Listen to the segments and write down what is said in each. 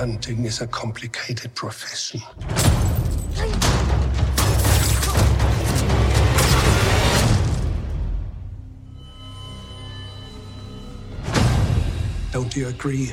hunting is a complicated profession. Don't you agree?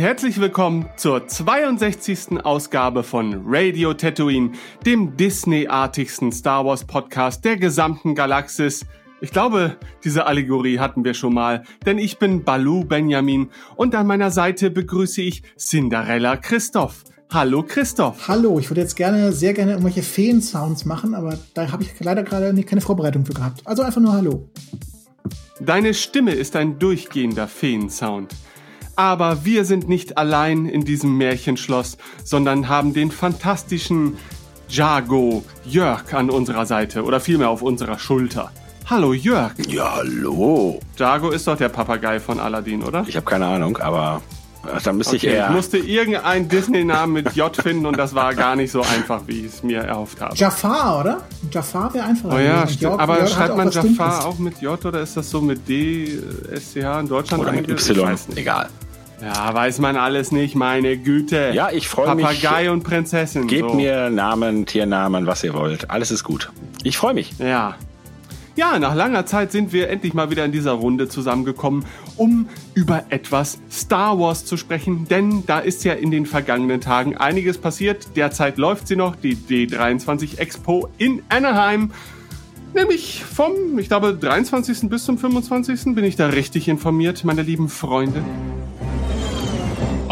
Herzlich willkommen zur 62. Ausgabe von Radio Tatooine, dem Disney-artigsten Star Wars Podcast der gesamten Galaxis. Ich glaube, diese Allegorie hatten wir schon mal, denn ich bin Balu Benjamin und an meiner Seite begrüße ich Cinderella Christoph. Hallo Christoph. Hallo, ich würde jetzt gerne, sehr gerne irgendwelche Feen-Sounds machen, aber da habe ich leider gerade keine Vorbereitung für gehabt. Also einfach nur Hallo. Deine Stimme ist ein durchgehender Feen-Sound. Aber wir sind nicht allein in diesem Märchenschloss, sondern haben den fantastischen Jago Jörg an unserer Seite oder vielmehr auf unserer Schulter. Hallo Jörg. Ja, hallo. Jago ist doch der Papagei von Aladdin, oder? Ich habe keine Ahnung, aber dann müsste okay, ich eher. Ich musste irgendeinen Disney-Namen mit J finden und das war gar nicht so einfach, wie ich es mir erhofft habe. Jafar, oder? Jafar wäre einfacher. Oh ja, stimmt. aber Jörg schreibt man Jafar auch mit J oder ist das so mit D, SCH in Deutschland? Oder mit Y, egal. Ja, weiß man alles nicht, meine Güte. Ja, ich freue mich. Papagei und Prinzessin. Gebt so. mir Namen, Tiernamen, was ihr wollt. Alles ist gut. Ich freue mich. Ja. Ja, nach langer Zeit sind wir endlich mal wieder in dieser Runde zusammengekommen, um über etwas Star Wars zu sprechen, denn da ist ja in den vergangenen Tagen einiges passiert. Derzeit läuft sie noch, die D23 Expo in Anaheim. Nämlich vom, ich glaube, 23. bis zum 25. bin ich da richtig informiert, meine lieben Freunde.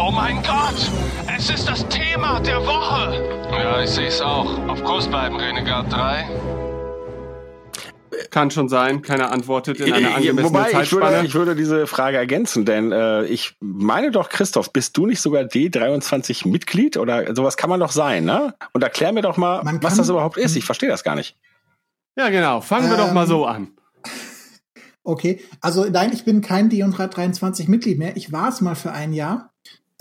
Oh mein Gott! Es ist das Thema der Woche! Ja, ich sehe es auch. Auf Kurs bleiben, Renegade 3. Kann schon sein, keiner antwortet in einer angemessenen Wobei, Zeitspanne. Ich würde, ich würde diese Frage ergänzen, denn äh, ich meine doch, Christoph, bist du nicht sogar D23 Mitglied oder sowas kann man doch sein, ne? Und erklär mir doch mal, was das überhaupt ist. Ich verstehe das gar nicht. Ja, genau. Fangen ähm, wir doch mal so an. Okay, also nein, ich bin kein D23 Mitglied mehr. Ich war es mal für ein Jahr.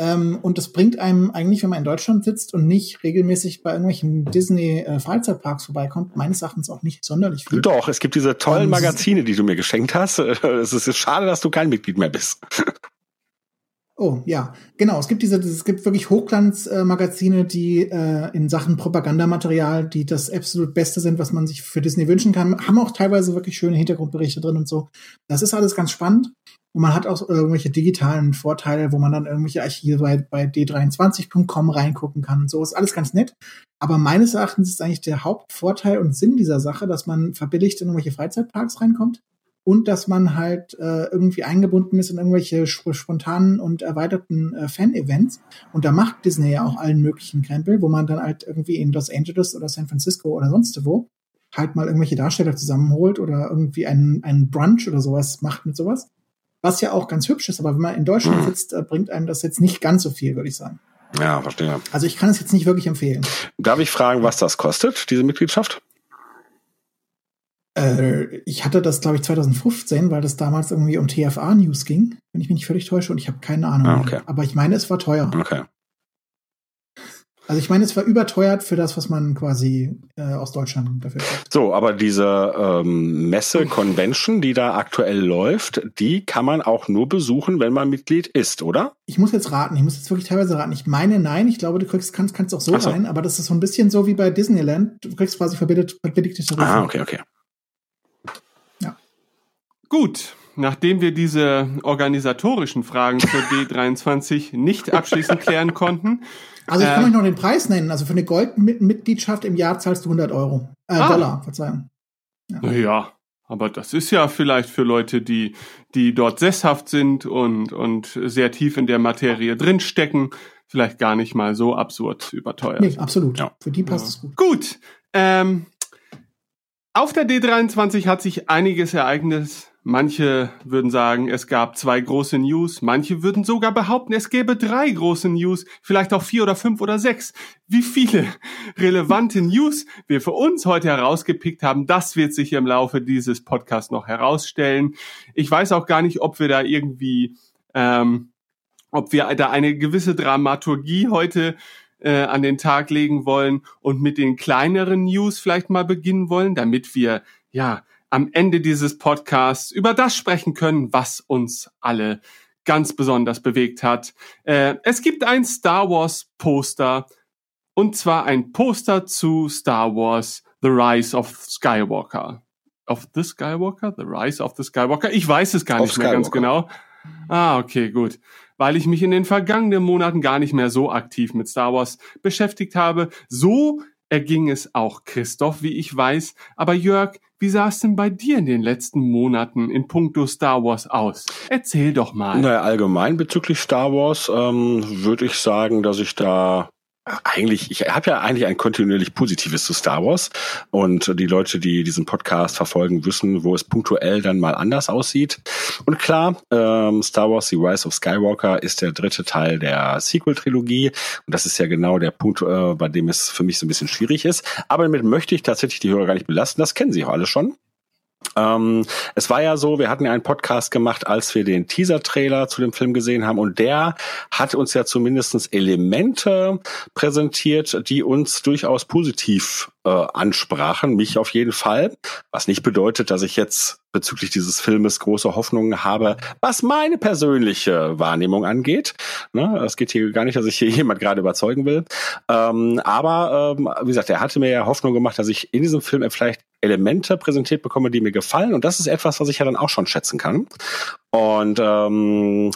Ähm, und das bringt einem eigentlich, wenn man in Deutschland sitzt und nicht regelmäßig bei irgendwelchen Disney-Freizeitparks vorbeikommt, meines Erachtens auch nicht sonderlich viel. Doch, es gibt diese tollen Magazine, die du mir geschenkt hast. Es ist schade, dass du kein Mitglied mehr bist. Oh, ja, genau. Es gibt diese, es gibt wirklich Hochglanzmagazine, äh, die äh, in Sachen Propagandamaterial, die das absolut Beste sind, was man sich für Disney wünschen kann, haben auch teilweise wirklich schöne Hintergrundberichte drin und so. Das ist alles ganz spannend. Und man hat auch irgendwelche digitalen Vorteile, wo man dann irgendwelche Archive bei, bei d23.com reingucken kann. Und so ist alles ganz nett. Aber meines Erachtens ist eigentlich der Hauptvorteil und Sinn dieser Sache, dass man verbilligt in irgendwelche Freizeitparks reinkommt und dass man halt äh, irgendwie eingebunden ist in irgendwelche spontanen und erweiterten äh, Fan-Events. Und da macht Disney ja auch allen möglichen Krempel, wo man dann halt irgendwie in Los Angeles oder San Francisco oder sonst wo halt mal irgendwelche Darsteller zusammenholt oder irgendwie einen, einen Brunch oder sowas macht mit sowas was ja auch ganz hübsch ist, aber wenn man in Deutschland hm. sitzt, äh, bringt einem das jetzt nicht ganz so viel, würde ich sagen. Ja, verstehe. Also ich kann es jetzt nicht wirklich empfehlen. Darf ich fragen, was das kostet, diese Mitgliedschaft? Äh, ich hatte das, glaube ich, 2015, weil das damals irgendwie um TFA-News ging, wenn ich mich nicht völlig täusche, und ich habe keine Ahnung. Ah, okay. Aber ich meine, es war teuer. Okay. Also ich meine, es war überteuert für das, was man quasi äh, aus Deutschland dafür kriegt. So, aber diese ähm, Messe-Convention, die da aktuell läuft, die kann man auch nur besuchen, wenn man Mitglied ist, oder? Ich muss jetzt raten, ich muss jetzt wirklich teilweise raten. Ich meine, nein, ich glaube, du kriegst, kannst, kannst auch so, so. rein, aber das ist so ein bisschen so wie bei Disneyland. Du kriegst quasi verbilligte Tarife. Ah, okay, okay. Ja. Gut, nachdem wir diese organisatorischen Fragen zur D23 nicht abschließend klären konnten, also ich kann äh, euch noch den Preis nennen. Also für eine Goldmitgliedschaft im Jahr zahlst du 100 Euro. Äh, ah. Dollar, Verzeihung. Ja. Naja, Aber das ist ja vielleicht für Leute, die, die dort sesshaft sind und, und sehr tief in der Materie drinstecken, vielleicht gar nicht mal so absurd überteuert. Nee, absolut. Ja. Für die passt ja. es gut. Gut. Ähm, auf der D23 hat sich einiges ereignet. Manche würden sagen, es gab zwei große News. Manche würden sogar behaupten, es gäbe drei große News, vielleicht auch vier oder fünf oder sechs. Wie viele relevante News wir für uns heute herausgepickt haben, das wird sich im Laufe dieses Podcasts noch herausstellen. Ich weiß auch gar nicht, ob wir da irgendwie, ähm, ob wir da eine gewisse Dramaturgie heute äh, an den Tag legen wollen und mit den kleineren News vielleicht mal beginnen wollen, damit wir ja am Ende dieses Podcasts über das sprechen können, was uns alle ganz besonders bewegt hat. Äh, es gibt ein Star Wars Poster und zwar ein Poster zu Star Wars The Rise of Skywalker. Of the Skywalker? The Rise of the Skywalker? Ich weiß es gar nicht mehr ganz genau. Ah, okay, gut weil ich mich in den vergangenen Monaten gar nicht mehr so aktiv mit Star Wars beschäftigt habe. So erging es auch Christoph, wie ich weiß. Aber Jörg, wie sah es denn bei dir in den letzten Monaten in puncto Star Wars aus? Erzähl doch mal. Naja, allgemein bezüglich Star Wars ähm, würde ich sagen, dass ich da eigentlich, ich habe ja eigentlich ein kontinuierlich Positives zu Star Wars und die Leute, die diesen Podcast verfolgen, wissen, wo es punktuell dann mal anders aussieht. Und klar, ähm, Star Wars The Rise of Skywalker ist der dritte Teil der Sequel-Trilogie und das ist ja genau der Punkt, äh, bei dem es für mich so ein bisschen schwierig ist. Aber damit möchte ich tatsächlich die Hörer gar nicht belasten, das kennen sie auch alle schon. Ähm, es war ja so, wir hatten ja einen Podcast gemacht, als wir den Teaser-Trailer zu dem Film gesehen haben und der hat uns ja zumindestens Elemente präsentiert, die uns durchaus positiv äh, ansprachen, mich auf jeden Fall. Was nicht bedeutet, dass ich jetzt bezüglich dieses Filmes große Hoffnungen habe, was meine persönliche Wahrnehmung angeht. Ne, es geht hier gar nicht, dass ich hier jemand gerade überzeugen will. Ähm, aber ähm, wie gesagt, er hatte mir ja Hoffnung gemacht, dass ich in diesem Film vielleicht Elemente präsentiert bekomme, die mir gefallen. Und das ist etwas, was ich ja dann auch schon schätzen kann. Und ähm,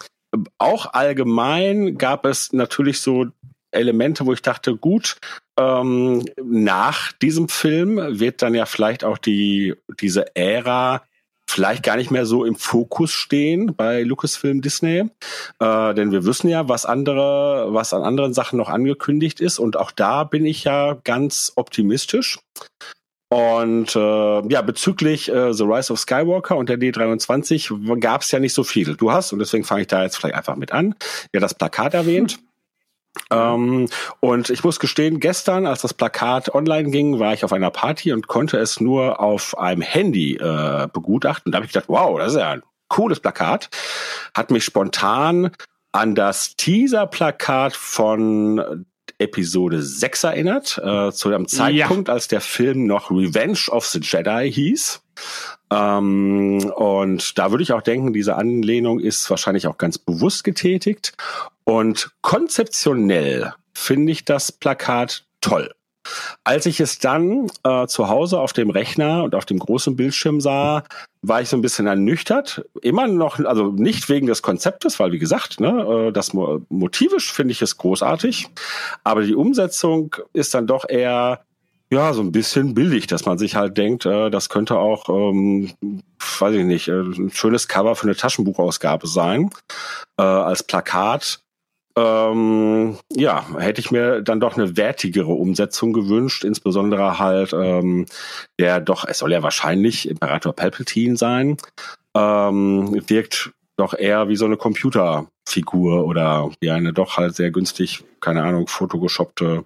auch allgemein gab es natürlich so Elemente, wo ich dachte, gut, ähm, nach diesem Film wird dann ja vielleicht auch die diese Ära vielleicht gar nicht mehr so im Fokus stehen bei Lucasfilm Disney, äh, denn wir wissen ja, was andere, was an anderen Sachen noch angekündigt ist und auch da bin ich ja ganz optimistisch. Und äh, ja, bezüglich äh, The Rise of Skywalker und der D23 gab es ja nicht so viel. Du hast, und deswegen fange ich da jetzt vielleicht einfach mit an, ja das Plakat erwähnt. Ähm, und ich muss gestehen, gestern, als das Plakat online ging, war ich auf einer Party und konnte es nur auf einem Handy äh, begutachten. Da habe ich gedacht, wow, das ist ja ein cooles Plakat. Hat mich spontan an das Teaser-Plakat von Episode 6 erinnert, äh, zu dem Zeitpunkt, ja. als der Film noch Revenge of the Jedi hieß. Ähm, und da würde ich auch denken, diese Anlehnung ist wahrscheinlich auch ganz bewusst getätigt. Und konzeptionell finde ich das Plakat toll. Als ich es dann äh, zu Hause auf dem Rechner und auf dem großen Bildschirm sah, war ich so ein bisschen ernüchtert. Immer noch, also nicht wegen des Konzeptes, weil wie gesagt, ne, äh, das motivisch finde ich es großartig, aber die Umsetzung ist dann doch eher ja, so ein bisschen billig, dass man sich halt denkt, äh, das könnte auch, ähm, weiß ich nicht, äh, ein schönes Cover für eine Taschenbuchausgabe sein, äh, als Plakat. Ähm, ja, hätte ich mir dann doch eine wertigere Umsetzung gewünscht, insbesondere halt ähm, der doch, es soll ja wahrscheinlich Imperator Palpatine sein, ähm, wirkt doch eher wie so eine Computerfigur oder wie eine doch halt sehr günstig, keine Ahnung, fotogeshoppte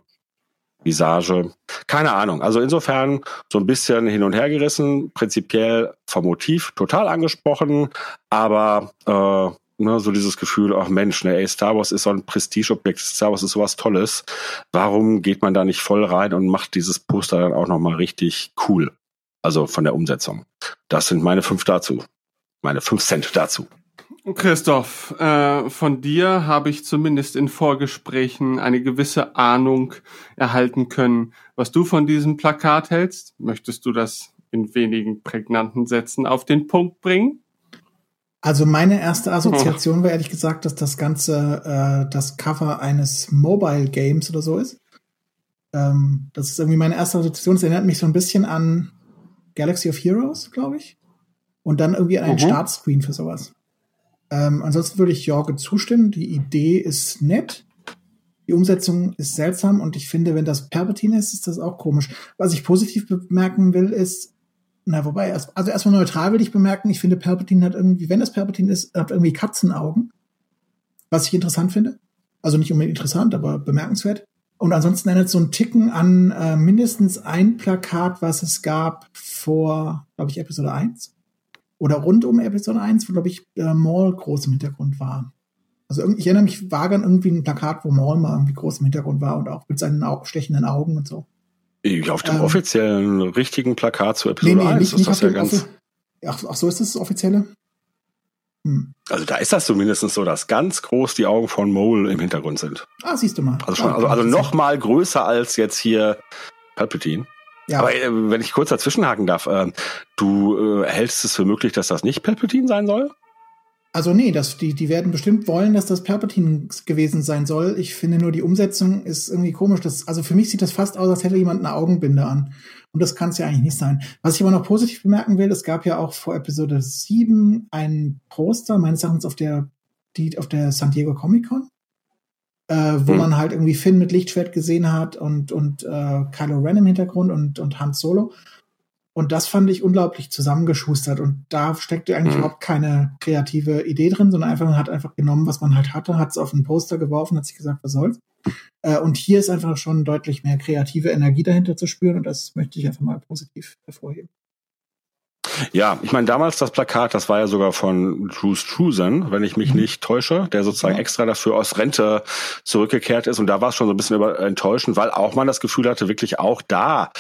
Visage. Keine Ahnung. Also insofern so ein bisschen hin und her gerissen, prinzipiell vom Motiv total angesprochen, aber äh, ne, so dieses Gefühl, ach Mensch, ne, ey, Star Wars ist so ein Prestigeobjekt, Star Wars ist sowas Tolles. Warum geht man da nicht voll rein und macht dieses Poster dann auch nochmal richtig cool? Also von der Umsetzung. Das sind meine fünf dazu. Meine fünf Cent dazu. Christoph, äh, von dir habe ich zumindest in Vorgesprächen eine gewisse Ahnung erhalten können, was du von diesem Plakat hältst. Möchtest du das in wenigen prägnanten Sätzen auf den Punkt bringen? Also meine erste Assoziation war ehrlich gesagt, dass das Ganze äh, das Cover eines Mobile Games oder so ist. Ähm, das ist irgendwie meine erste Assoziation. Es erinnert mich so ein bisschen an Galaxy of Heroes, glaube ich. und dann irgendwie einen Mhm. Startscreen für sowas. Ähm, ansonsten würde ich Jorge zustimmen. Die Idee ist nett. Die Umsetzung ist seltsam und ich finde, wenn das Palpatine ist, ist das auch komisch. Was ich positiv bemerken will, ist, na, wobei, also erstmal neutral will ich bemerken, ich finde, Palpatine hat irgendwie, wenn es Palpatine ist, hat irgendwie Katzenaugen. Was ich interessant finde. Also nicht unbedingt interessant, aber bemerkenswert. Und ansonsten erinnert so ein Ticken an äh, mindestens ein Plakat, was es gab vor, glaube ich, Episode 1. Oder rund um Episode 1, wo, glaube ich, äh, Maul groß im Hintergrund war. Also ich erinnere mich vage an irgendwie ein Plakat, wo Maul mal irgendwie groß im Hintergrund war und auch mit seinen Au stechenden Augen und so. Auf dem Ähm, offiziellen richtigen Plakat zu Episode 1 ist das ja ganz. Ach, ach, so ist das, das offizielle? Hm. Also da ist das zumindest so, dass ganz groß die Augen von Mole im Hintergrund sind. Ah, siehst du mal. Also schon, Ah, also, also noch mal größer als jetzt hier Palpatine. Ja, Aber äh, wenn ich kurz dazwischenhaken darf, äh, du äh, hältst es für möglich, dass das nicht Palpatine sein soll? Also nee, das, die, die werden bestimmt wollen, dass das Palpatine gewesen sein soll. Ich finde nur, die Umsetzung ist irgendwie komisch. Das, also für mich sieht das fast aus, als hätte jemand eine Augenbinde an. Und das kann es ja eigentlich nicht sein. Was ich aber noch positiv bemerken will, es gab ja auch vor Episode 7 ein Poster, meines Erachtens auf der, die, auf der San Diego Comic Con, äh, wo Hm. man halt irgendwie Finn mit Lichtschwert gesehen hat und, und äh, Kylo Ren im Hintergrund und, und Han Solo. Und das fand ich unglaublich zusammengeschustert. Und da steckte eigentlich Mhm. überhaupt keine kreative Idee drin, sondern einfach, man hat einfach genommen, was man halt hatte, hat es auf einen Poster geworfen, hat sich gesagt, was soll's. Äh, und hier ist einfach schon deutlich mehr kreative Energie dahinter zu spüren. Und das möchte ich einfach mal positiv hervorheben. Ja, ich meine, damals das Plakat, das war ja sogar von Drew Struzan, wenn ich mich Mhm. nicht täusche, der sozusagen Ja. extra dafür aus Rente zurückgekehrt ist. Und da war es schon so ein bisschen über enttäuschend, weil auch man das Gefühl hatte, wirklich auch da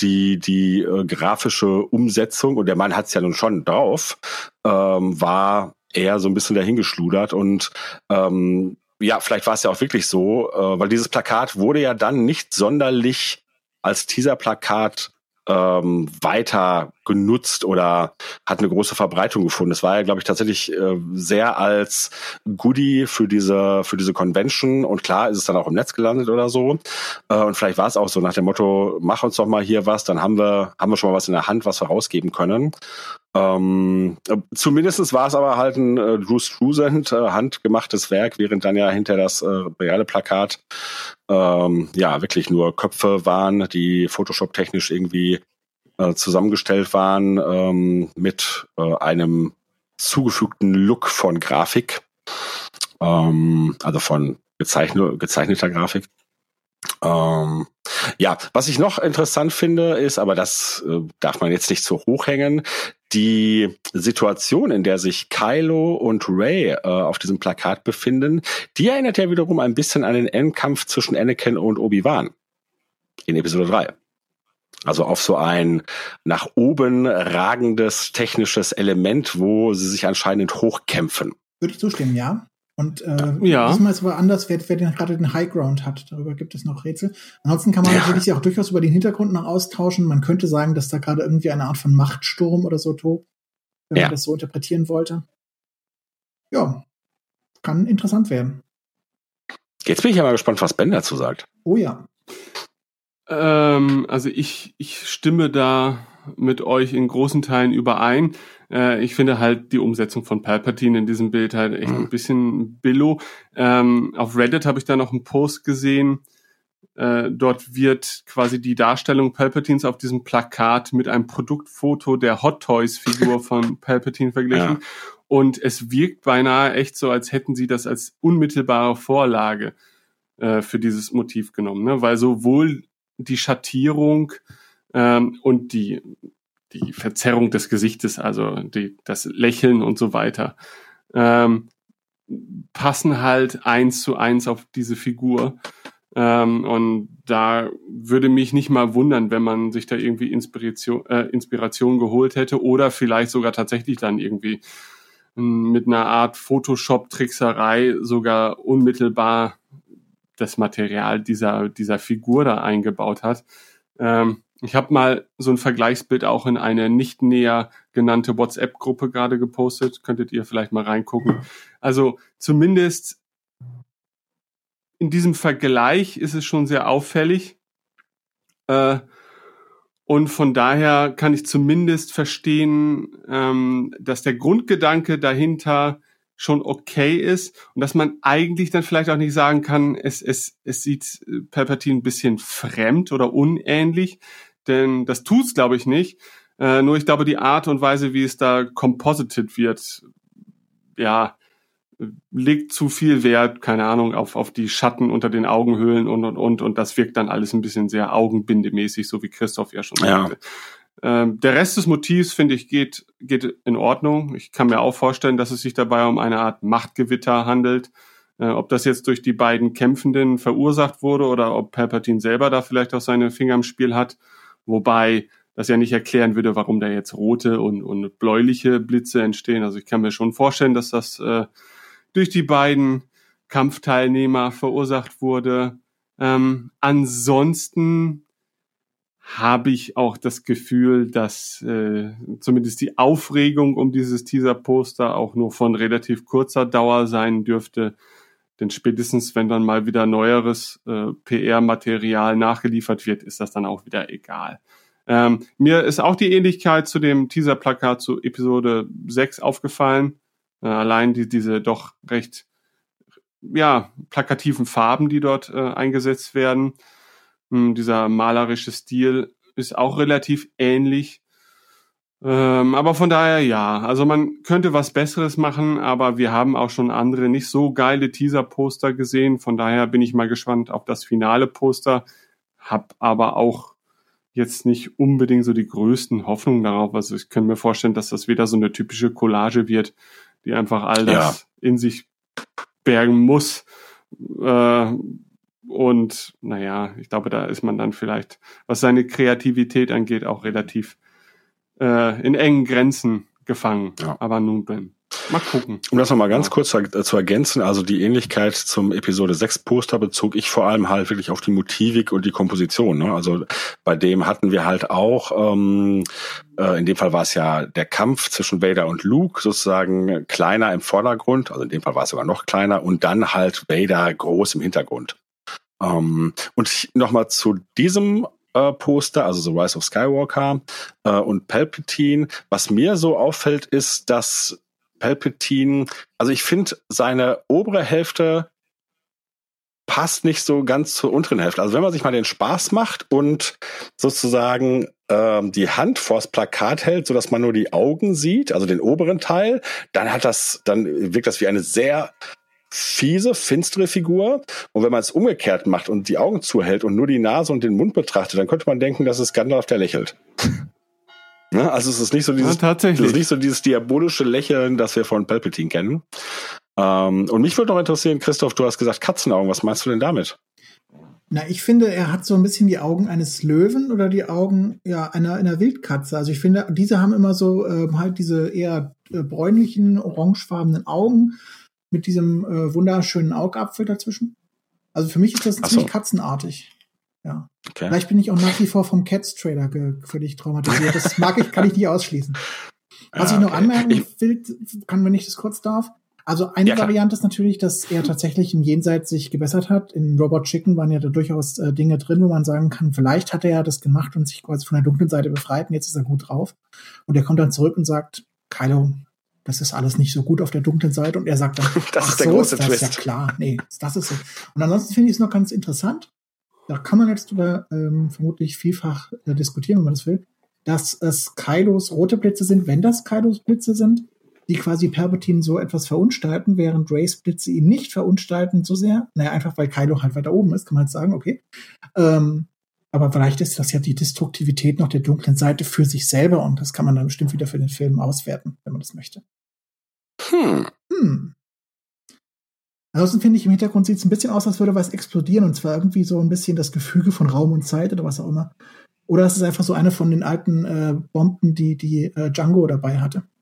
die, die äh, grafische Umsetzung, und der Mann hat es ja nun schon drauf, ähm, war eher so ein bisschen dahingeschludert. Und ähm, ja, vielleicht war es ja auch wirklich so, äh, weil dieses Plakat wurde ja dann nicht sonderlich als Teaser-Plakat ähm, weiter genutzt oder hat eine große Verbreitung gefunden. Es war ja, glaube ich, tatsächlich äh, sehr als Goodie für diese für diese Convention und klar ist es dann auch im Netz gelandet oder so. Äh, und vielleicht war es auch so nach dem Motto: Mach uns doch mal hier was, dann haben wir haben wir schon mal was in der Hand, was wir rausgeben können. Ähm, äh, zumindest war es aber halt ein äh, Drew Struzan äh, handgemachtes Werk, während dann ja hinter das äh, reale Plakat ähm, ja wirklich nur Köpfe waren, die Photoshop-technisch irgendwie äh, zusammengestellt waren ähm, mit äh, einem zugefügten Look von Grafik, ähm, also von gezeichne, gezeichneter Grafik. Ähm, ja, was ich noch interessant finde, ist, aber das äh, darf man jetzt nicht so hochhängen, die Situation, in der sich Kylo und Ray äh, auf diesem Plakat befinden, die erinnert ja wiederum ein bisschen an den Endkampf zwischen Anakin und Obi-Wan in Episode 3. Also auf so ein nach oben ragendes technisches Element, wo sie sich anscheinend hochkämpfen. Würde ich zustimmen, ja. Und äh, Ja. diesmal ist aber anders, wer, wer den, gerade den High Ground hat. Darüber gibt es noch Rätsel. Ansonsten kann man Ja. natürlich auch durchaus über den Hintergrund noch austauschen. Man könnte sagen, dass da gerade irgendwie eine Art von Machtsturm oder so tobt, wenn Ja. man das so interpretieren wollte. Ja, kann interessant werden. Jetzt bin ich ja mal gespannt, was Ben dazu sagt. Oh ja. Ähm, also ich, ich stimme da mit euch in großen Teilen überein. Äh, ich finde halt die Umsetzung von Palpatine in diesem Bild halt echt Mhm. ein bisschen billo. Ähm, auf Reddit habe ich da noch einen Post gesehen. Äh, dort wird quasi die Darstellung Palpatines auf diesem Plakat mit einem Produktfoto der Hot Toys Figur von Palpatine verglichen. Ja. Und es wirkt beinahe echt so, als hätten sie das als unmittelbare Vorlage äh, für dieses Motiv genommen, ne? weil sowohl die Schattierung ähm, und die, die Verzerrung des Gesichtes, also die, das Lächeln und so weiter, ähm, passen halt eins zu eins auf diese Figur. Ähm, und da würde mich nicht mal wundern, wenn man sich da irgendwie Inspiration, äh, Inspiration geholt hätte oder vielleicht sogar tatsächlich dann irgendwie m, mit einer Art Photoshop-Trickserei sogar unmittelbar das Material dieser, dieser Figur da eingebaut hat. Ähm, ich habe mal so ein Vergleichsbild auch in eine nicht näher genannte WhatsApp-Gruppe gerade gepostet. Könntet ihr vielleicht mal reingucken. Also zumindest in diesem Vergleich ist es schon sehr auffällig. Äh, und von daher kann ich zumindest verstehen, ähm, dass der Grundgedanke dahinter schon okay ist und dass man eigentlich dann vielleicht auch nicht sagen kann, es, es, es sieht äh, Palpatine ein bisschen fremd oder unähnlich, denn das tut's glaube ich nicht. Äh, nur ich glaube, die Art und Weise, wie es da composited wird, ja, legt zu viel Wert, keine Ahnung, auf, auf die Schatten unter den Augenhöhlen und, und, und, und das wirkt dann alles ein bisschen sehr augenbindemäßig, so wie Christoph ja schon sagte. Ja. Ähm, der Rest des Motivs, finde ich, geht, geht in Ordnung. Ich kann mir auch vorstellen, dass es sich dabei um eine Art Machtgewitter handelt. Äh, ob das jetzt durch die beiden Kämpfenden verursacht wurde oder ob Palpatine selber da vielleicht auch seine Finger im Spiel hat. Wobei das ja nicht erklären würde, warum da jetzt rote und, und bläuliche Blitze entstehen. Also ich kann mir schon vorstellen, dass das äh, durch die beiden Kampfteilnehmer verursacht wurde. Ähm, ansonsten habe ich auch das Gefühl, dass äh, zumindest die Aufregung um dieses Teaser-Poster auch nur von relativ kurzer Dauer sein dürfte. Denn spätestens, wenn dann mal wieder neueres äh, PR-Material nachgeliefert wird, ist das dann auch wieder egal. Ähm, mir ist auch die Ähnlichkeit zu dem Teaser-Plakat zu Episode 6 aufgefallen. Äh, allein die, diese doch recht ja, plakativen Farben, die dort äh, eingesetzt werden. Hm, dieser malerische Stil ist auch relativ ähnlich. Ähm, aber von daher ja, also man könnte was Besseres machen, aber wir haben auch schon andere nicht so geile Teaser-Poster gesehen. Von daher bin ich mal gespannt auf das finale Poster. Hab aber auch jetzt nicht unbedingt so die größten Hoffnungen darauf. Also ich kann mir vorstellen, dass das wieder so eine typische Collage wird, die einfach all das ja. in sich bergen muss. Äh, und naja, ich glaube, da ist man dann vielleicht, was seine Kreativität angeht, auch relativ äh, in engen Grenzen gefangen. Ja. Aber nun denn. Mal gucken. Um das nochmal ganz ja. kurz zu, ergänzen, also die Ähnlichkeit zum Episode 6 Poster bezog ich vor allem halt wirklich auf die Motivik und die Komposition. Ne? Also bei dem hatten wir halt auch, ähm, äh, in dem Fall war es ja der Kampf zwischen Vader und Luke sozusagen kleiner im Vordergrund, also in dem Fall war es sogar noch kleiner und dann halt Vader groß im Hintergrund. Ähm, und nochmal zu diesem äh, Poster, also The Rise of Skywalker äh, und Palpatine. Was mir so auffällt, ist, dass Palpatine, also ich finde seine obere Hälfte passt nicht so ganz zur unteren Hälfte. Also wenn man sich mal den Spaß macht und sozusagen ähm, die Hand vors Plakat hält, so dass man nur die Augen sieht, also den oberen Teil, dann hat das, dann wirkt das wie eine sehr fiese, finstere Figur. Und wenn man es umgekehrt macht und die Augen zuhält und nur die Nase und den Mund betrachtet, dann könnte man denken, das ist Gandalf, der lächelt. Ne? Also es ist nicht so dieses, ja, tatsächlich. Es ist nicht so dieses diabolische Lächeln, das wir von Palpatine kennen. Ähm, und mich würde noch interessieren, Christoph, du hast gesagt Katzenaugen. Was meinst du denn damit? Na, ich finde, er hat so ein bisschen die Augen eines Löwen oder die Augen ja einer einer Wildkatze. Also ich finde, diese haben immer so äh, halt diese eher äh, bräunlichen, orangefarbenen Augen mit diesem äh, wunderschönen Augapfel dazwischen. Also für mich ist das ziemlich katzenartig. Ja. Okay. Vielleicht bin ich auch nach wie vor vom Cats-Trailer völlig traumatisiert. Das mag ich, kann ich nicht ausschließen. Was ja, ich noch okay. anmerken will, kann, wenn ich das kurz darf. Also eine ja, Variante ist natürlich, dass er tatsächlich im Jenseits sich gebessert hat. In Robot Chicken waren ja da durchaus äh, Dinge drin, wo man sagen kann, vielleicht hat er ja das gemacht und sich quasi von der dunklen Seite befreit und jetzt ist er gut drauf. Und er kommt dann zurück und sagt, Kylo, das ist alles nicht so gut auf der dunklen Seite. Und er sagt dann, das ist der so, große ist das Twist. ja klar. Nee, das ist so. Und ansonsten finde ich es noch ganz interessant da kann man jetzt über ähm, vermutlich vielfach äh, diskutieren, wenn man das will, dass es Kylos rote Blitze sind, wenn das Kylos Blitze sind, die quasi Palpatine so etwas verunstalten, während Rays Blitze ihn nicht verunstalten so sehr. Naja, einfach weil Kylo halt weiter oben ist, kann man jetzt sagen, okay. Ähm, aber vielleicht ist das ja die Destruktivität noch der dunklen Seite für sich selber und das kann man dann bestimmt wieder für den Film auswerten, wenn man das möchte. Hm. Hm. Ansonsten finde ich, im Hintergrund sieht es ein bisschen aus, als würde was explodieren und zwar irgendwie so ein bisschen das Gefüge von Raum und Zeit oder was auch immer. Oder es ist einfach so eine von den alten äh, Bomben, die, die äh, Django dabei hatte.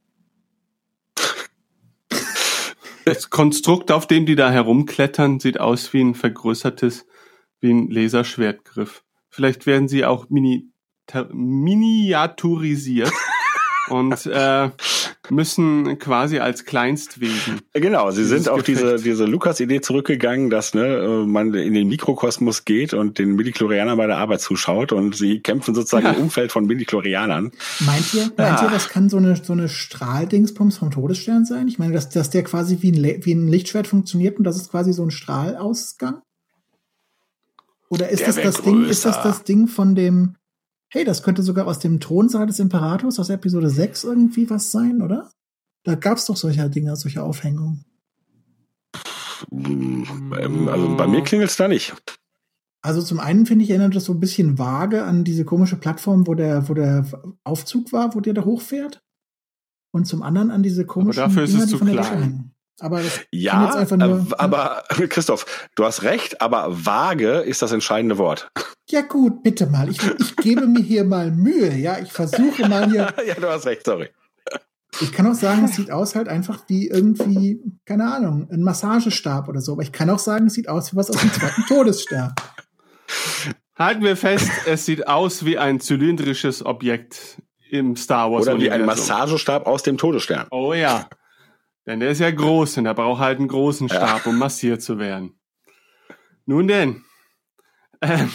Das Konstrukt, auf dem die da herumklettern, sieht aus wie ein vergrößertes, wie ein Laserschwertgriff. Vielleicht werden sie auch mini miniaturisiert und äh, müssen quasi als Kleinstwesen. Genau, sie sind auf Gefecht. diese, diese Lukas-Idee zurückgegangen, dass ne, äh, man in den Mikrokosmos geht und den Midichlorianern bei der Arbeit zuschaut und sie kämpfen sozusagen Ja. im Umfeld von Midichlorianern. Meint ihr, meint ihr, das kann so eine, so eine Strahldingsbums vom Todesstern sein? Ich meine, dass, dass der quasi wie ein, Le- wie ein Lichtschwert funktioniert und das ist quasi so ein Strahlausgang? Oder ist Der das das Ding, ist das das Ding von dem, hey, das könnte sogar aus dem Thronsaal des Imperators aus Episode 6 irgendwie was sein, oder? Da gab's doch solche Dinge, solche Aufhängungen. Also bei mir klingelt's da nicht. Also zum einen finde ich, erinnert das so ein bisschen vage an diese komische Plattform, wo der, wo der Aufzug war, wo der da hochfährt. Und zum anderen an diese komischen dafür ist es die zu von der klein. Aber das Ja, jetzt einfach nur, äh, aber Christoph, du hast recht, aber vage ist das entscheidende Wort. Ja gut, bitte mal. Ich, ich gebe mir hier mal Mühe, ja. Ich versuche mal hier. ja, du hast recht, sorry. Ich kann auch sagen, es sieht aus halt einfach wie irgendwie, keine Ahnung, ein Massagestab oder so. Aber ich kann auch sagen, es sieht aus wie was aus dem zweiten Todesstern. Halten wir fest, es sieht aus wie ein zylindrisches Objekt im Star Wars. Oder wie ein. Massagestab aus dem Todesstern. Oh ja. Denn der ist ja groß und er braucht halt einen großen Ja. Stab, um massiert zu werden. Nun denn. Ähm,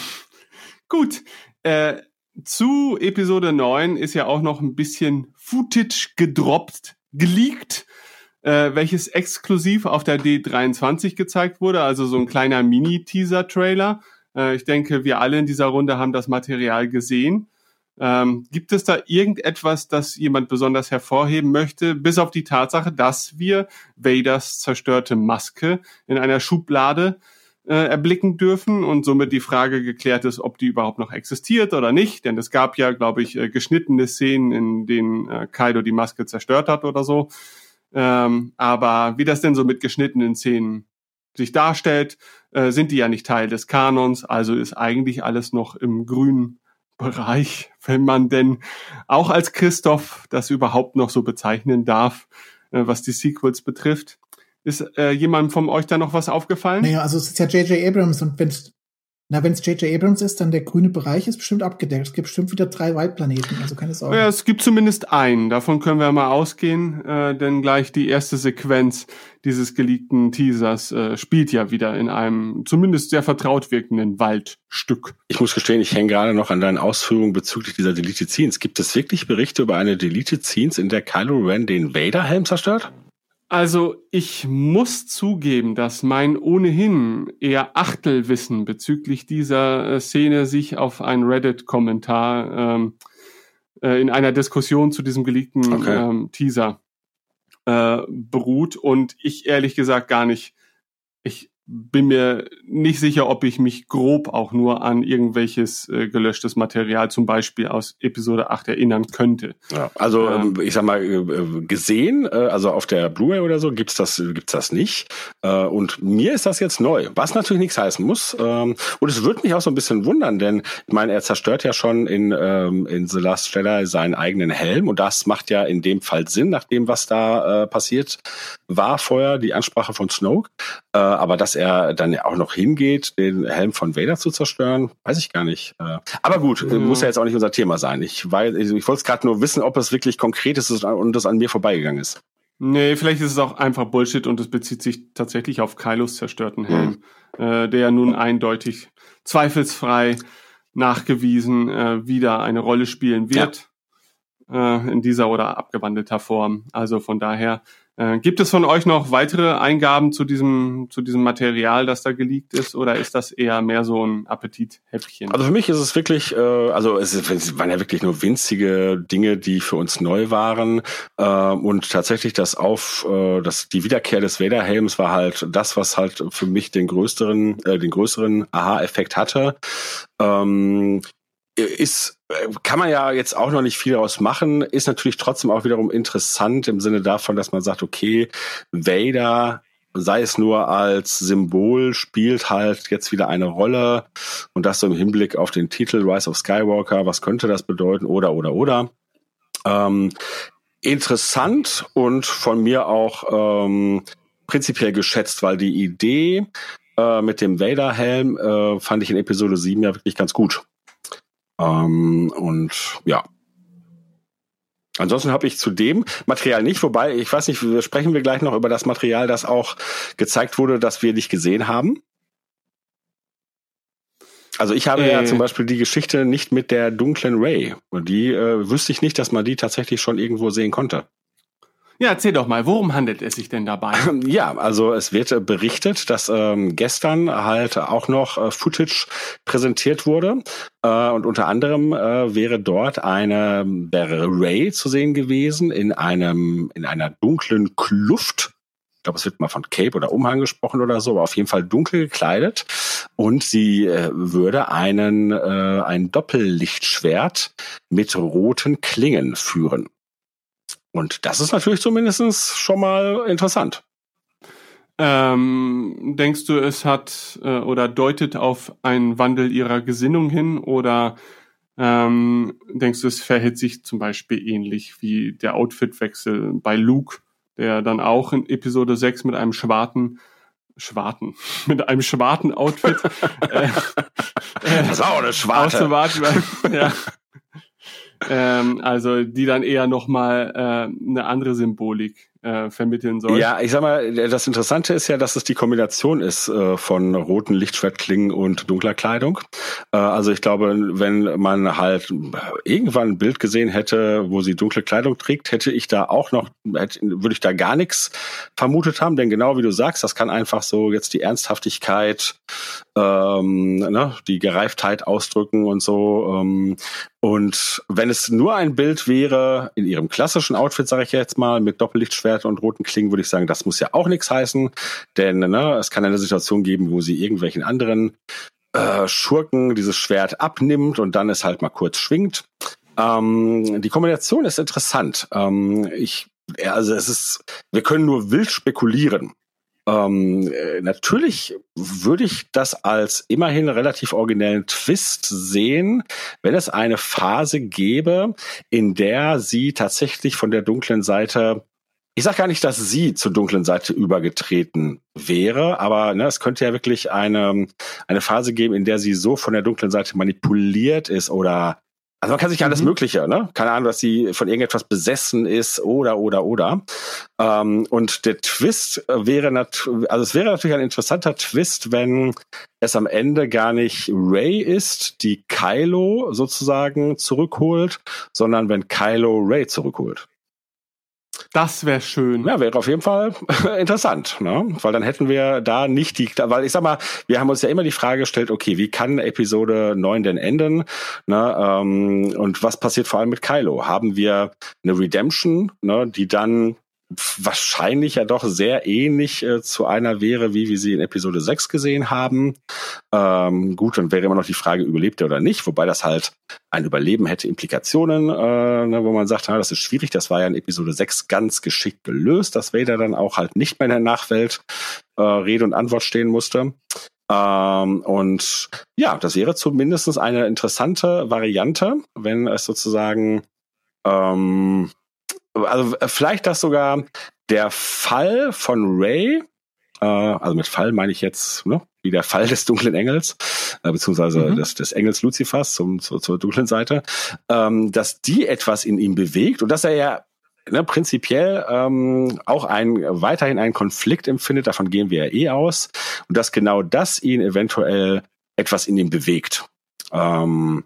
gut. Äh, zu Episode 9 ist ja auch noch ein bisschen Footage gedroppt, geleakt, äh, welches exklusiv auf der D23 gezeigt wurde, also so ein kleiner Mini-Teaser-Trailer. Äh, ich denke, wir alle in dieser Runde haben das Material gesehen. Ähm, gibt es da irgendetwas, das jemand besonders hervorheben möchte, bis auf die Tatsache, dass wir Vaders zerstörte Maske in einer Schublade äh, erblicken dürfen und somit die Frage geklärt ist, ob die überhaupt noch existiert oder nicht. Denn es gab ja, glaube ich, äh, geschnittene Szenen, in denen äh, Kaido die Maske zerstört hat oder so. Ähm, aber wie das denn so mit geschnittenen Szenen sich darstellt, äh, sind die ja nicht Teil des Kanons, also ist eigentlich alles noch im grünen Bereich, wenn man denn auch als Christoph das überhaupt noch so bezeichnen darf, äh, was die Sequels betrifft. Ist äh, jemandem von euch da noch was aufgefallen? Naja, also es ist ja J.J. Abrams und wenn's, na, wenn's J.J. Abrams ist, dann der grüne Bereich ist bestimmt abgedeckt. Es gibt bestimmt wieder drei Waldplaneten, also keine Sorge. Ja, es gibt zumindest einen. Davon können wir mal ausgehen, äh, denn gleich die erste Sequenz dieses geleakten Teasers äh, spielt ja wieder in einem zumindest sehr vertraut wirkenden Waldstück. Ich muss gestehen, ich hänge gerade noch an deinen Ausführungen bezüglich dieser Deleted Scenes. Gibt es wirklich Berichte über eine Deleted Scenes, in der Kylo Ren den Vader-Helm zerstört? Also ich muss zugeben, dass mein ohnehin eher Achtelwissen bezüglich dieser äh, Szene sich auf einen Reddit-Kommentar ähm, äh, in einer Diskussion zu diesem geleakten Okay. ähm, Teaser äh, beruht und ich ehrlich gesagt gar nicht, ich bin mir nicht sicher, ob ich mich grob auch nur an irgendwelches äh, gelöschtes Material, zum Beispiel aus Episode 8, erinnern könnte. Ja, also Ähm. ähm, ich sag mal äh, gesehen, äh, also auf der Blu-ray oder so gibt's das gibt's das nicht. Äh, und mir ist das jetzt neu, was natürlich nichts heißen muss. Ähm, und es würde mich auch so ein bisschen wundern, denn ich meine, er zerstört ja schon in ähm, in The Last Jedi seinen eigenen Helm und das macht ja in dem Fall Sinn, nach dem was da äh, passiert war vorher die Ansprache von Snoke. Aber dass er dann ja auch noch hingeht, den Helm von Vader zu zerstören, weiß ich gar nicht. Äh, aber gut, Ja. muss ja jetzt auch nicht unser Thema sein. Ich, weiß, ich, ich wollte es gerade nur wissen, ob es wirklich konkret ist und das an mir vorbeigegangen ist. Nee, vielleicht ist es auch einfach Bullshit und es bezieht sich tatsächlich auf Kylos zerstörten Helm, äh, der ja nun eindeutig zweifelsfrei nachgewiesen äh, wieder eine Rolle spielen wird. Äh, in dieser oder abgewandelter Form. Also von daher äh, gibt es von euch noch weitere Eingaben zu diesem zu diesem Material, das da geleakt ist, oder ist das eher mehr so ein Appetithäppchen? Also für mich ist es wirklich, äh, also es, es waren ja wirklich nur winzige Dinge, die für uns neu waren. Äh, und tatsächlich das auf, äh, das, die Wiederkehr des Vader-Helms war halt das, was halt für mich den größeren, äh, den größeren Aha-Effekt hatte. Ähm, ist, äh, kann man ja jetzt auch noch nicht viel daraus machen, ist natürlich trotzdem auch wiederum interessant im Sinne davon, dass man sagt, okay, Vader sei es nur als Symbol, spielt halt jetzt wieder eine Rolle und das so im Hinblick auf den Titel Rise of Skywalker, was könnte das bedeuten oder oder oder. Ähm, interessant und von mir auch ähm, prinzipiell geschätzt, weil die Idee äh, mit dem Vader-Helm äh, fand ich in Episode 7 ja wirklich ganz gut. Ähm, und ja, Ansonsten habe ich zu dem Material nicht, wobei, ich weiß nicht, sprechen wir gleich noch über das Material, das auch gezeigt wurde, das wir nicht gesehen haben. Also ich habe äh. ja zum Beispiel die Geschichte nicht mit der dunklen Ray. Und die äh, wüsste ich nicht, dass man die tatsächlich schon irgendwo sehen konnte. Ja, erzähl doch mal, worum handelt es sich denn dabei? Ja, also es wird äh, berichtet, dass ähm, gestern halt auch noch äh, Footage präsentiert wurde äh, und unter anderem äh, wäre dort eine wäre zu sehen gewesen in einem in einer dunklen Kluft. Ich glaube, es wird mal von Cape oder Umhang gesprochen oder so, aber auf jeden Fall dunkel gekleidet und sie äh, würde einen äh, ein Doppellichtschwert mit roten Klingen führen. Und das ist natürlich zumindest schon mal interessant. Ähm, denkst du, es hat äh, oder deutet auf einen Wandel ihrer Gesinnung hin oder ähm, denkst du, es verhält sich zum Beispiel ähnlich wie der Outfitwechsel bei Luke, der dann auch in Episode 6 mit einem schwarzen Schwarten, mit einem schwarzen Outfit. äh, das ist auch eine Schwarte. ja, ähm, also die dann eher nochmal äh, eine andere Symbolik äh, vermitteln soll. Ja, ich sag mal, das Interessante ist ja, dass es die Kombination ist äh, von roten Lichtschwertklingen und dunkler Kleidung. Äh, also ich glaube, wenn man halt irgendwann ein Bild gesehen hätte, wo sie dunkle Kleidung trägt, hätte ich da auch noch, hätte, würde ich da gar nichts vermutet haben, denn genau wie du sagst, das kann einfach so jetzt die Ernsthaftigkeit, ähm, ne, die Gereiftheit ausdrücken und so. Ähm, und wenn es nur ein Bild wäre, in ihrem klassischen Outfit, sage ich jetzt mal, mit Doppellichtschwert und roten Klingen, würde ich sagen, das muss ja auch nichts heißen. Denn ne, es kann eine Situation geben, wo sie irgendwelchen anderen äh, Schurken dieses Schwert abnimmt und dann es halt mal kurz schwingt. Ähm, die Kombination ist interessant. Ähm, ich, also es ist, wir können nur wild spekulieren. Ähm, äh, natürlich würde ich das als immerhin relativ originellen Twist sehen, wenn es eine Phase gäbe, in der sie tatsächlich von der dunklen Seite ich sage gar nicht, dass sie zur dunklen Seite übergetreten wäre, aber ne, es könnte ja wirklich eine, eine Phase geben, in der sie so von der dunklen Seite manipuliert ist oder also man kann sich alles mhm. Mögliche, ne? Keine Ahnung, dass sie von irgendetwas besessen ist oder oder oder. Ähm, und der Twist wäre natürlich, also es wäre natürlich ein interessanter Twist, wenn es am Ende gar nicht Ray ist, die Kylo sozusagen zurückholt, sondern wenn Kylo Ray zurückholt. Das wäre schön. Ja, wäre auf jeden Fall interessant, ne? Weil dann hätten wir da nicht die, weil ich sag mal, wir haben uns ja immer die Frage gestellt, okay, wie kann Episode 9 denn enden? Ne? Ähm, und was passiert vor allem mit Kylo? Haben wir eine Redemption, ne, die dann wahrscheinlich ja doch sehr ähnlich äh, zu einer wäre, wie wir sie in Episode 6 gesehen haben. Ähm, gut, dann wäre immer noch die Frage, überlebt er oder nicht, wobei das halt ein Überleben hätte Implikationen, äh, ne, wo man sagt, na, das ist schwierig, das war ja in Episode 6 ganz geschickt gelöst, dass Vader dann auch halt nicht mehr in der Nachwelt äh, Rede und Antwort stehen musste. Ähm, und ja, das wäre zumindest eine interessante Variante, wenn es sozusagen ähm, also äh, vielleicht das sogar der Fall von Ray, äh, also mit Fall meine ich jetzt, ne, wie der Fall des dunklen Engels, äh, beziehungsweise mhm. des, des Engels Luzifers zum, zur, zur dunklen Seite, ähm, dass die etwas in ihm bewegt und dass er ja ne, prinzipiell ähm, auch ein weiterhin einen Konflikt empfindet, davon gehen wir ja eh aus, und dass genau das ihn eventuell etwas in ihm bewegt. Ähm,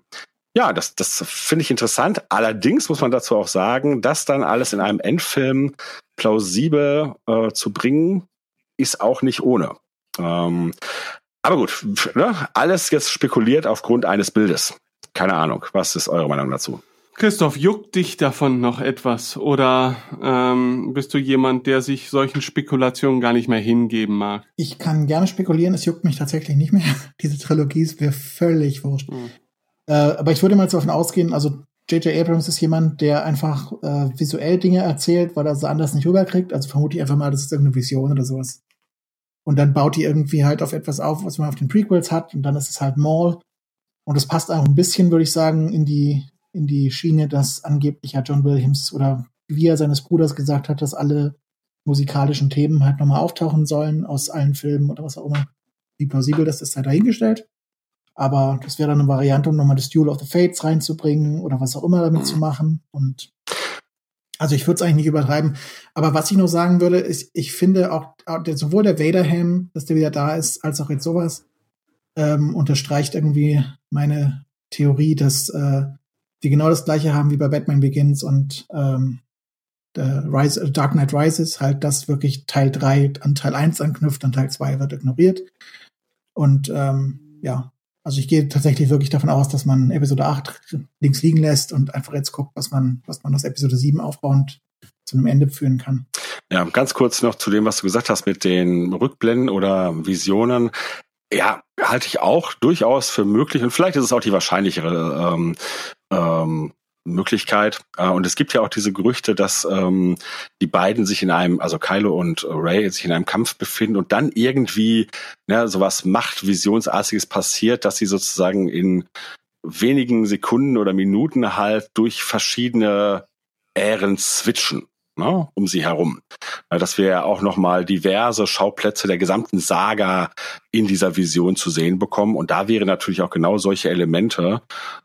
ja, das, das finde ich interessant. Allerdings muss man dazu auch sagen, das dann alles in einem Endfilm plausibel äh, zu bringen, ist auch nicht ohne. Ähm, aber gut, ne? alles jetzt spekuliert aufgrund eines Bildes. Keine Ahnung. Was ist eure Meinung dazu? Christoph, juckt dich davon noch etwas? Oder ähm, bist du jemand, der sich solchen Spekulationen gar nicht mehr hingeben mag? Ich kann gerne spekulieren, es juckt mich tatsächlich nicht mehr. Diese Trilogie ist mir völlig wurscht. Hm. Äh, aber ich würde mal davon ausgehen, also J.J. Abrams ist jemand, der einfach äh, visuell Dinge erzählt, weil er sie anders nicht rüberkriegt. Also vermute ich einfach mal, das ist irgendeine Vision oder sowas. Und dann baut die irgendwie halt auf etwas auf, was man auf den Prequels hat. Und dann ist es halt Maul. Und es passt auch ein bisschen, würde ich sagen, in die, in die Schiene, dass angeblich ja John Williams oder wie er seines Bruders gesagt hat, dass alle musikalischen Themen halt nochmal auftauchen sollen aus allen Filmen oder was auch immer. Wie plausibel das ist, sei dahingestellt. Aber das wäre dann eine Variante, um nochmal das Duel of the Fates reinzubringen oder was auch immer damit zu machen. Und Also ich würde es eigentlich nicht übertreiben. Aber was ich noch sagen würde, ist, ich finde auch, sowohl der Vader-Helm, dass der wieder da ist, als auch jetzt sowas, ähm, unterstreicht irgendwie meine Theorie, dass äh, wir genau das gleiche haben wie bei Batman Begins und ähm, Rise, Dark Knight Rises, halt das wirklich Teil 3 an Teil 1 anknüpft und Teil 2 wird ignoriert. Und ähm, ja, also ich gehe tatsächlich wirklich davon aus, dass man Episode 8 links liegen lässt und einfach jetzt guckt, was man, was man aus Episode 7 aufbauend zu einem Ende führen kann. Ja, ganz kurz noch zu dem, was du gesagt hast mit den Rückblenden oder Visionen. Ja, halte ich auch durchaus für möglich und vielleicht ist es auch die wahrscheinlichere ähm, ähm, Möglichkeit. Äh, und es gibt ja auch diese Gerüchte, dass ähm, die beiden sich in einem, also Kylo und Ray sich in einem Kampf befinden und dann irgendwie ne, sowas Machtvisionsartiges passiert, dass sie sozusagen in wenigen Sekunden oder Minuten halt durch verschiedene Ähren switchen ne, um sie herum. Dass wir ja auch nochmal diverse Schauplätze der gesamten Saga in dieser Vision zu sehen bekommen. Und da wäre natürlich auch genau solche Elemente,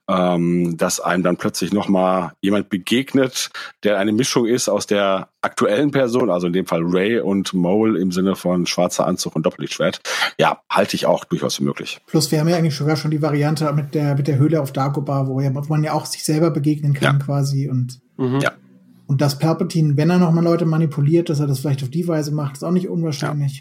ähm, dass einem dann plötzlich nochmal jemand begegnet, der eine Mischung ist aus der aktuellen Person, also in dem Fall Ray und Mole im Sinne von schwarzer Anzug und Doppellichtschwert. Ja, halte ich auch durchaus für möglich. Plus wir haben ja eigentlich sogar schon die Variante mit der, mit der Höhle auf Dagobah, wo man ja auch sich selber begegnen kann ja. quasi und mhm. ja. Und dass Palpatine, wenn er nochmal Leute manipuliert, dass er das vielleicht auf die Weise macht, ist auch nicht unwahrscheinlich.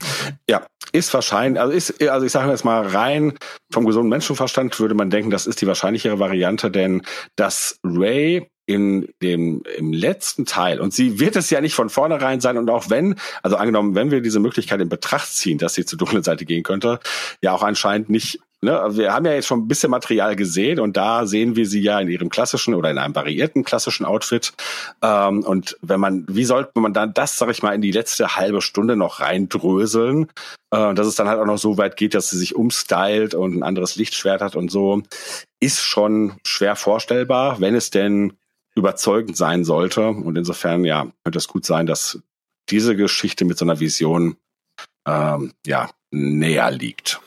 Ja, ja ist wahrscheinlich, also ist, also ich sage jetzt mal rein vom gesunden Menschenverstand würde man denken, das ist die wahrscheinlichere Variante, denn dass Ray in dem im letzten Teil und sie wird es ja nicht von vornherein sein und auch wenn also angenommen wenn wir diese Möglichkeit in Betracht ziehen dass sie zur dunklen Seite gehen könnte ja auch anscheinend nicht ne, wir haben ja jetzt schon ein bisschen Material gesehen und da sehen wir sie ja in ihrem klassischen oder in einem variierten klassischen Outfit. Ähm, und wenn man, wie sollte man dann das, sag ich mal, in die letzte halbe Stunde noch reindröseln, äh, dass es dann halt auch noch so weit geht, dass sie sich umstylt und ein anderes Lichtschwert hat und so, ist schon schwer vorstellbar, wenn es denn überzeugend sein sollte. Und insofern, ja, könnte es gut sein, dass diese Geschichte mit so einer Vision ähm, ja näher liegt.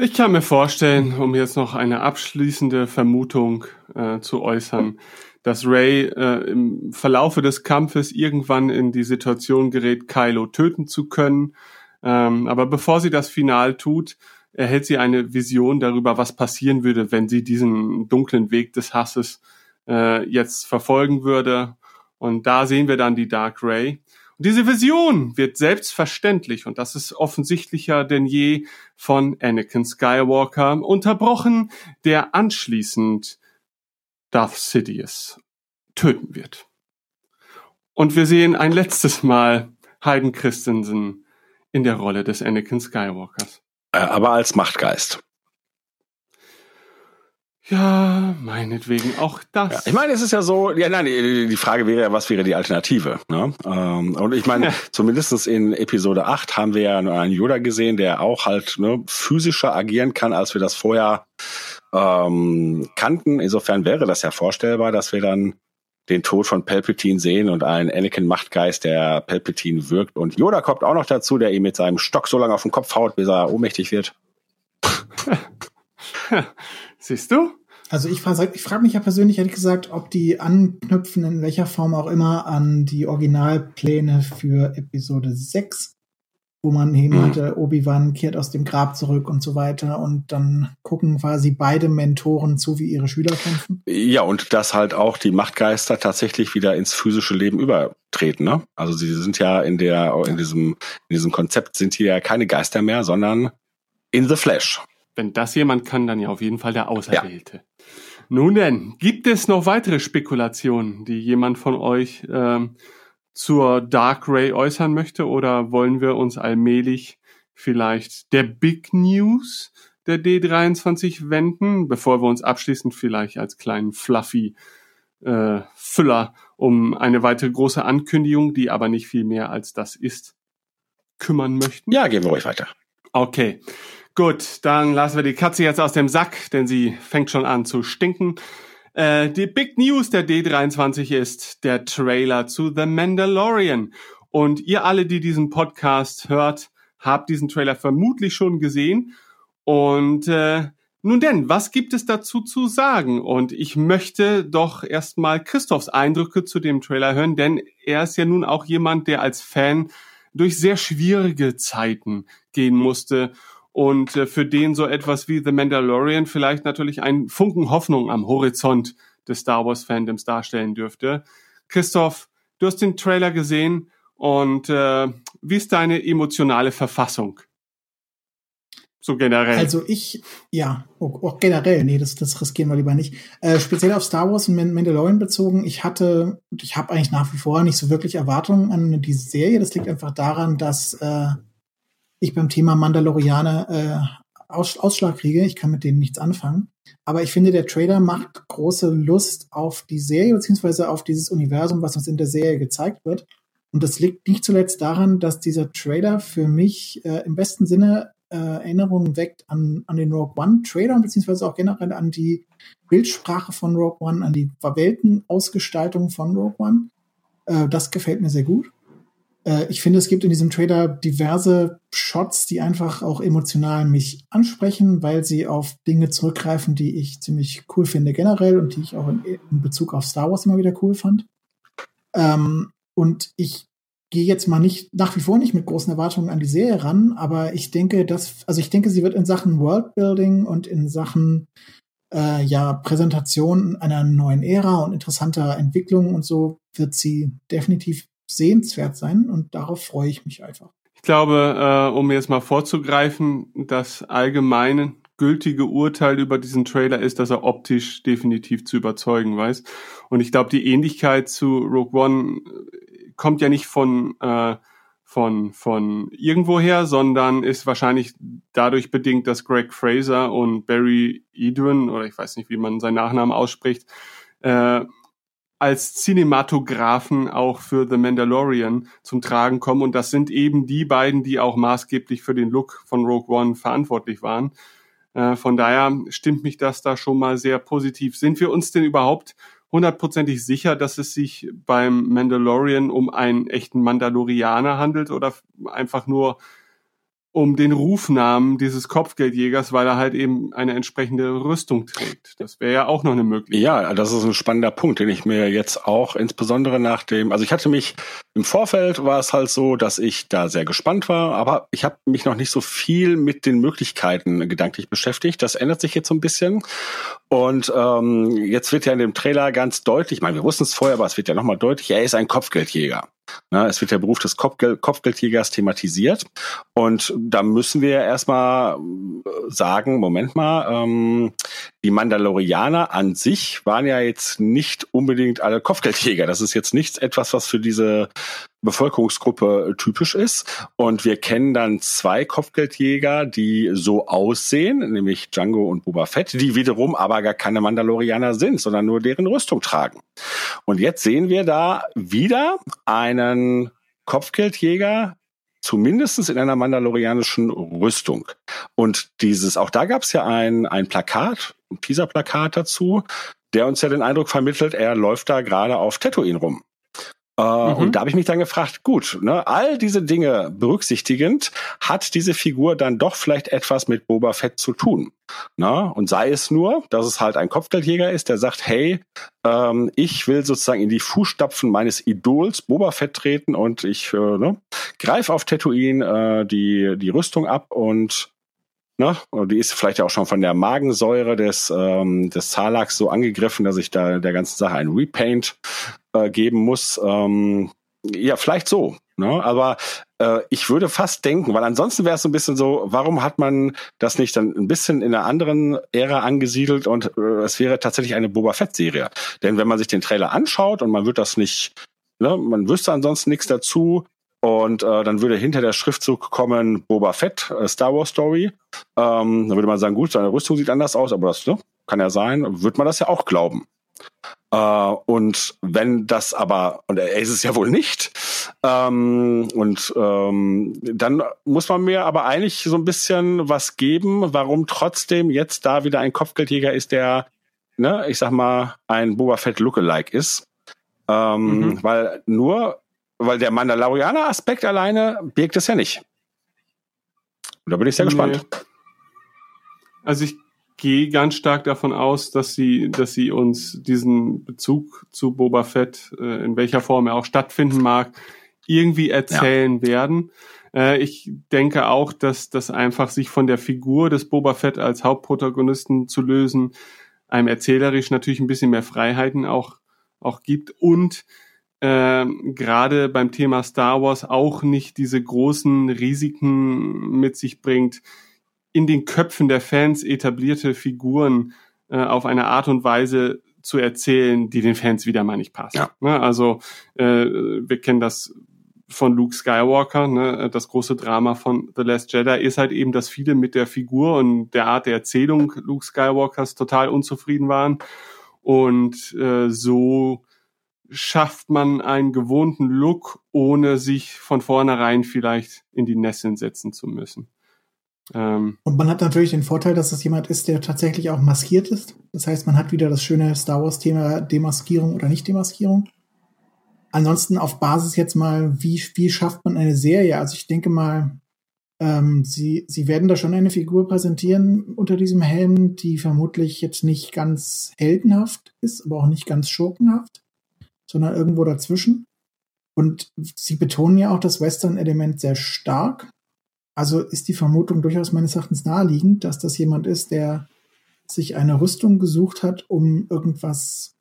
Ich kann mir vorstellen, um jetzt noch eine abschließende Vermutung äh, zu äußern, dass Ray äh, im Verlaufe des Kampfes irgendwann in die Situation gerät, Kylo töten zu können. Ähm, aber bevor sie das final tut, erhält sie eine Vision darüber, was passieren würde, wenn sie diesen dunklen Weg des Hasses äh, jetzt verfolgen würde. Und da sehen wir dann die Dark Ray. Und diese Vision wird selbstverständlich, und das ist offensichtlicher denn je, von Anakin Skywalker unterbrochen, der anschließend Darth Sidious töten wird. Und wir sehen ein letztes Mal Hayden Christensen in der Rolle des Anakin Skywalkers. Äh, aber als Machtgeist. Ja, meinetwegen auch das. Ja, ich meine, es ist ja so, ja nein, die, Frage wäre ja, was wäre die Alternative? Ne? Ähm, und ich meine, zumindestens in Episode 8 haben wir ja einen Yoda gesehen, der auch halt ne, physischer agieren kann, als wir das vorher ähm, kannten. Insofern wäre das ja vorstellbar, dass wir dann den Tod von Palpatine sehen und einen Anakin-Machtgeist, der Palpatine wirkt. Und Yoda kommt auch noch dazu, der ihm mit seinem Stock so lange auf den Kopf haut, bis er ohnmächtig wird. Siehst du? Also ich frage ich frag mich ja persönlich ehrlich gesagt, ob die anknüpfen in welcher Form auch immer an die Originalpläne für Episode 6, wo man eben mhm. hatte, Obi-Wan kehrt aus dem Grab zurück und so weiter und dann gucken quasi beide Mentoren zu, wie ihre Schüler kämpfen. Ja, und dass halt auch die Machtgeister tatsächlich wieder ins physische Leben übertreten, ne? Also sie sind ja in der, in diesem, in diesem Konzept sind hier ja keine Geister mehr, sondern in the flesh. Wenn das jemand kann, dann ja auf jeden Fall der Auserwählte. Ja. Nun denn, gibt es noch weitere Spekulationen, die jemand von euch ähm, zur Dark Ray äußern möchte oder wollen wir uns allmählich vielleicht der Big News der D23 wenden, bevor wir uns abschließend vielleicht als kleinen Fluffy äh, Füller um eine weitere große Ankündigung, die aber nicht viel mehr als das ist, kümmern möchten? Ja, gehen wir ruhig weiter. Okay. Gut, dann lassen wir die Katze jetzt aus dem Sack, denn sie fängt schon an zu stinken. Äh, die Big News der D23 ist der Trailer zu The Mandalorian. Und ihr alle, die diesen Podcast hört, habt diesen Trailer vermutlich schon gesehen. Und äh, Nun denn, was gibt es dazu zu sagen? Und ich möchte doch erstmal Christophs Eindrücke zu dem Trailer hören, denn er ist ja nun auch jemand, der als Fan durch sehr schwierige Zeiten gehen musste und äh, für den so etwas wie The Mandalorian vielleicht natürlich ein Funken Hoffnung am Horizont des Star Wars Fandoms darstellen dürfte. Christoph, du hast den Trailer gesehen und äh, wie ist deine emotionale Verfassung? So generell. Also ich, ja, auch, auch generell, nee, das, das riskieren wir lieber nicht. Äh, speziell auf Star Wars und Mandalorian bezogen, ich hatte, ich habe eigentlich nach wie vor nicht so wirklich Erwartungen an diese Serie. Das liegt einfach daran, dass äh, ich beim Thema Mandalorianer äh, Aus, Ausschlag kriege. Ich kann mit denen nichts anfangen. Aber ich finde, der Trailer macht große Lust auf die Serie, beziehungsweise auf dieses Universum, was uns in der Serie gezeigt wird. Und das liegt nicht zuletzt daran, dass dieser Trailer für mich äh, im besten Sinne äh, Erinnerungen weckt an, an den Rogue One Trailer, beziehungsweise auch generell an die Bildsprache von Rogue One, an die Weltenausgestaltung von Rogue One. Äh, das gefällt mir sehr gut. Äh, ich finde, es gibt in diesem Trailer diverse Shots, die einfach auch emotional mich ansprechen, weil sie auf Dinge zurückgreifen, die ich ziemlich cool finde generell und die ich auch in, in Bezug auf Star Wars immer wieder cool fand. Ähm, und ich gehe jetzt mal nicht nach wie vor nicht mit großen Erwartungen an die Serie ran, aber ich denke, dass also ich denke, sie wird in Sachen Worldbuilding und in Sachen äh, ja Präsentation einer neuen Ära und interessanter Entwicklung und so wird sie definitiv sehenswert sein und darauf freue ich mich einfach. Ich glaube, äh, um jetzt mal vorzugreifen, das allgemeine gültige Urteil über diesen Trailer ist, dass er optisch definitiv zu überzeugen weiß. Und ich glaube, die Ähnlichkeit zu Rogue One kommt ja nicht von, äh, von, von irgendwoher, sondern ist wahrscheinlich dadurch bedingt, dass Greg Fraser und Barry Edwin, oder ich weiß nicht, wie man seinen Nachnamen ausspricht, äh, als Cinematografen auch für The Mandalorian zum Tragen kommen. Und das sind eben die beiden, die auch maßgeblich für den Look von Rogue One verantwortlich waren. Äh, von daher stimmt mich das da schon mal sehr positiv. Sind wir uns denn überhaupt hundertprozentig sicher, dass es sich beim Mandalorian um einen echten Mandalorianer handelt oder einfach nur um den Rufnamen dieses Kopfgeldjägers, weil er halt eben eine entsprechende Rüstung trägt. Das wäre ja auch noch eine Möglichkeit. Ja, das ist ein spannender Punkt, den ich mir jetzt auch insbesondere nach dem, also ich hatte mich im Vorfeld war es halt so, dass ich da sehr gespannt war, aber ich habe mich noch nicht so viel mit den Möglichkeiten gedanklich beschäftigt. Das ändert sich jetzt so ein bisschen und ähm, jetzt wird ja in dem Trailer ganz deutlich, ich meine, wir wussten es vorher, aber es wird ja nochmal deutlich, er ist ein Kopfgeldjäger. Na, es wird der Beruf des Kopfgeld Kopfgeldjägers thematisiert. Und da müssen wir erstmal äh, sagen, Moment mal, ähm, die Mandalorianer an sich waren ja jetzt nicht unbedingt alle Kopfgeldjäger. Das ist jetzt nichts etwas, was für diese Bevölkerungsgruppe typisch ist. Und wir kennen dann zwei Kopfgeldjäger, die so aussehen, nämlich Django und Boba Fett, die wiederum aber gar keine Mandalorianer sind, sondern nur deren Rüstung tragen. Und jetzt sehen wir da wieder einen Kopfgeldjäger, zumindest in einer mandalorianischen Rüstung. Und dieses, auch da gab es ja ein, ein Plakat, ein Teaser-Plakat dazu, der uns ja den Eindruck vermittelt, er läuft da gerade auf Tatooine rum. Äh, mhm. Und da habe ich mich dann gefragt, gut, ne, all diese Dinge berücksichtigend, hat diese Figur dann doch vielleicht etwas mit Boba Fett zu tun? Na, ne? und sei es nur, dass es halt ein Kopfgeldjäger ist, der sagt, hey, ähm, ich will sozusagen in die Fußstapfen meines Idols Boba Fett treten und ich äh, ne, greife auf Tatooine äh, die, die Rüstung ab und Ne? Die ist vielleicht auch schon von der Magensäure des, ähm, des Zalaks so angegriffen, dass ich da der ganzen Sache ein Repaint äh, geben muss. Ähm, ja, vielleicht so. Ne? Aber äh, ich würde fast denken, weil ansonsten wäre es so ein bisschen so, warum hat man das nicht dann ein bisschen in einer anderen Ära angesiedelt und äh, es wäre tatsächlich eine Boba Fett-Serie. Denn wenn man sich den Trailer anschaut und man wird das nicht, ne, man wüsste ansonsten nichts dazu, und äh, dann würde hinter der Schriftzug kommen Boba Fett, äh, Star Wars Story. Ähm, dann würde man sagen, gut, seine Rüstung sieht anders aus, aber das ne, kann ja sein, wird man das ja auch glauben. Äh, und wenn das aber, und er ist es ja wohl nicht, ähm, und ähm, dann muss man mir aber eigentlich so ein bisschen was geben, warum trotzdem jetzt da wieder ein Kopfgeldjäger ist, der, ne, ich sag mal, ein Boba Fett Lookalike ist. Ähm, mhm. Weil nur weil der Mandalorianer-Aspekt alleine birgt es ja nicht. Und da bin ich sehr nee. gespannt. Also ich gehe ganz stark davon aus, dass sie, dass sie uns diesen Bezug zu Boba Fett, äh, in welcher Form er auch stattfinden mag, irgendwie erzählen ja. werden. Äh, ich denke auch, dass das einfach sich von der Figur des Boba Fett als Hauptprotagonisten zu lösen, einem erzählerisch natürlich ein bisschen mehr Freiheiten auch, auch gibt und äh, gerade beim Thema Star Wars auch nicht diese großen Risiken mit sich bringt, in den Köpfen der Fans etablierte Figuren äh, auf eine Art und Weise zu erzählen, die den Fans wieder mal nicht passt. Ja. Ne? Also äh, wir kennen das von Luke Skywalker, ne, das große Drama von The Last Jedi ist halt eben, dass viele mit der Figur und der Art der Erzählung Luke Skywalkers total unzufrieden waren. Und äh, so schafft man einen gewohnten Look, ohne sich von vornherein vielleicht in die Nesseln setzen zu müssen. Ähm, und man hat natürlich den Vorteil, dass es jemand ist, der tatsächlich auch maskiert ist. Das heißt, man hat wieder das schöne Star Wars-Thema Demaskierung oder Nicht-Demaskierung. Ansonsten auf Basis jetzt mal, wie, wie schafft man eine Serie? Also ich denke mal, ähm, sie, sie werden da schon eine Figur präsentieren unter diesem Helm, die vermutlich jetzt nicht ganz heldenhaft ist, aber auch nicht ganz schurkenhaft, sondern irgendwo dazwischen. Und sie betonen ja auch das Western-Element sehr stark. Also ist die Vermutung durchaus meines Erachtens naheliegend, dass das jemand ist, der sich eine Rüstung gesucht hat, um irgendwas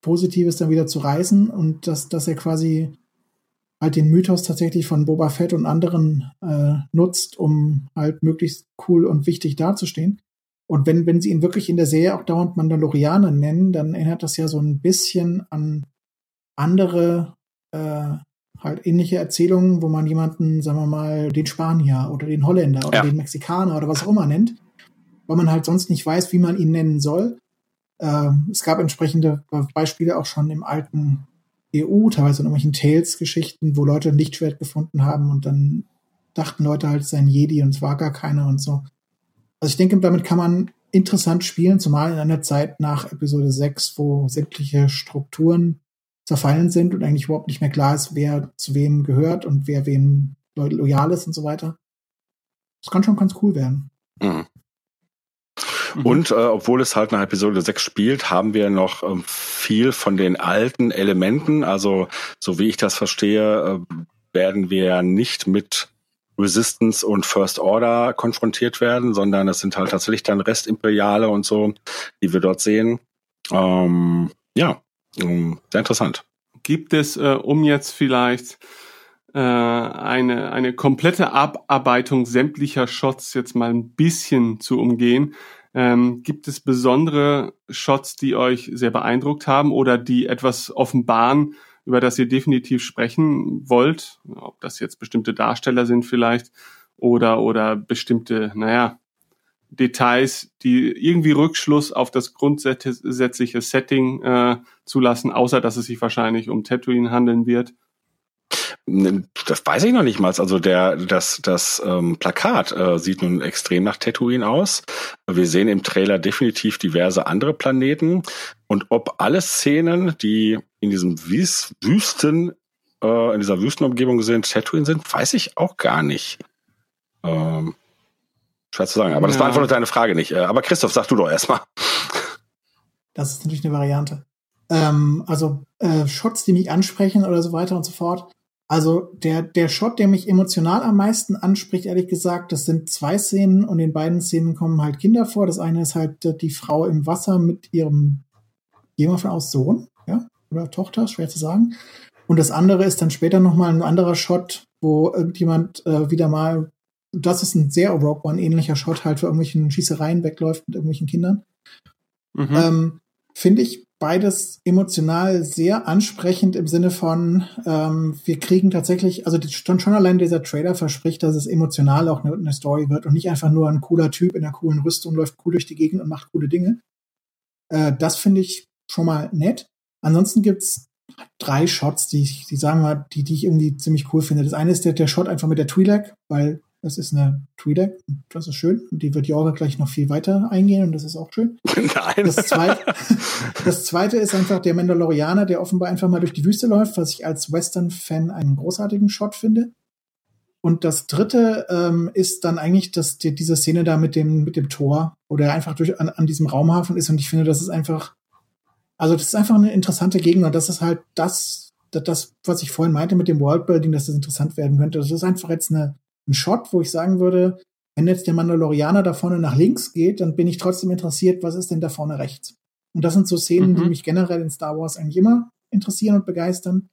Positives dann wieder zu reißen und dass, dass er quasi halt den Mythos tatsächlich von Boba Fett und anderen äh, nutzt, um halt möglichst cool und wichtig dazustehen. Und wenn, wenn sie ihn wirklich in der Serie auch dauernd Mandalorianer nennen, dann erinnert das ja so ein bisschen an andere, äh, halt ähnliche Erzählungen, wo man jemanden, sagen wir mal, den Spanier oder den Holländer oder ja. den Mexikaner oder was auch immer nennt, weil man halt sonst nicht weiß, wie man ihn nennen soll. Ähm, es gab entsprechende Beispiele auch schon im alten EU, teilweise in irgendwelchen Tales-Geschichten, wo Leute ein Lichtschwert gefunden haben und dann dachten Leute halt, es sei ein Jedi und es war gar keiner und so. Also ich denke, damit kann man interessant spielen, zumal in einer Zeit nach Episode 6, wo sämtliche Strukturen zerfallen sind und eigentlich überhaupt nicht mehr klar ist, wer zu wem gehört und wer wem loyal ist und so weiter. Das kann schon ganz cool werden. Mhm. Mhm. Und äh, obwohl es halt nach Episode 6 spielt, haben wir noch ähm, viel von den alten Elementen. Also, so wie ich das verstehe, äh, werden wir nicht mit Resistance und First Order konfrontiert werden, sondern es sind halt tatsächlich dann Restimperiale und so, die wir dort sehen. Ähm, ja, sehr interessant. Gibt es, äh, um jetzt vielleicht äh, eine, eine komplette Abarbeitung sämtlicher Shots jetzt mal ein bisschen zu umgehen, ähm, gibt es besondere Shots, die euch sehr beeindruckt haben oder die etwas offenbaren, über das ihr definitiv sprechen wollt? Ob das jetzt bestimmte Darsteller sind vielleicht oder, oder bestimmte, naja, Details, die irgendwie Rückschluss auf das grundsätzliche Setting äh, zulassen, außer dass es sich wahrscheinlich um Tatooine handeln wird. Das weiß ich noch nicht mal. Also der, das, das ähm, Plakat äh, sieht nun extrem nach Tatooine aus. Wir sehen im Trailer definitiv diverse andere Planeten. Und ob alle Szenen, die in diesem Wüs Wüsten, äh, in dieser Wüstenumgebung sind, Tatooine sind, weiß ich auch gar nicht. Ähm, schwer zu sagen. Aber das ja. beantwortet deine Frage nicht. Äh, aber Christoph, sag du doch erstmal. Das ist natürlich eine Variante. Ähm, also äh, Shots, die mich ansprechen oder so weiter und so fort. Also der, der Shot, der mich emotional am meisten anspricht, ehrlich gesagt, das sind zwei Szenen und in beiden Szenen kommen halt Kinder vor. Das eine ist halt die Frau im Wasser mit ihrem, gehen wir von aus, Sohn, ja, oder Tochter, schwer zu sagen. Und das andere ist dann später nochmal ein anderer Shot, wo irgendjemand äh, wieder mal, das ist ein sehr Rogue One ähnlicher Shot, halt für irgendwelchen Schießereien wegläuft mit irgendwelchen Kindern. Mhm. Ähm, Finde ich beides emotional sehr ansprechend im Sinne von, ähm, wir kriegen tatsächlich, also schon, schon allein dieser Trailer verspricht, dass es emotional auch eine, eine, Story wird und nicht einfach nur ein cooler Typ in einer coolen Rüstung läuft cool durch die Gegend und macht coole Dinge. Äh, das finde ich schon mal nett. Ansonsten gibt's drei Shots, die ich, die sagen wir, die, die ich irgendwie ziemlich cool finde. Das eine ist der, der Shot einfach mit der Twi'lek, weil das ist eine Tweedeck. Das ist schön. Und die wird Jorge gleich noch viel weiter eingehen und das ist auch schön. Nein. Das zweite, das zweite ist einfach der Mandalorianer, der offenbar einfach mal durch die Wüste läuft, was ich als Western-Fan einen großartigen Shot finde. Und das dritte ähm, ist dann eigentlich dass die, diese Szene da mit dem, mit dem Tor, wo der einfach durch, an, an diesem Raumhafen ist. Und ich finde, das ist einfach, also das ist einfach eine interessante Gegend. Und das ist halt das, das, das was ich vorhin meinte mit dem Worldbuilding, dass das interessant werden könnte. Das ist einfach jetzt eine, ein Shot, wo ich sagen würde, wenn jetzt der Mandalorianer da vorne nach links geht, dann bin ich trotzdem interessiert, was ist denn da vorne rechts? Und das sind so Szenen, mhm. die mich generell in Star Wars eigentlich immer interessieren und begeistern.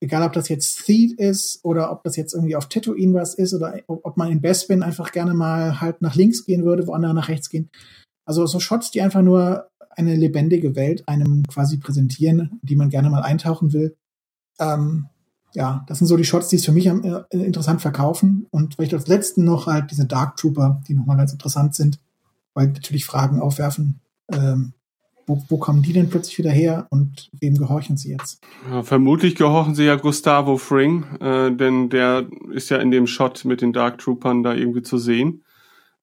Egal, ob das jetzt Theed ist oder ob das jetzt irgendwie auf Tatooine was ist oder ob man in Bespin einfach gerne mal halt nach links gehen würde, wo andere nach rechts gehen. Also so Shots, die einfach nur eine lebendige Welt einem quasi präsentieren, die man gerne mal eintauchen will. Ähm, ja, das sind so die Shots, die es für mich am, äh, interessant verkaufen. Und vielleicht als letzten noch halt diese Dark Trooper, die nochmal ganz interessant sind, weil natürlich Fragen aufwerfen. Ähm, wo, wo kommen die denn plötzlich wieder her und wem gehorchen sie jetzt? Ja, vermutlich gehorchen sie ja Gustavo Fring, äh, denn der ist ja in dem Shot mit den Dark Troopern da irgendwie zu sehen,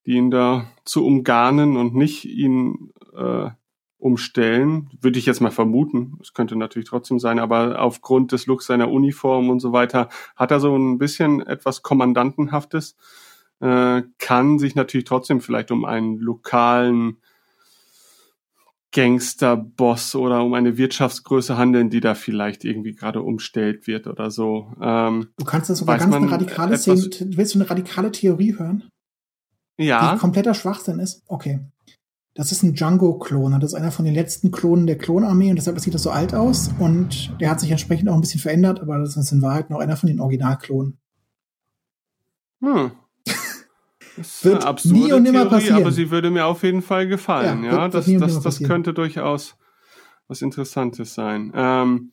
die ihn da zu umgarnen und nicht ihn äh, umstellen, würde ich jetzt mal vermuten. Es könnte natürlich trotzdem sein, aber aufgrund des Looks seiner Uniform und so weiter hat er so ein bisschen etwas Kommandantenhaftes, äh, kann sich natürlich trotzdem vielleicht um einen lokalen Gangsterboss oder um eine Wirtschaftsgröße handeln, die da vielleicht irgendwie gerade umstellt wird oder so. Ähm, du kannst das sogar ganz eine radikale sehen. Willst du eine radikale Theorie hören? Ja. Die kompletter Schwachsinn ist? Okay. Das ist ein Django-Klon. Das ist einer von den letzten Klonen der Klonarmee und deshalb sieht das so alt aus. Und der hat sich entsprechend auch ein bisschen verändert, aber das ist in Wahrheit noch einer von den Originalklonen. Hm. Das wird absurde nie und nimmer Theorie, passieren. aber sie würde mir auf jeden Fall gefallen. Ja, ja das, das, das könnte durchaus was Interessantes sein. Ähm,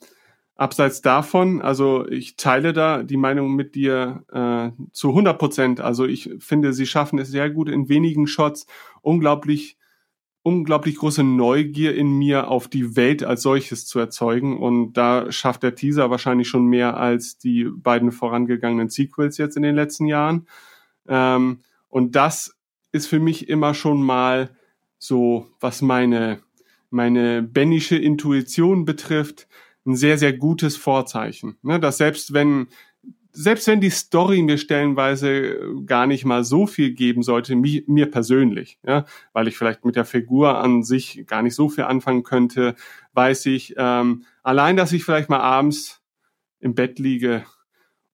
abseits davon, also ich teile da die Meinung mit dir äh, zu 100 Prozent. Also ich finde, sie schaffen es sehr gut in wenigen Shots unglaublich unglaublich große Neugier in mir auf die Welt als solches zu erzeugen. Und da schafft der Teaser wahrscheinlich schon mehr als die beiden vorangegangenen Sequels jetzt in den letzten Jahren. Ähm, und das ist für mich immer schon mal so, was meine, meine bennische Intuition betrifft, ein sehr, sehr gutes Vorzeichen. Ne? Dass selbst wenn, selbst wenn die Story mir stellenweise gar nicht mal so viel geben sollte, mi, mir persönlich, ja, weil ich vielleicht mit der Figur an sich gar nicht so viel anfangen könnte, weiß ich, ähm, allein, dass ich vielleicht mal abends im Bett liege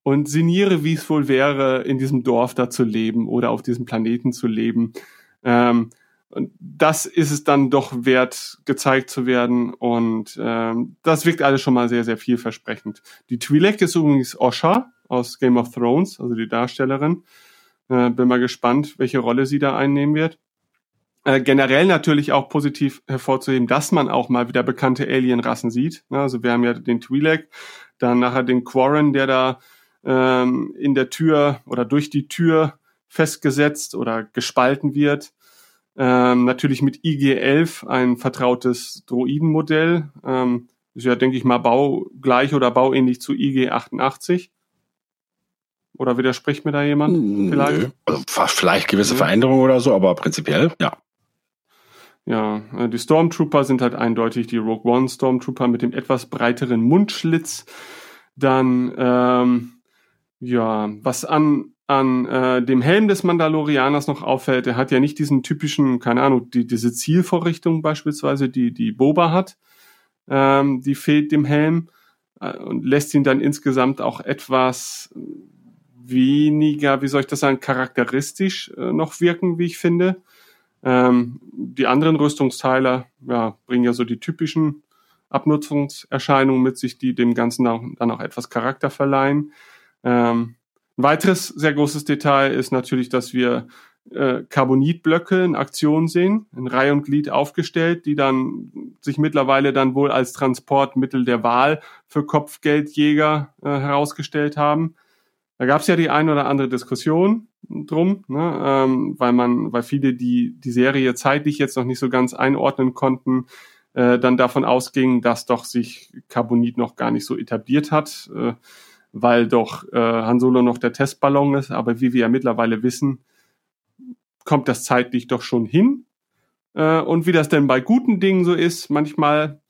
und sinniere, wie es wohl wäre, in diesem Dorf da zu leben oder auf diesem Planeten zu leben. Ähm, und das ist es dann doch wert, gezeigt zu werden. Und ähm, das wirkt alles schon mal sehr, sehr vielversprechend. Die Twi'lek ist übrigens Osha aus Game of Thrones, also die Darstellerin. Äh, bin mal gespannt, welche Rolle sie da einnehmen wird. Äh, generell natürlich auch positiv hervorzuheben, dass man auch mal wieder bekannte Alienrassen sieht. Also wir haben ja den Twi'lek, dann nachher den Quarren, der da ähm, in der Tür oder durch die Tür festgesetzt oder gespalten wird. Ähm, natürlich mit IG-11 ein vertrautes Droidenmodell. Ähm, ist ja, denke ich mal, baugleich oder bauähnlich zu IG-88. Oder widerspricht mir da jemand? Vielleicht, also, vielleicht gewisse ja. Veränderungen oder so, aber prinzipiell, ja. Ja, äh, die Stormtrooper sind halt eindeutig die Rogue One Stormtrooper mit dem etwas breiteren Mundschlitz. Dann ähm, ja, was an an äh, dem Helm des Mandalorianers noch auffällt, er hat ja nicht diesen typischen, keine Ahnung, die, diese Zielvorrichtung beispielsweise, die die Boba hat, ähm, die fehlt dem Helm äh, und lässt ihn dann insgesamt auch etwas weniger, wie soll ich das sagen, charakteristisch äh, noch wirken, wie ich finde. Ähm, die anderen Rüstungsteile ja, bringen ja so die typischen Abnutzungserscheinungen mit sich, die dem Ganzen dann auch etwas Charakter verleihen. Ähm, ein weiteres sehr großes Detail ist natürlich, dass wir äh, Carbonitblöcke in Aktion sehen, in Reihe und Glied aufgestellt, die dann sich mittlerweile dann wohl als Transportmittel der Wahl für Kopfgeldjäger äh, herausgestellt haben. Da gab es ja die ein oder andere Diskussion drum, ne, ähm, weil man, weil viele die die Serie zeitlich jetzt noch nicht so ganz einordnen konnten, äh, dann davon ausgingen, dass doch sich Carbonit noch gar nicht so etabliert hat. Äh, weil doch äh, Han Solo noch der Testballon ist. Aber wie wir ja mittlerweile wissen, kommt das zeitlich doch schon hin. Äh, und wie das denn bei guten Dingen so ist, manchmal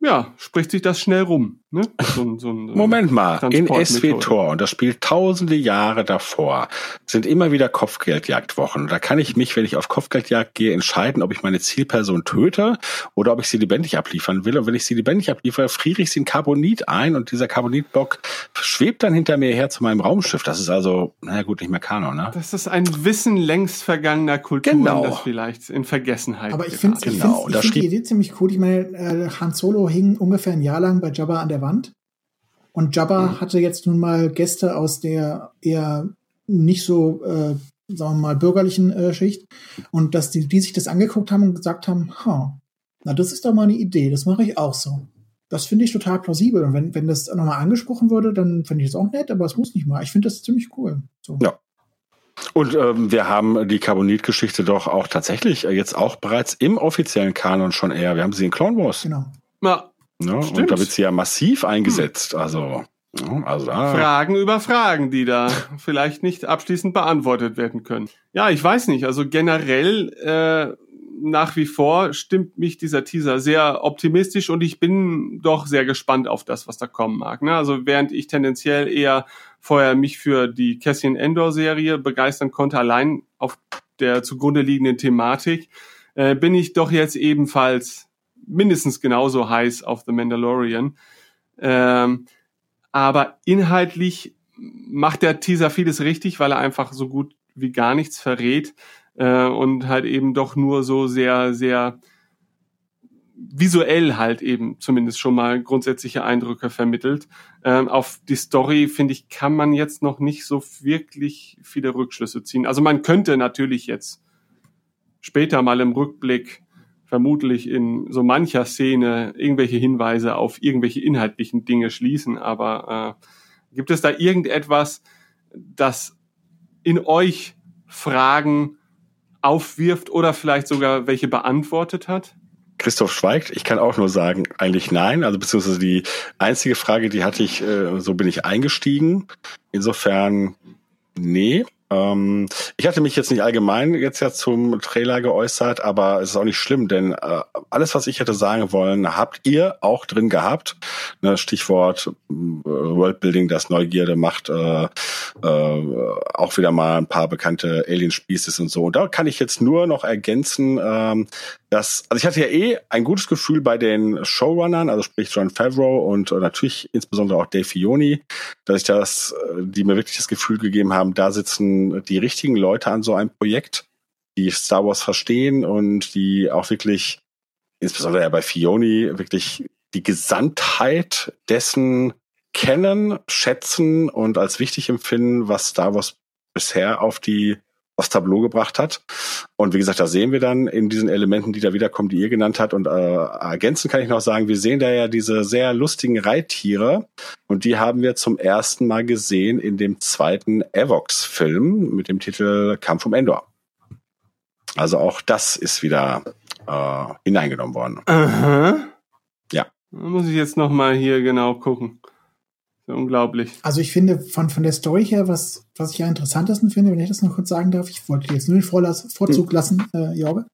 ja, spricht sich das schnell rum. Ne? So, so ein, Moment mal, in SW-Tor, und das spielt tausende Jahre davor, sind immer wieder Kopfgeldjagdwochen. Da kann ich mich, wenn ich auf Kopfgeldjagd gehe, entscheiden, ob ich meine Zielperson töte oder ob ich sie lebendig abliefern will. Und wenn ich sie lebendig abliefere, friere ich sie in Carbonit ein und dieser Carbonitblock schwebt dann hinter mir her zu meinem Raumschiff. Das ist also, naja gut, nicht mehr Kanon, ne? Das ist ein Wissen längst vergangener Kulturen, Genau. das vielleicht in Vergessenheit Aber ich finde ich Genau, ich find die Idee ziemlich cool. Ich meine, äh, Han Solo hing ungefähr ein Jahr lang bei Jabba an der Wand. Und Jabba Mhm. hatte jetzt nun mal Gäste aus der eher nicht so, äh, sagen wir mal, bürgerlichen äh, Schicht. Und dass die, die sich das angeguckt haben und gesagt haben, ha, na, das ist doch mal eine Idee, das mache ich auch so. Das finde ich total plausibel. Und wenn, wenn das nochmal angesprochen würde, dann finde ich das auch nett, aber es muss nicht mal. Ich finde das ziemlich cool. So. Ja. Und ähm, wir haben die Carbonit-Geschichte doch auch tatsächlich äh, jetzt auch bereits im offiziellen Kanon schon eher. Wir haben sie in Clone Wars. Genau. Ja, Ne? Und Stimmt. da wird sie ja massiv eingesetzt. Also, ja, also da. Fragen über Fragen, die da vielleicht nicht abschließend beantwortet werden können. Ja, ich weiß nicht. Also generell äh, nach wie vor stimmt mich dieser Teaser sehr optimistisch und ich bin doch sehr gespannt auf das, was da kommen mag. Ne? Also während ich tendenziell eher vorher mich für die Cassian Endor Serie begeistern konnte, allein auf der zugrunde liegenden Thematik, äh, bin ich doch jetzt ebenfalls mindestens genauso heiß auf The Mandalorian. Ähm, aber inhaltlich macht der Teaser vieles richtig, weil er einfach so gut wie gar nichts verrät äh, und halt eben doch nur so sehr, sehr visuell halt eben zumindest schon mal grundsätzliche Eindrücke vermittelt. Ähm, auf die Story, finde ich, kann man jetzt noch nicht so wirklich viele Rückschlüsse ziehen. Also man könnte natürlich jetzt später mal im Rückblick vermutlich in so mancher Szene irgendwelche Hinweise auf irgendwelche inhaltlichen Dinge schließen, aber äh, gibt es da irgendetwas, das in euch Fragen aufwirft oder vielleicht sogar welche beantwortet hat? Christoph schweigt. Ich kann auch nur sagen, eigentlich nein. Also beziehungsweise die einzige Frage, die hatte ich, äh, so bin ich eingestiegen. Insofern, nee. Ähm, ich hatte mich jetzt nicht allgemein jetzt ja zum Trailer geäußert, aber es ist auch nicht schlimm, denn äh, alles, was ich hätte sagen wollen, habt ihr auch drin gehabt. Ne, Stichwort äh, Worldbuilding, das Neugierde macht, äh, äh, auch wieder mal ein paar bekannte Alien-Species und so. Und da kann ich jetzt nur noch ergänzen, ähm, dass, also ich hatte ja eh ein gutes Gefühl bei den Showrunnern, also sprich John Favreau und äh, natürlich insbesondere auch Dave Filoni, dass ich das, äh, die mir wirklich das Gefühl gegeben haben, da sitzen die richtigen Leute an so einem Projekt, die Star Wars verstehen und die auch wirklich, insbesondere ja bei Fioni, wirklich die Gesamtheit dessen kennen, schätzen und als wichtig empfinden, was Star Wars bisher auf die aufs Tableau gebracht hat. Und wie gesagt, da sehen wir dann in diesen Elementen, die da wiederkommen, die ihr genannt habt. Und äh, ergänzend kann ich noch sagen, wir sehen da ja diese sehr lustigen Reittiere. Und die haben wir zum ersten Mal gesehen in dem zweiten Evox-Film mit dem Titel Kampf um Endor. Also auch das ist wieder äh, hineingenommen worden. Aha. Ja. Da muss ich jetzt noch mal hier genau gucken. Unglaublich. Also ich finde von, von der Story her, was, was ich ja interessantesten finde, wenn ich das noch kurz sagen darf, ich wollte jetzt nur den Vorlass, Vorzug lassen, äh, Jorge.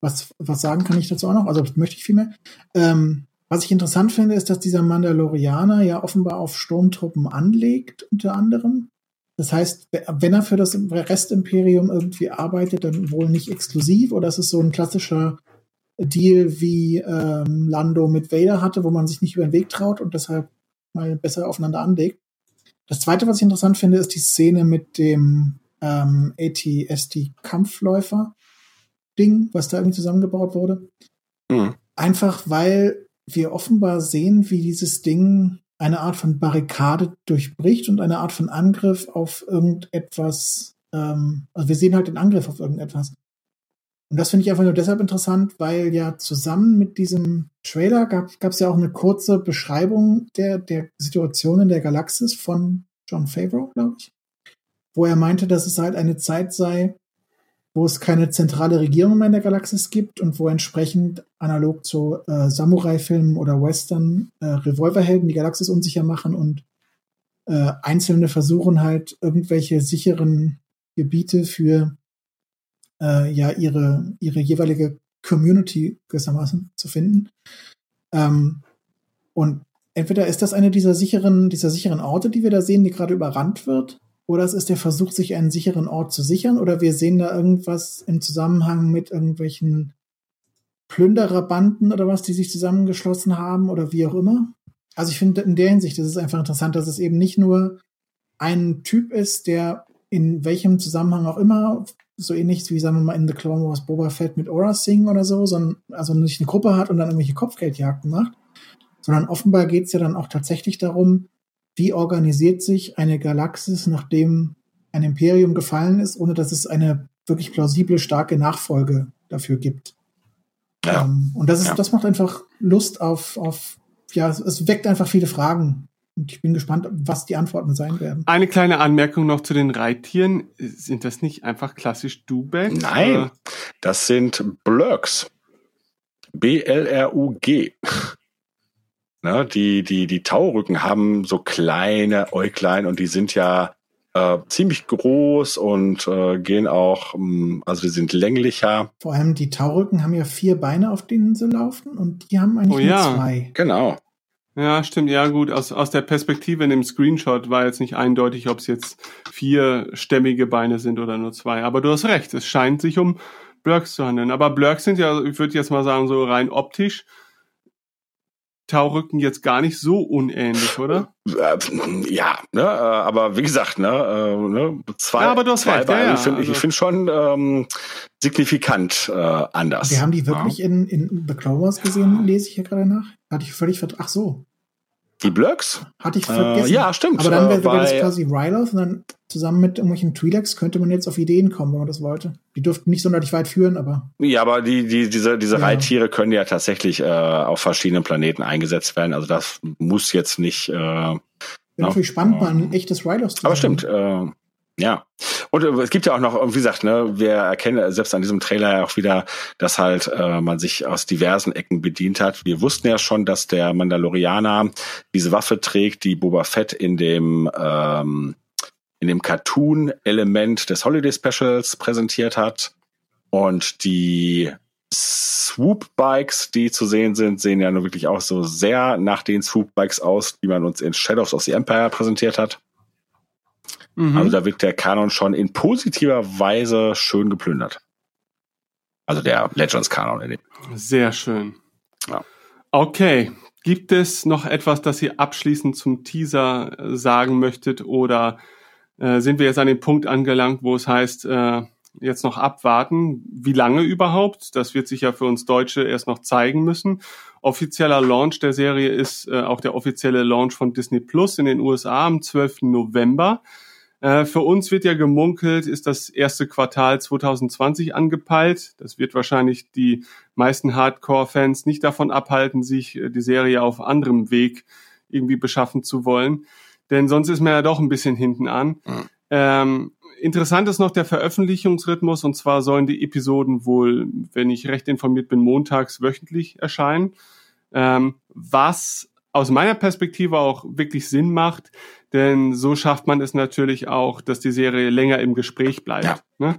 Was, was sagen kann ich dazu auch noch? Also möchte ich vielmehr. Ähm, was ich interessant finde, ist, dass dieser Mandalorianer ja offenbar auf Sturmtruppen anlegt, unter anderem. Das heißt, wenn er für das Restimperium irgendwie arbeitet, dann wohl nicht exklusiv oder ist es so ein klassischer Deal wie ähm, Lando mit Vader hatte, wo man sich nicht über den Weg traut und deshalb mal besser aufeinander anlegt. Das zweite, was ich interessant finde, ist die Szene mit dem ähm, AT-ST-Kampfläufer-Ding, was da irgendwie zusammengebaut wurde. Mhm. Einfach weil wir offenbar sehen, wie dieses Ding eine Art von Barrikade durchbricht und eine Art von Angriff auf irgendetwas, ähm, also wir sehen halt den Angriff auf irgendetwas. Und das finde ich einfach nur deshalb interessant, weil ja zusammen mit diesem Trailer gab es ja auch eine kurze Beschreibung der, der Situation in der Galaxis von John Favreau, glaube ich, wo er meinte, dass es halt eine Zeit sei, wo es keine zentrale Regierung mehr in der Galaxis gibt und wo entsprechend analog zu äh, Samurai-Filmen oder Western äh, Revolverhelden die Galaxis unsicher machen und äh, Einzelne versuchen halt irgendwelche sicheren Gebiete für äh, ja ihre ihre jeweilige Community gewissermaßen zu finden. Ähm, Und entweder ist das eine dieser sicheren, dieser sicheren Orte, die wir da sehen, die gerade überrannt wird, oder es ist der Versuch, sich einen sicheren Ort zu sichern, oder wir sehen da irgendwas im Zusammenhang mit irgendwelchen Plündererbanden oder was, die sich zusammengeschlossen haben oder wie auch immer. Also ich finde in der Hinsicht ist es einfach interessant, dass es eben nicht nur ein Typ ist, der in welchem Zusammenhang auch immer, so ähnlich wie, sagen wir mal, in The Clone Wars Boba Fett mit Aura Singh oder so, sondern also nicht eine Gruppe hat und dann irgendwelche Kopfgeldjagden macht, sondern offenbar geht es ja dann auch tatsächlich darum, wie organisiert sich eine Galaxis, nachdem ein Imperium gefallen ist, ohne dass es eine wirklich plausible, starke Nachfolge dafür gibt. Ja. Ähm, und das ist, ja. das macht einfach Lust auf, auf, ja, es weckt einfach viele Fragen. Und ich bin gespannt, was die Antworten sein werden. Eine kleine Anmerkung noch zu den Reittieren. Sind das nicht einfach klassisch Dubek? Nein, oder? das sind Blurks. B-L-R-U-G. Ne, die, die, die Taurücken haben so kleine Äuglein und die sind ja äh, ziemlich groß und äh, gehen auch, ähm, also die sind länglicher. Vor allem die Taurücken haben ja vier Beine, auf denen sie laufen und die haben eigentlich oh, nur ja. zwei. Genau. Ja, stimmt. Ja, gut. Aus, aus der Perspektive in dem Screenshot war jetzt nicht eindeutig, ob es jetzt vier stämmige Beine sind oder nur zwei. Aber du hast recht. Es scheint sich um Blurks zu handeln. Aber Blurks sind ja, ich würde jetzt mal sagen, so rein optisch Taurücken jetzt gar nicht so unähnlich, oder? Äh, ja, ne, äh, aber wie gesagt, ne, äh, ne zwei, ja, aber du hast zwei recht, ja, ja. ich finde also. find schon ähm, signifikant äh, anders. Wir haben die wirklich ja. in, in The Clone Wars gesehen, lese ich hier gerade nach. Hatte ich völlig Ach so. Die Blöcks? Hatte ich vergessen. Äh, ja, stimmt. Aber dann wäre wär das quasi Ryloth und dann zusammen mit irgendwelchen Twi'leks könnte man jetzt auf Ideen kommen, wenn man das wollte. Die dürften nicht sonderlich weit führen, aber. Ja, aber die, die, diese, diese ja. Reittiere können ja tatsächlich äh, auf verschiedenen Planeten eingesetzt werden. Also das muss jetzt nicht. Äh, Wäre natürlich spannend, mal ein echtes Ryloth zu Aber stimmt, äh, ja. Und äh, es gibt ja auch noch, wie gesagt, ne, wir erkennen selbst an diesem Trailer ja auch wieder, dass halt äh, man sich aus diversen Ecken bedient hat. Wir wussten ja schon, dass der Mandalorianer diese Waffe trägt, die Boba Fett in dem ähm, in dem Cartoon-Element des Holiday Specials präsentiert hat. Und die Swoop-Bikes, die zu sehen sind, sehen ja nur wirklich auch so sehr nach den Swoop-Bikes aus, die man uns in Shadows of the Empire präsentiert hat. Mhm. Also da wird der Kanon schon in positiver Weise schön geplündert. Also der Legends-Kanon. Sehr schön. Ja. Okay. Gibt es noch etwas, das ihr abschließend zum Teaser äh, sagen möchtet oder äh, sind wir jetzt an dem Punkt angelangt, wo es heißt, äh, jetzt noch abwarten. Wie lange überhaupt? Das wird sich ja für uns Deutsche erst noch zeigen müssen. Offizieller Launch der Serie ist äh, auch der offizielle Launch von Disney Plus in den USA am 12. November. Äh, für uns wird ja gemunkelt, ist das erste Quartal 2020 angepeilt. Das wird wahrscheinlich die meisten Hardcore-Fans nicht davon abhalten, sich äh, die Serie auf anderem Weg irgendwie beschaffen zu wollen. Denn sonst ist man ja doch ein bisschen hinten an. Mhm. Ähm, interessant ist noch der Veröffentlichungsrhythmus und zwar sollen die Episoden wohl, wenn ich recht informiert bin, montags wöchentlich erscheinen. Ähm, was aus meiner Perspektive auch wirklich Sinn macht, denn so schafft man es natürlich auch, dass die Serie länger im Gespräch bleibt. Ja. Ne?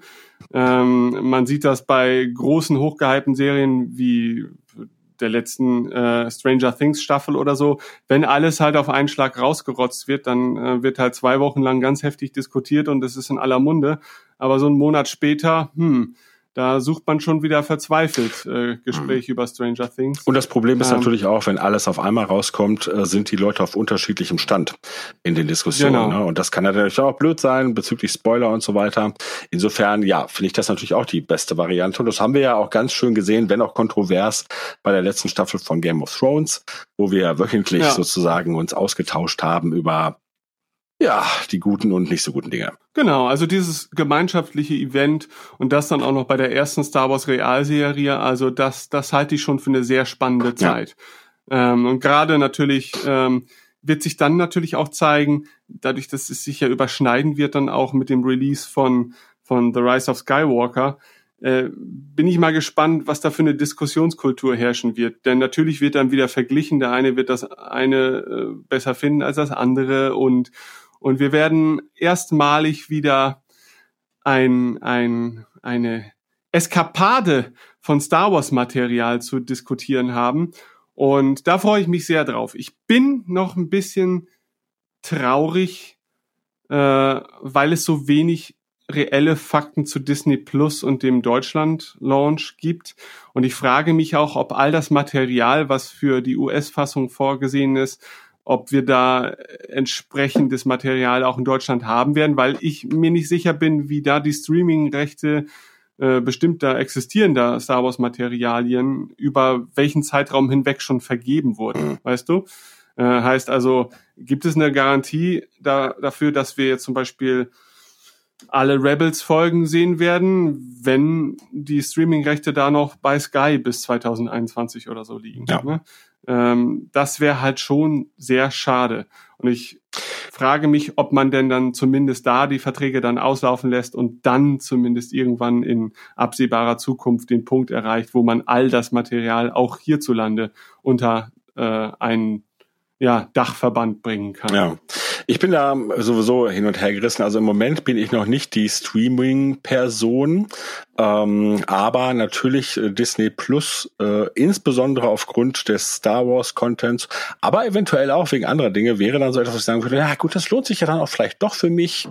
Ähm, man sieht das bei großen, hochgehypten Serien wie der letzten äh, Stranger Things Staffel oder so. Wenn alles halt auf einen Schlag rausgerotzt wird, dann äh, wird halt zwei Wochen lang ganz heftig diskutiert und es ist in aller Munde. Aber so einen Monat später, hm, da sucht man schon wieder verzweifelt äh, Gespräche mhm. über Stranger Things. Und das Problem ist ähm, natürlich auch, wenn alles auf einmal rauskommt, äh, sind die Leute auf unterschiedlichem Stand in den Diskussionen. Genau. Ne? Und das kann natürlich auch blöd sein bezüglich Spoiler und so weiter. Insofern, ja, finde ich das natürlich auch die beste Variante. Und das haben wir ja auch ganz schön gesehen, wenn auch kontrovers, bei der letzten Staffel von Game of Thrones, wo wir wöchentlich ja. sozusagen uns ausgetauscht haben über ja, die guten und nicht so guten Dinge. Genau, also dieses gemeinschaftliche Event und das dann auch noch bei der ersten Star Wars Realserie, also das, das halte ich schon für eine sehr spannende Zeit. Ja. Ähm, und gerade natürlich ähm, wird sich dann natürlich auch zeigen, dadurch, dass es sich ja überschneiden wird dann auch mit dem Release von, von The Rise of Skywalker, äh, bin ich mal gespannt, was da für eine Diskussionskultur herrschen wird. Denn natürlich wird dann wieder verglichen, der eine wird das eine äh, besser finden als das andere und und wir werden erstmalig wieder ein, ein, eine Eskapade von Star Wars Material zu diskutieren haben. Und da freue ich mich sehr drauf. Ich bin noch ein bisschen traurig, äh, weil es so wenig reelle Fakten zu Disney Plus und dem Deutschland-Launch gibt. Und ich frage mich auch, ob all das Material, was für die US-Fassung vorgesehen ist, ob wir da entsprechendes Material auch in Deutschland haben werden, weil ich mir nicht sicher bin, wie da die Streaming-Rechte äh, bestimmter existierender Star Wars Materialien über welchen Zeitraum hinweg schon vergeben wurden, mhm. weißt du? Äh, heißt also, gibt es eine Garantie da, dafür, dass wir jetzt zum Beispiel alle Rebels-Folgen sehen werden, wenn die Streaming-Rechte da noch bei Sky bis 2021 oder so liegen. Ja. Ne? Ähm, das wäre halt schon sehr schade. Und ich frage mich, ob man denn dann zumindest da die Verträge dann auslaufen lässt und dann zumindest irgendwann in absehbarer Zukunft den Punkt erreicht, wo man all das Material auch hierzulande unter äh, einen ja, Dachverband bringen kann. Ja, ich bin da sowieso hin und her gerissen. Also im Moment bin ich noch nicht die Streaming-Person, ähm, aber natürlich äh, Disney Plus, äh, insbesondere aufgrund des Star Wars Contents, aber eventuell auch wegen anderer Dinge, wäre dann so etwas, was ich sagen würde, ja gut, das lohnt sich ja dann auch vielleicht doch für mich.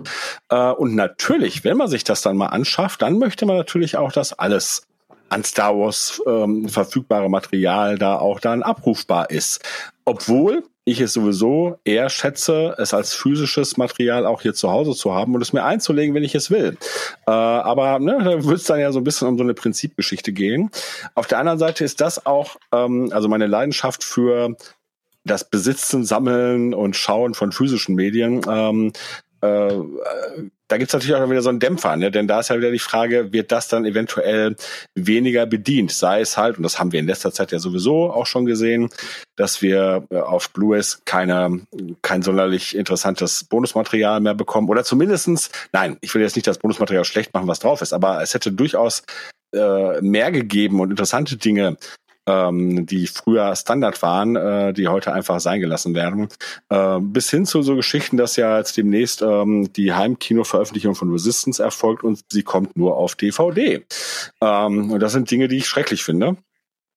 Äh, und natürlich, wenn man sich das dann mal anschafft, dann möchte man natürlich auch, dass alles an Star Wars ähm, verfügbare Material da auch dann abrufbar ist. Obwohl ich es sowieso eher schätze, es als physisches Material auch hier zu Hause zu haben und es mir einzulegen, wenn ich es will. Äh, aber ne, da wird es dann ja so ein bisschen um so eine Prinzipgeschichte gehen. Auf der anderen Seite ist das auch, ähm, also meine Leidenschaft für das Besitzen, Sammeln und Schauen von physischen Medien ähm, äh, da gibt's natürlich auch wieder so einen Dämpfer, ne? denn da ist ja wieder die Frage, wird das dann eventuell weniger bedient? Sei es halt, und das haben wir in letzter Zeit ja sowieso auch schon gesehen, dass wir äh, auf Blu-rays keine, kein sonderlich interessantes Bonusmaterial mehr bekommen. Oder zumindestens, nein, ich will jetzt nicht das Bonusmaterial schlecht machen, was drauf ist, aber es hätte durchaus äh, mehr gegeben und interessante Dinge, ähm, die früher Standard waren, äh, die heute einfach sein gelassen werden. Äh, bis hin zu so Geschichten, dass ja jetzt demnächst ähm, die Heimkino-Veröffentlichung von Resistance erfolgt und sie kommt nur auf DVD. Ähm, und das sind Dinge, die ich schrecklich finde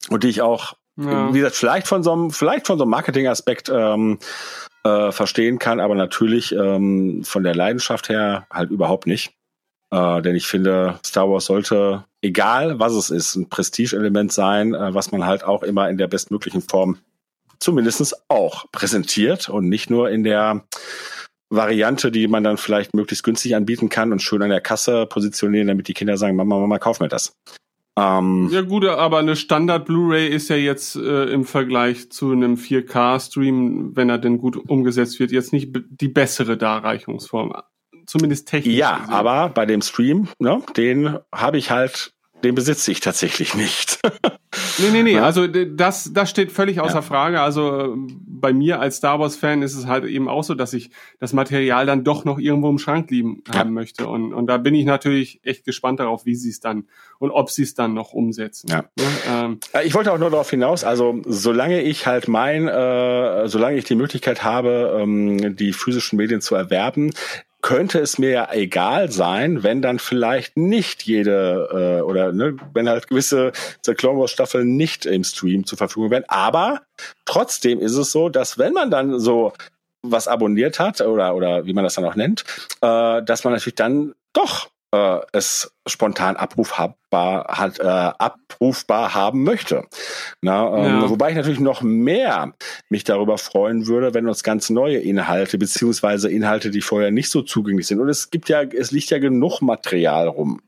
und die ich auch, ja. wie gesagt, vielleicht von so einem, vielleicht von so einem Marketing-Aspekt ähm, äh, verstehen kann, aber natürlich ähm, von der Leidenschaft her halt überhaupt nicht. Äh, denn ich finde, Star Wars sollte, egal was es ist, ein Prestige-Element sein, äh, was man halt auch immer in der bestmöglichen Form zumindestens auch präsentiert und nicht nur in der Variante, die man dann vielleicht möglichst günstig anbieten kann und schön an der Kasse positionieren, damit die Kinder sagen, Mama, Mama, kauf mir das. Ähm, ja gut, aber eine Standard Blu-ray ist ja jetzt äh, im Vergleich zu einem 4K-Stream, wenn er denn gut umgesetzt wird, jetzt nicht die bessere Darreichungsform zumindest technisch. Ja, gesehen. aber bei dem Stream, ne, den habe ich halt, den besitze ich tatsächlich nicht. nee, nee, nee, also das, das steht völlig außer ja. Frage. Also bei mir als Star Wars-Fan ist es halt eben auch so, dass ich das Material dann doch noch irgendwo im Schrank liegen ja. haben möchte. Und, und da bin ich natürlich echt gespannt darauf, wie sie es dann und ob sie es dann noch umsetzen. Ja. ja ähm, ich wollte auch nur darauf hinaus, also solange ich halt mein, äh, solange ich die Möglichkeit habe, ähm, die physischen Medien zu erwerben, könnte es mir ja egal sein, wenn dann vielleicht nicht jede äh, oder ne, wenn halt gewisse The Clone Wars Staffeln nicht im Stream zur Verfügung werden. Aber trotzdem ist es so, dass wenn man dann so was abonniert hat oder oder wie man das dann auch nennt, äh, dass man natürlich dann doch äh, es spontan abrufbar hat, äh, abrufbar haben möchte. Na, ähm, ja. Wobei ich natürlich noch mehr mich darüber freuen würde, wenn uns ganz neue Inhalte beziehungsweise Inhalte, die vorher nicht so zugänglich sind. Und es gibt ja, es liegt ja genug Material rum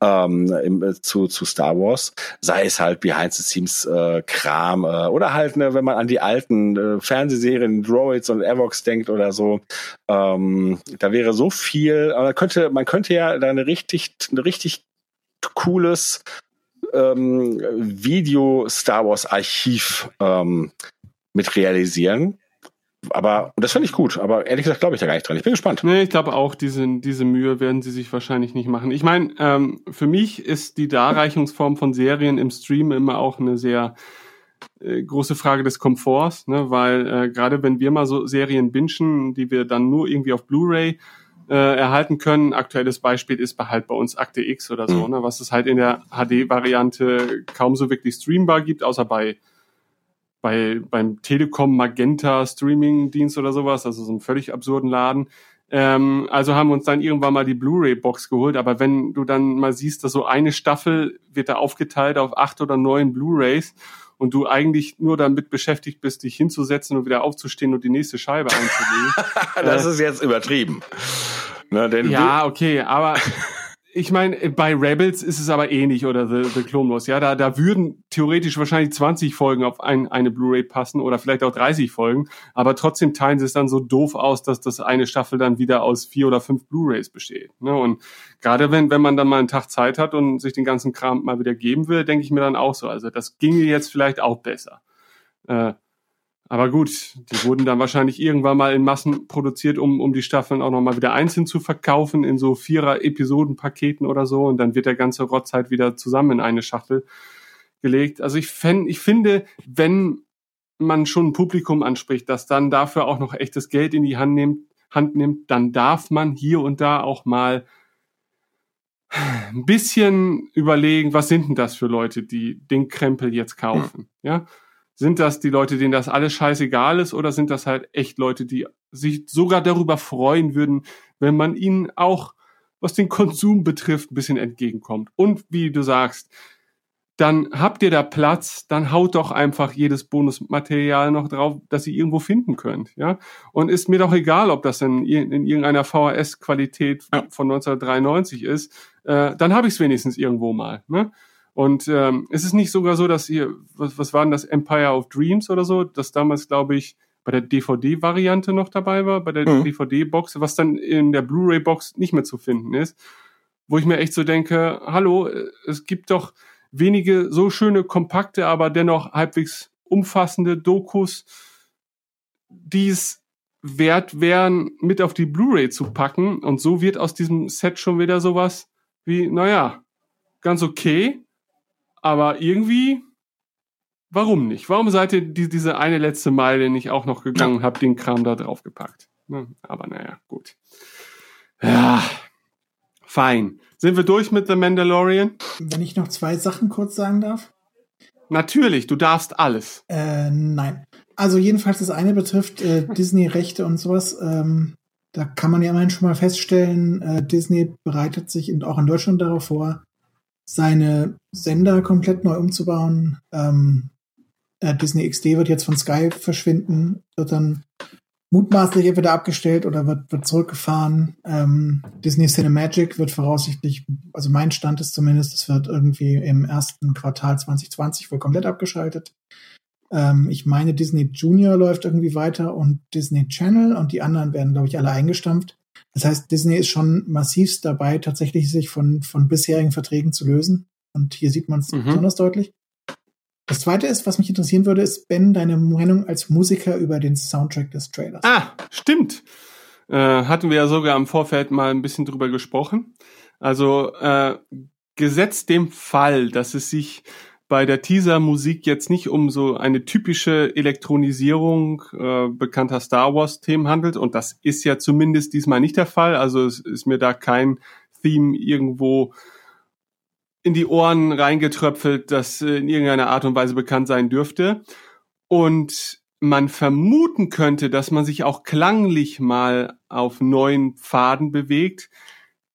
ähm, im, äh, zu, zu Star Wars, sei es halt Behind the Scenes äh, Kram äh, oder halt, ne, wenn man an die alten äh, Fernsehserien Droids und Evox denkt oder so, ähm, da wäre so viel, aber könnte, man könnte ja da eine richtig, eine richtig cooles ähm, Video-Star Wars-Archiv ähm, mit realisieren. Aber das finde ich gut, aber ehrlich gesagt glaube ich da gar nicht dran. Ich bin gespannt. Nee, ich glaube auch, diese, diese Mühe werden sie sich wahrscheinlich nicht machen. Ich meine, ähm, für mich ist die Darreichungsform von Serien im Stream immer auch eine sehr äh, große Frage des Komforts, ne? weil äh, gerade wenn wir mal so Serien bingen, die wir dann nur irgendwie auf Blu-ray äh, erhalten können. Aktuelles Beispiel ist halt bei uns Akte X oder so, mhm. ne, was es halt in der HD-Variante kaum so wirklich streambar gibt, außer bei bei beim Telekom Magenta Streaming-Dienst oder sowas, also so einem völlig absurden Laden. Ähm, also haben wir uns dann irgendwann mal die Blu-ray-Box geholt. Aber wenn du dann mal siehst, dass so eine Staffel wird da aufgeteilt auf acht oder neun Blu-rays und du eigentlich nur damit beschäftigt bist, dich hinzusetzen und wieder aufzustehen und die nächste Scheibe einzulegen. das äh, ist jetzt übertrieben. Na, denn ja, okay, aber ich meine, bei Rebels ist es aber ähnlich oder The, The Clone Wars. Ja, da, da würden theoretisch wahrscheinlich 20 Folgen auf ein, eine Blu-ray passen oder vielleicht auch 30 Folgen, aber trotzdem teilen sie es dann so doof aus, dass das eine Staffel dann wieder aus vier oder fünf Blu-rays besteht. Ne? Und gerade wenn, wenn man dann mal einen Tag Zeit hat und sich den ganzen Kram mal wieder geben will, denke ich mir dann auch so. Also das ginge jetzt vielleicht auch besser. Äh, aber gut, die wurden dann wahrscheinlich irgendwann mal in Massen produziert, um, um die Staffeln auch nochmal wieder einzeln zu verkaufen in so Vierer-Episodenpaketen oder so. Und dann wird der ganze Rotz halt wieder zusammen in eine Schachtel gelegt. Also ich, fänd, ich finde, wenn man schon ein Publikum anspricht, das dann dafür auch noch echtes Geld in die Hand nimmt, Hand nimmt, dann darf man hier und da auch mal ein bisschen überlegen, was sind denn das für Leute, die den Krempel jetzt kaufen, ja? Sind das die Leute, denen das alles scheißegal ist, oder sind das halt echt Leute, die sich sogar darüber freuen würden, wenn man ihnen auch, was den Konsum betrifft, ein bisschen entgegenkommt? Und wie du sagst, dann habt ihr da Platz, dann haut doch einfach jedes Bonusmaterial noch drauf, das ihr irgendwo finden könnt, ja. Und ist mir doch egal, ob das in, in irgendeiner VHS-Qualität von 1993 ist, äh, dann habe ich es wenigstens irgendwo mal, ne? Und ähm, ist es nicht sogar so, dass ihr, was, was war denn das, Empire of Dreams oder so, das damals, glaube ich, bei der DVD-Variante noch dabei war, bei der mhm. DVD-Box, was dann in der Blu-ray-Box nicht mehr zu finden ist, wo ich mir echt so denke, hallo, es gibt doch wenige so schöne, kompakte, aber dennoch halbwegs umfassende Dokus, die es wert wären, mit auf die Blu-ray zu packen. Und so wird aus diesem Set schon wieder sowas wie, naja, ganz okay, aber irgendwie, warum nicht? Warum seid ihr die, diese eine letzte Meile nicht auch noch gegangen und habt den Kram da drauf gepackt? Ne? Aber naja, gut. Ja, fein. Sind wir durch mit The Mandalorian? Wenn ich noch zwei Sachen kurz sagen darf. Natürlich, du darfst alles. Äh, nein. Also jedenfalls das eine betrifft äh, Disney-Rechte und sowas. Ähm, da kann man ja immerhin schon mal feststellen, äh, Disney bereitet sich auch in Deutschland darauf vor, seine Sender komplett neu umzubauen. Ähm, äh, Disney XD wird jetzt von Sky verschwinden, wird dann mutmaßlich entweder abgestellt oder wird, wird zurückgefahren. Ähm, Disney Cinemagic wird voraussichtlich, also mein Stand ist zumindest, es wird irgendwie im ersten Quartal 2020 wohl komplett abgeschaltet. Ähm, ich meine, Disney Junior läuft irgendwie weiter und Disney Channel und die anderen werden, glaube ich, alle eingestampft. Das heißt, Disney ist schon massivst dabei, tatsächlich sich von, von bisherigen Verträgen zu lösen. Und hier sieht man es mhm. besonders deutlich. Das zweite ist, was mich interessieren würde, ist, Ben, deine Meinung als Musiker über den Soundtrack des Trailers. Ah, stimmt. Äh, hatten wir ja sogar im Vorfeld mal ein bisschen drüber gesprochen. Also äh, gesetzt dem Fall, dass es sich bei der Teaser-Musik jetzt nicht um so eine typische Elektronisierung äh, bekannter Star Wars-Themen handelt. Und das ist ja zumindest diesmal nicht der Fall. Also es ist mir da kein Theme irgendwo in die Ohren reingetröpfelt, das in irgendeiner Art und Weise bekannt sein dürfte. Und man vermuten könnte, dass man sich auch klanglich mal auf neuen Pfaden bewegt,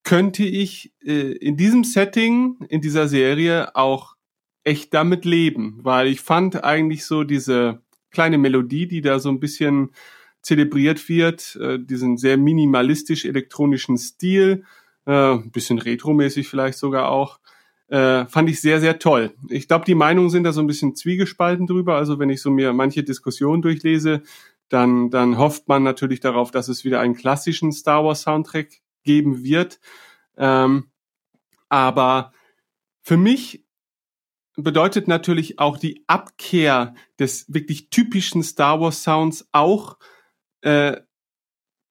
könnte ich äh, in diesem Setting, in dieser Serie auch echt damit leben, weil ich fand eigentlich so diese kleine Melodie, die da so ein bisschen zelebriert wird, äh, diesen sehr minimalistisch elektronischen Stil, äh, ein bisschen retromäßig vielleicht sogar auch, äh, fand ich sehr, sehr toll. Ich glaube, die Meinungen sind da so ein bisschen zwiegespalten drüber. Also wenn ich so mir manche Diskussionen durchlese, dann, dann hofft man natürlich darauf, dass es wieder einen klassischen Star Wars Soundtrack geben wird. Ähm, aber für mich bedeutet natürlich auch die Abkehr des wirklich typischen Star Wars Sounds auch äh,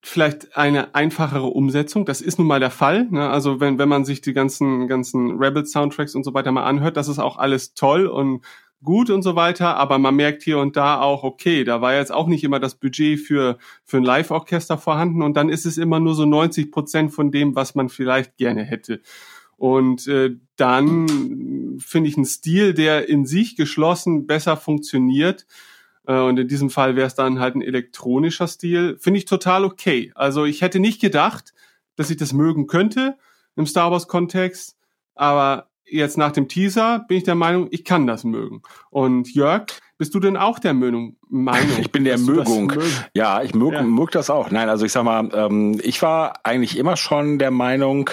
vielleicht eine einfachere Umsetzung. Das ist nun mal der Fall. Ne? Also wenn, wenn man sich die ganzen, ganzen Rebel-Soundtracks und so weiter mal anhört, das ist auch alles toll und gut und so weiter, aber man merkt hier und da auch, okay, da war jetzt auch nicht immer das Budget für, für ein Live-Orchester vorhanden und dann ist es immer nur so 90 Prozent von dem, was man vielleicht gerne hätte. Und äh, dann finde ich einen Stil, der in sich geschlossen besser funktioniert, Äh, und in diesem Fall wäre es dann halt ein elektronischer Stil. Finde ich total okay. Also ich hätte nicht gedacht, dass ich das mögen könnte im Star Wars-Kontext, aber jetzt nach dem Teaser bin ich der Meinung, ich kann das mögen. Und Jörg, bist du denn auch der Meinung? Ich bin der Mögung. Ja, ich mög, ja. mög das auch. Nein, also ich sag mal, ähm, ich war eigentlich immer schon der Meinung,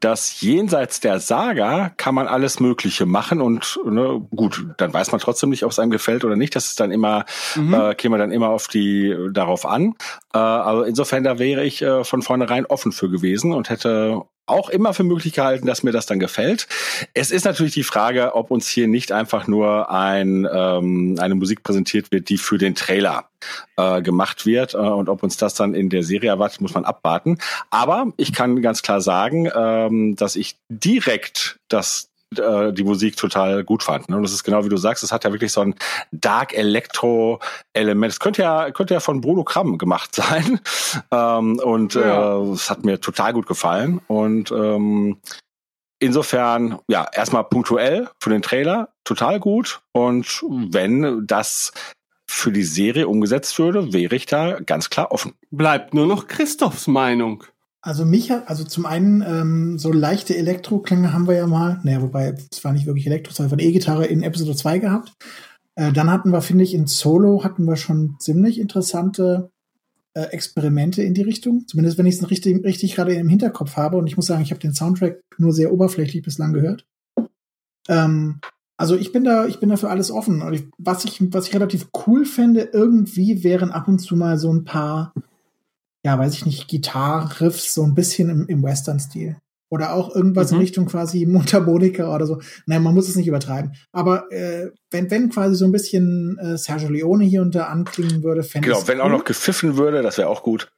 dass jenseits der Saga kann man alles Mögliche machen und ne, gut, dann weiß man trotzdem nicht, ob es einem gefällt oder nicht. Das ist dann immer, mhm. äh, käme dann immer auf die darauf an. Äh, also insofern da wäre ich äh, von vornherein offen für gewesen und hätte auch immer für möglich gehalten, dass mir das dann gefällt. Es ist natürlich die Frage, ob uns hier nicht einfach nur ein, ähm, eine Musik präsentiert wird, die für den Trailer äh, gemacht wird äh, und ob uns das dann in der Serie erwartet, muss man abwarten. Aber ich kann ganz klar sagen, ähm, dass ich direkt das äh, die Musik total gut fand. Ne? Und das ist genau wie du sagst, es hat ja wirklich so ein Dark Electro Element. Es könnte ja könnte ja von Bruno Kram gemacht sein. ähm, und ja. äh, es hat mir total gut gefallen. Und ähm, insofern, ja, erstmal punktuell für den Trailer total gut. Und wenn das für die Serie umgesetzt würde, wäre ich da ganz klar offen. Bleibt nur noch Christophs Meinung. Also mich hat, also zum einen ähm, so leichte Elektroklänge haben wir ja mal, naja, wobei es war nicht wirklich Elektro, eine E-Gitarre in Episode 2 gehabt. Äh, dann hatten wir, finde ich, in Solo hatten wir schon ziemlich interessante äh, Experimente in die Richtung. Zumindest wenn ich es richtig, richtig gerade im Hinterkopf habe. Und ich muss sagen, ich habe den Soundtrack nur sehr oberflächlich bislang gehört. Ähm, also ich bin da, ich bin da für alles offen. Und ich, was ich, was ich relativ cool fände, irgendwie wären ab und zu mal so ein paar ja, weiß ich nicht, Gitarriffs so ein bisschen im, im Western-Stil. Oder auch irgendwas mhm. in Richtung quasi Mundharmonika oder so. Nein, man muss es nicht übertreiben. Aber äh, wenn, wenn quasi so ein bisschen äh, Sergio Leone hier und da anklingen würde, fände ich Genau, wenn cool. auch noch gepfiffen würde, das wäre auch gut.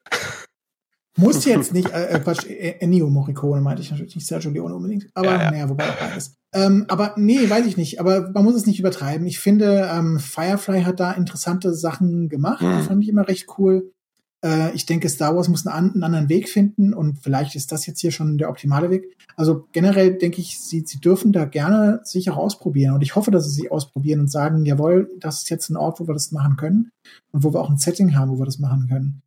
Muss jetzt nicht, äh, äh Quatsch, äh, Ennio Morricone meinte ich natürlich nicht Sergio Leone unbedingt. Aber ja, ja. naja, wobei auch beides. Ähm, aber nee, weiß ich nicht. Aber man muss es nicht übertreiben. Ich finde, ähm, Firefly hat da interessante Sachen gemacht. Mhm. Fand ich immer recht cool. Äh, ich denke, Star Wars muss einen, einen, anderen Weg finden und vielleicht ist das jetzt hier schon der optimale Weg. Also generell denke ich, sie, sie dürfen da gerne sich auch ausprobieren und ich hoffe, dass sie sich ausprobieren und sagen, jawohl, das ist jetzt ein Ort, wo wir das machen können und wo wir auch ein Setting haben, wo wir das machen können.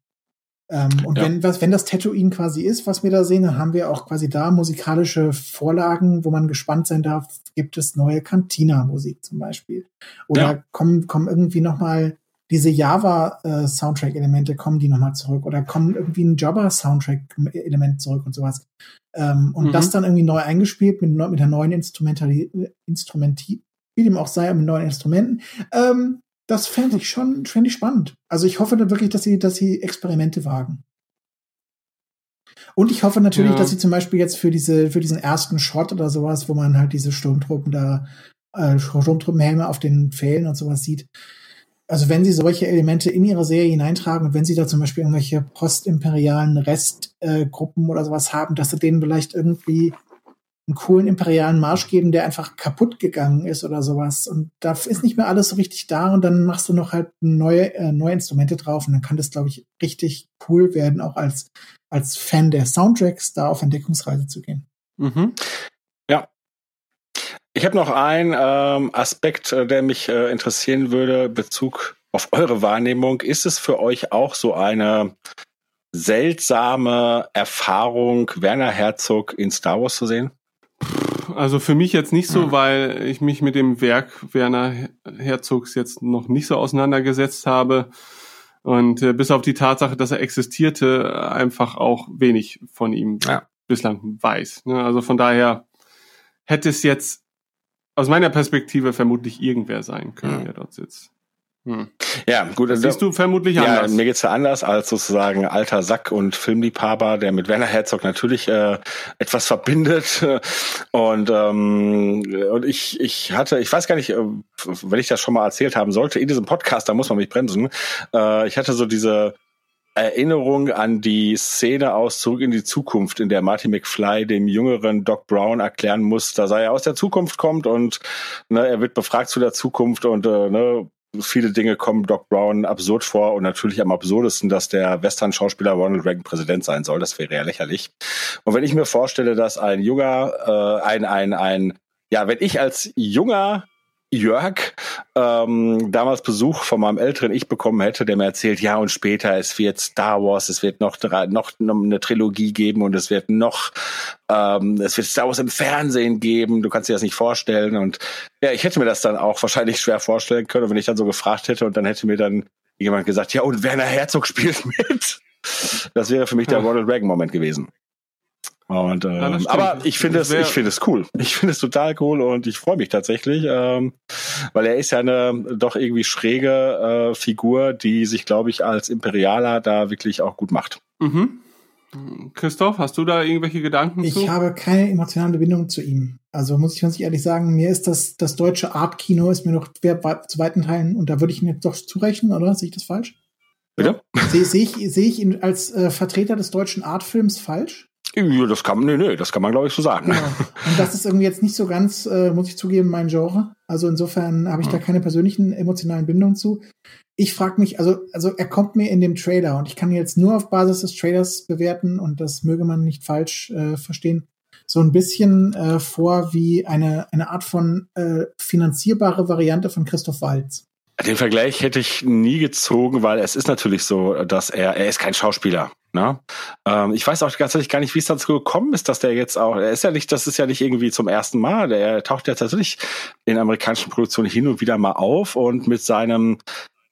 Ähm, und ja. wenn, was, wenn das Tatooine quasi ist, was wir da sehen, dann haben wir auch quasi da musikalische Vorlagen, wo man gespannt sein darf, gibt es neue Cantina-Musik zum Beispiel. Oder ja. kommen, kommen irgendwie noch mal diese Java-Soundtrack-Elemente kommen die nochmal zurück oder kommen irgendwie ein Java-Soundtrack-Element zurück und sowas. Ähm, und mhm. das dann irgendwie neu eingespielt mit, mit der neuen Instrumentali Instrumenti wie dem auch sei, mit neuen Instrumenten. Ähm, das fände ich schon, fände ich spannend. Also ich hoffe da wirklich, dass sie, dass sie Experimente wagen. Und ich hoffe natürlich, ja. dass sie zum Beispiel jetzt für diese, für diesen ersten Shot oder sowas, wo man halt diese Sturmtruppen da, äh, Sturmtruppenhelme auf den Pfählen und sowas sieht, also wenn sie solche Elemente in ihre Serie hineintragen und wenn sie da zum Beispiel irgendwelche postimperialen Restgruppen äh, oder sowas haben, dass sie denen vielleicht irgendwie einen coolen imperialen Marsch geben, der einfach kaputt gegangen ist oder sowas. Und da ist nicht mehr alles so richtig da und dann machst du noch halt neue, äh, neue Instrumente drauf und dann kann das, glaube ich, richtig cool werden, auch als, als Fan der Soundtracks da auf Entdeckungsreise zu gehen. Mhm. Ich habe noch einen ähm, Aspekt, äh, der mich äh, interessieren würde, Bezug auf eure Wahrnehmung. Ist es für euch auch so eine seltsame Erfahrung, Werner Herzog in Star Wars zu sehen? Also für mich jetzt nicht so, hm. weil ich mich mit dem Werk Werner Herzogs jetzt noch nicht so auseinandergesetzt habe und äh, bis auf die Tatsache, dass er existierte, einfach auch wenig von ihm ja. bislang weiß. Ne? Also von daher hätte es jetzt aus meiner Perspektive vermutlich irgendwer sein können, hm. der dort sitzt. Hm. Ja, gut. Also, siehst du vermutlich ja, anders. Mir geht's ja anders als sozusagen alter Sack und Filmliebhaber, der mit Werner Herzog natürlich äh, etwas verbindet. Und ähm, und ich ich hatte, ich weiß gar nicht, äh, wenn ich das schon mal erzählt haben sollte in diesem Podcast, da muss man mich bremsen. Äh, ich hatte so diese Erinnerung an die Szene aus Zurück in die Zukunft, in der Marty McFly dem jüngeren Doc Brown erklären muss, dass er aus der Zukunft kommt und ne, er wird befragt zu der Zukunft und äh, ne, viele Dinge kommen Doc Brown absurd vor und natürlich am absurdesten, dass der Western-Schauspieler Ronald Reagan Präsident sein soll. Das wäre ja lächerlich. Und wenn ich mir vorstelle, dass ein junger, äh, ein, ein, ein, ja, wenn ich als junger Jörg ähm, damals Besuch von meinem älteren Ich bekommen hätte, der mir erzählt, ja und später es wird Star Wars, es wird noch noch eine Trilogie geben und es wird noch ähm, es wird Star Wars im Fernsehen geben. Du kannst dir das nicht vorstellen und ja, ich hätte mir das dann auch wahrscheinlich schwer vorstellen können, wenn ich dann so gefragt hätte und dann hätte mir dann jemand gesagt, ja und Werner Herzog spielt mit. Das wäre für mich der Ronald Reagan Moment gewesen. Und ähm, ja, aber ich finde es, ich finde es cool. Ich finde es total cool und ich freue mich tatsächlich, ähm, weil er ist ja eine doch irgendwie schräge äh, Figur, die sich, glaube ich, als Imperialer da wirklich auch gut macht. Mhm. Christoph, hast du da irgendwelche Gedanken ich zu? Ich habe keine emotionale Bindung zu ihm. Also muss ich ganz ehrlich sagen, mir ist das, das deutsche Art-Kino ist mir noch zu weiten Teilen, und da würde ich mir doch zurechnen, oder? Sehe ich das falsch? Bitte? Sehe seh ich, sehe ich ihn als äh, Vertreter des deutschen Artfilms falsch? Ja, das kann, nee, nee, das kann man, glaube ich, so sagen. Genau. Und das ist irgendwie jetzt nicht so ganz, äh, muss ich zugeben, mein Genre. Also insofern habe ich da keine persönlichen emotionalen Bindungen zu. Ich frage mich, also, also er kommt mir in dem Trailer und ich kann jetzt nur auf Basis des Trailers bewerten und das möge man nicht falsch äh, verstehen, so ein bisschen äh, vor wie eine, eine Art von äh, finanzierbare Variante von Christoph Waltz. Den Vergleich hätte ich nie gezogen, weil es ist natürlich so, dass er, er ist kein Schauspieler. Ne? Ähm, ich weiß auch tatsächlich gar nicht, wie es dazu gekommen ist, dass der jetzt auch, er ist ja nicht, das ist ja nicht irgendwie zum ersten Mal, er taucht ja tatsächlich in amerikanischen Produktionen hin und wieder mal auf und mit seinem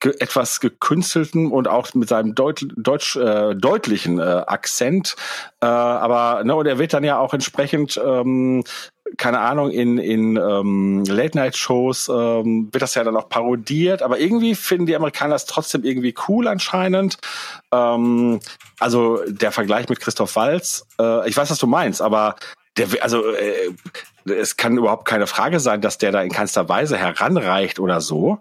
etwas gekünstelten und auch mit seinem Deut Deutsch, äh, deutlichen äh, Akzent. Äh, aber ne, und er wird dann ja auch entsprechend ähm, keine Ahnung, in, in ähm, Late-Night-Shows ähm, wird das ja dann auch parodiert, aber irgendwie finden die Amerikaner das trotzdem irgendwie cool anscheinend. Ähm, also der Vergleich mit Christoph Walz, äh, ich weiß, was du meinst, aber der, also äh, es kann überhaupt keine Frage sein, dass der da in keinster Weise heranreicht oder so.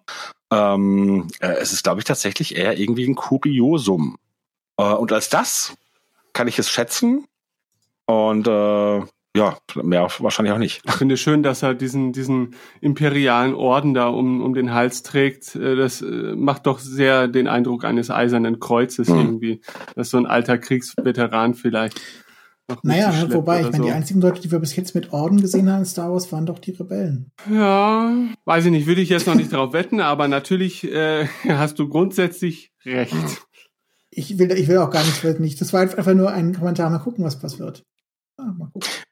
Ähm, äh, es ist, glaube ich, tatsächlich eher irgendwie ein Kuriosum. Äh, und als das kann ich es schätzen. Und äh, ja, mehr wahrscheinlich auch nicht. Ich finde es schön, dass er diesen, diesen imperialen Orden da um, um den Hals trägt. Äh, das äh, macht doch sehr den Eindruck eines eisernen Kreuzes mhm. irgendwie. Das ist so ein alter Kriegsveteran vielleicht. Naja, wobei, ich meine, so. die einzigen Leute, die wir bis jetzt mit Orden gesehen haben in Star Wars, waren doch die Rebellen. Ja, weiß ich nicht, würde ich jetzt noch nicht darauf wetten, aber natürlich äh, hast du grundsätzlich recht. Ich will, ich will auch gar nichts wetten. Das war einfach nur ein Kommentar. Mal gucken, was passiert. Ah,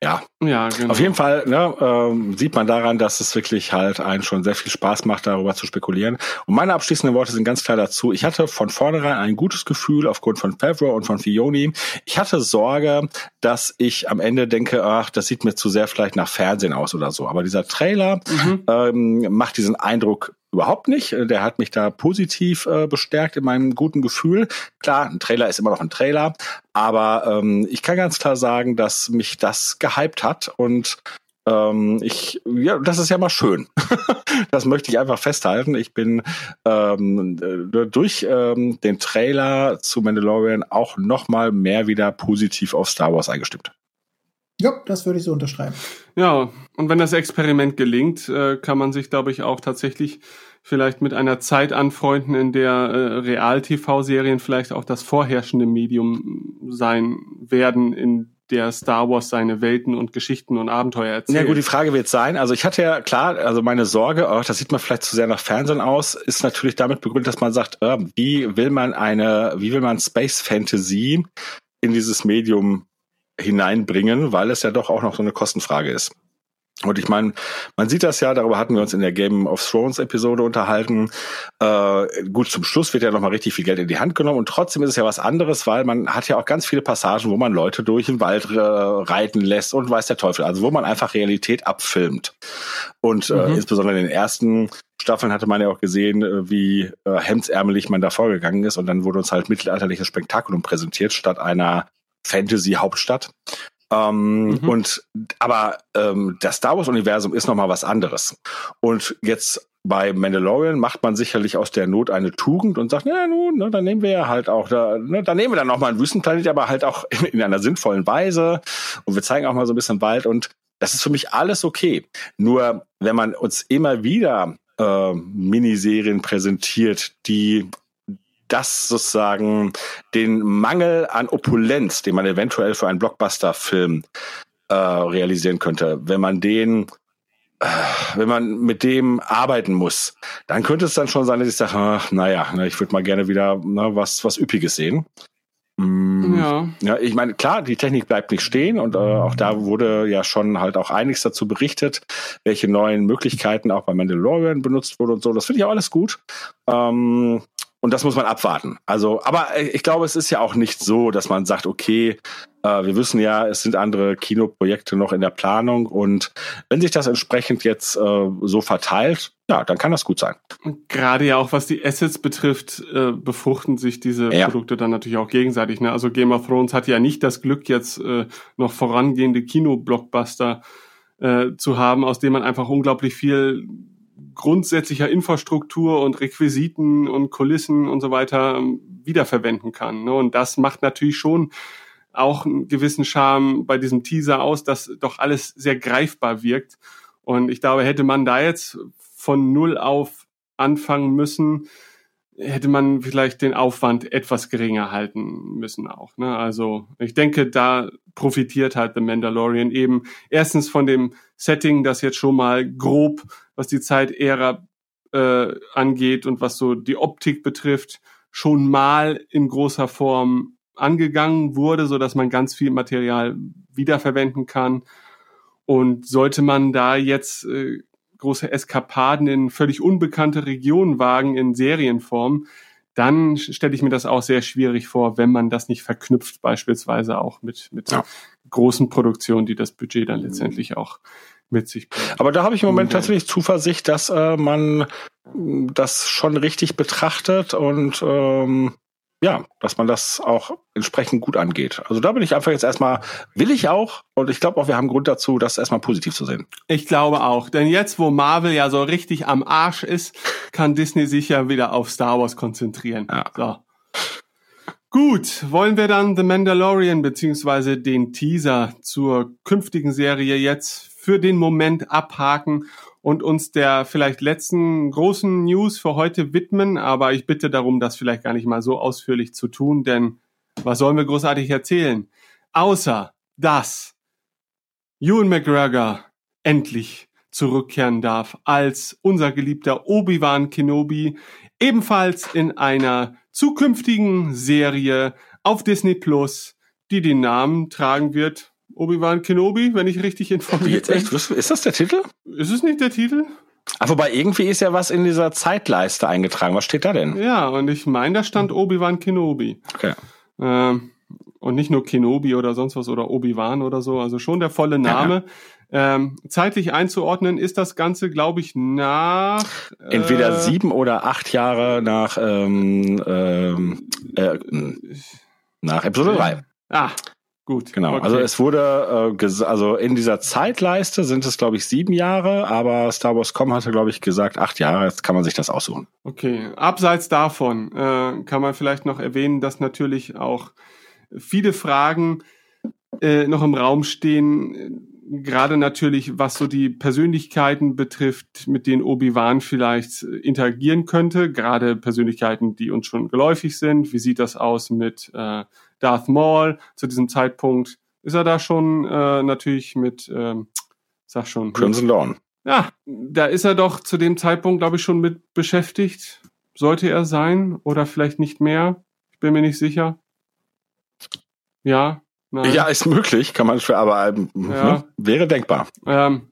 ja, ja genau. auf jeden Fall ne, ähm, sieht man daran, dass es wirklich halt einen schon sehr viel Spaß macht, darüber zu spekulieren. Und meine abschließenden Worte sind ganz klar dazu. Ich hatte von vornherein ein gutes Gefühl aufgrund von Favreau und von Fioni. Ich hatte Sorge, dass ich am Ende denke, ach, das sieht mir zu sehr vielleicht nach Fernsehen aus oder so. Aber dieser Trailer mhm. ähm, macht diesen Eindruck überhaupt nicht. Der hat mich da positiv äh, bestärkt in meinem guten Gefühl. Klar, ein Trailer ist immer noch ein Trailer, aber ähm, ich kann ganz klar sagen, dass mich das gehypt hat und ähm, ich, ja, das ist ja mal schön. das möchte ich einfach festhalten. Ich bin ähm, durch ähm, den Trailer zu Mandalorian auch noch mal mehr wieder positiv auf Star Wars eingestimmt. Ja, das würde ich so unterschreiben. Ja, und wenn das Experiment gelingt, äh, kann man sich, glaube ich, auch tatsächlich vielleicht mit einer Zeit anfreunden, in der äh, Real-TV-Serien vielleicht auch das vorherrschende Medium sein werden, in der Star Wars seine Welten und Geschichten und Abenteuer erzählt. Ja gut, die Frage wird sein, also ich hatte ja klar, also meine Sorge, oh, das sieht man vielleicht zu sehr nach Fernsehen aus, ist natürlich damit begründet, dass man sagt, äh, wie will man eine, wie will man Space Fantasy in dieses Medium hineinbringen, weil es ja doch auch noch so eine Kostenfrage ist. Und ich meine, man sieht das ja, darüber hatten wir uns in der Game of Thrones Episode unterhalten. Äh, gut, zum Schluss wird ja nochmal richtig viel Geld in die Hand genommen und trotzdem ist es ja was anderes, weil man hat ja auch ganz viele Passagen, wo man Leute durch den Wald äh, reiten lässt und weiß der Teufel, also wo man einfach Realität abfilmt. Und äh, mhm. insbesondere in den ersten Staffeln hatte man ja auch gesehen, äh, wie äh, hemdsärmelig man da vorgegangen ist und dann wurde uns halt mittelalterliches Spektakulum präsentiert statt einer Fantasy-Hauptstadt. Ähm, mhm. Und aber ähm, das Star Wars-Universum ist nochmal was anderes. Und jetzt bei Mandalorian macht man sicherlich aus der Not eine Tugend und sagt, ja nun, ne, dann nehmen wir ja halt auch, da, ne, dann nehmen wir dann nochmal einen Wüstenplanet, aber halt auch in, in, einer sinnvollen Weise. Und wir zeigen auch mal so ein bisschen Wald und das ist für mich alles okay. Nur wenn man uns immer wieder äh, Miniserien präsentiert, die das sozusagen den Mangel an Opulenz, den man eventuell für einen Blockbuster-Film äh, realisieren könnte, wenn man den wenn man mit dem arbeiten muss, dann könnte es dann schon sein, dass ich sage, ach, naja, ich würde mal gerne wieder na, was, was Üppiges sehen. Mm, ja. ja, ich meine, klar, die Technik bleibt nicht stehen und äh, auch da wurde ja schon halt auch einiges dazu berichtet, welche neuen Möglichkeiten auch bei Mandalorian benutzt wurden und so. Das finde ich auch alles gut. Ähm, und das muss man abwarten. Also, aber ich glaube, es ist ja auch nicht so, dass man sagt, okay, äh, wir wissen ja, es sind andere Kinoprojekte noch in der Planung und wenn sich das entsprechend jetzt äh, so verteilt, ja, dann kann das gut sein. Und gerade ja auch was die Assets betrifft, äh, befruchten sich diese ja. Produkte dann natürlich auch gegenseitig. Ne? Also Game of Thrones hat ja nicht das Glück, jetzt äh, noch vorangehende Kino-Blockbuster äh, zu haben, aus dem man einfach unglaublich viel grundsätzlicher Infrastruktur und Requisiten und Kulissen und so weiter ähm, wiederverwenden kann. Ne? Und das macht natürlich schon auch einen gewissen Charme bei diesem Teaser aus, dass doch alles sehr greifbar wirkt. Und ich glaube, hätte man da jetzt von null auf anfangen müssen, hätte man vielleicht den Aufwand etwas geringer halten müssen auch. Ne? Also ich denke, da profitiert halt The Mandalorian eben erstens von dem Setting, das jetzt schon mal grob, was die Zeitära äh, angeht und was so die Optik betrifft, schon mal in großer Form angegangen wurde, so dass man ganz viel Material wiederverwenden kann. Und sollte man da jetzt äh, große Eskapaden in völlig unbekannte Regionen wagen in Serienform, dann stelle ich mir das auch sehr schwierig vor, wenn man das nicht verknüpft, beispielsweise auch mit, mit ja. Großen Produktionen, die das Budget dann letztendlich auch mit sich bringt. Aber da habe ich im Moment tatsächlich Zuversicht, dass äh, man das schon richtig betrachtet und ähm, ja, dass man das auch entsprechend gut angeht. Also da bin ich einfach jetzt erstmal, will ich auch und ich glaube auch, wir haben Grund dazu, das erstmal positiv zu sehen. Ich glaube auch, denn jetzt, wo Marvel ja so richtig am Arsch ist, kann Disney sich ja wieder auf Star Wars konzentrieren. Ja. So. Gut, wollen wir dann The Mandalorian beziehungsweise den Teaser zur künftigen Serie jetzt für den Moment abhaken und uns der vielleicht letzten großen News für heute widmen. Aber ich bitte darum, das vielleicht gar nicht mal so ausführlich zu tun, denn was sollen wir großartig erzählen? Außer, dass Ewan McGregor endlich zurückkehren darf als unser geliebter Obi-Wan Kenobi, ebenfalls in einer zukünftigen Serie auf Disney Plus, die den Namen tragen wird Obi-Wan Kenobi, wenn ich richtig informiert bin. Ist das der Titel? Ist es nicht der Titel? Ach, wobei irgendwie ist ja was in dieser Zeitleiste eingetragen. Was steht da denn? Ja, und ich meine, da stand Obi-Wan Kenobi. Okay. Ähm, und nicht nur Kenobi oder sonst was oder Obi-Wan oder so, also schon der volle Name. Ja. Ähm, zeitlich einzuordnen ist das Ganze, glaube ich, nach entweder äh, sieben oder acht Jahre nach ähm, ähm, äh, nach Episode 3. Ah, Gut. Genau. Okay. Also es wurde, äh, also in dieser Zeitleiste sind es, glaube ich, sieben Jahre, aber Star Wars.com hatte, glaube ich, gesagt, acht Jahre. Jetzt kann man sich das aussuchen. Okay. Abseits davon äh, kann man vielleicht noch erwähnen, dass natürlich auch viele Fragen äh, noch im Raum stehen, gerade natürlich, was so die Persönlichkeiten betrifft, mit denen Obi-Wan vielleicht interagieren könnte, gerade Persönlichkeiten, die uns schon geläufig sind. Wie sieht das aus mit äh, Darth Maul zu diesem Zeitpunkt? Ist er da schon äh, natürlich mit, ähm, sag schon. Crimson Dawn. Ja, da ist er doch zu dem Zeitpunkt, glaube ich, schon mit beschäftigt. Sollte er sein oder vielleicht nicht mehr? Ich bin mir nicht sicher. Ja, Nein. Ja, ist möglich, kann man schwer, aber ähm, ja. ne, wäre denkbar. Ähm,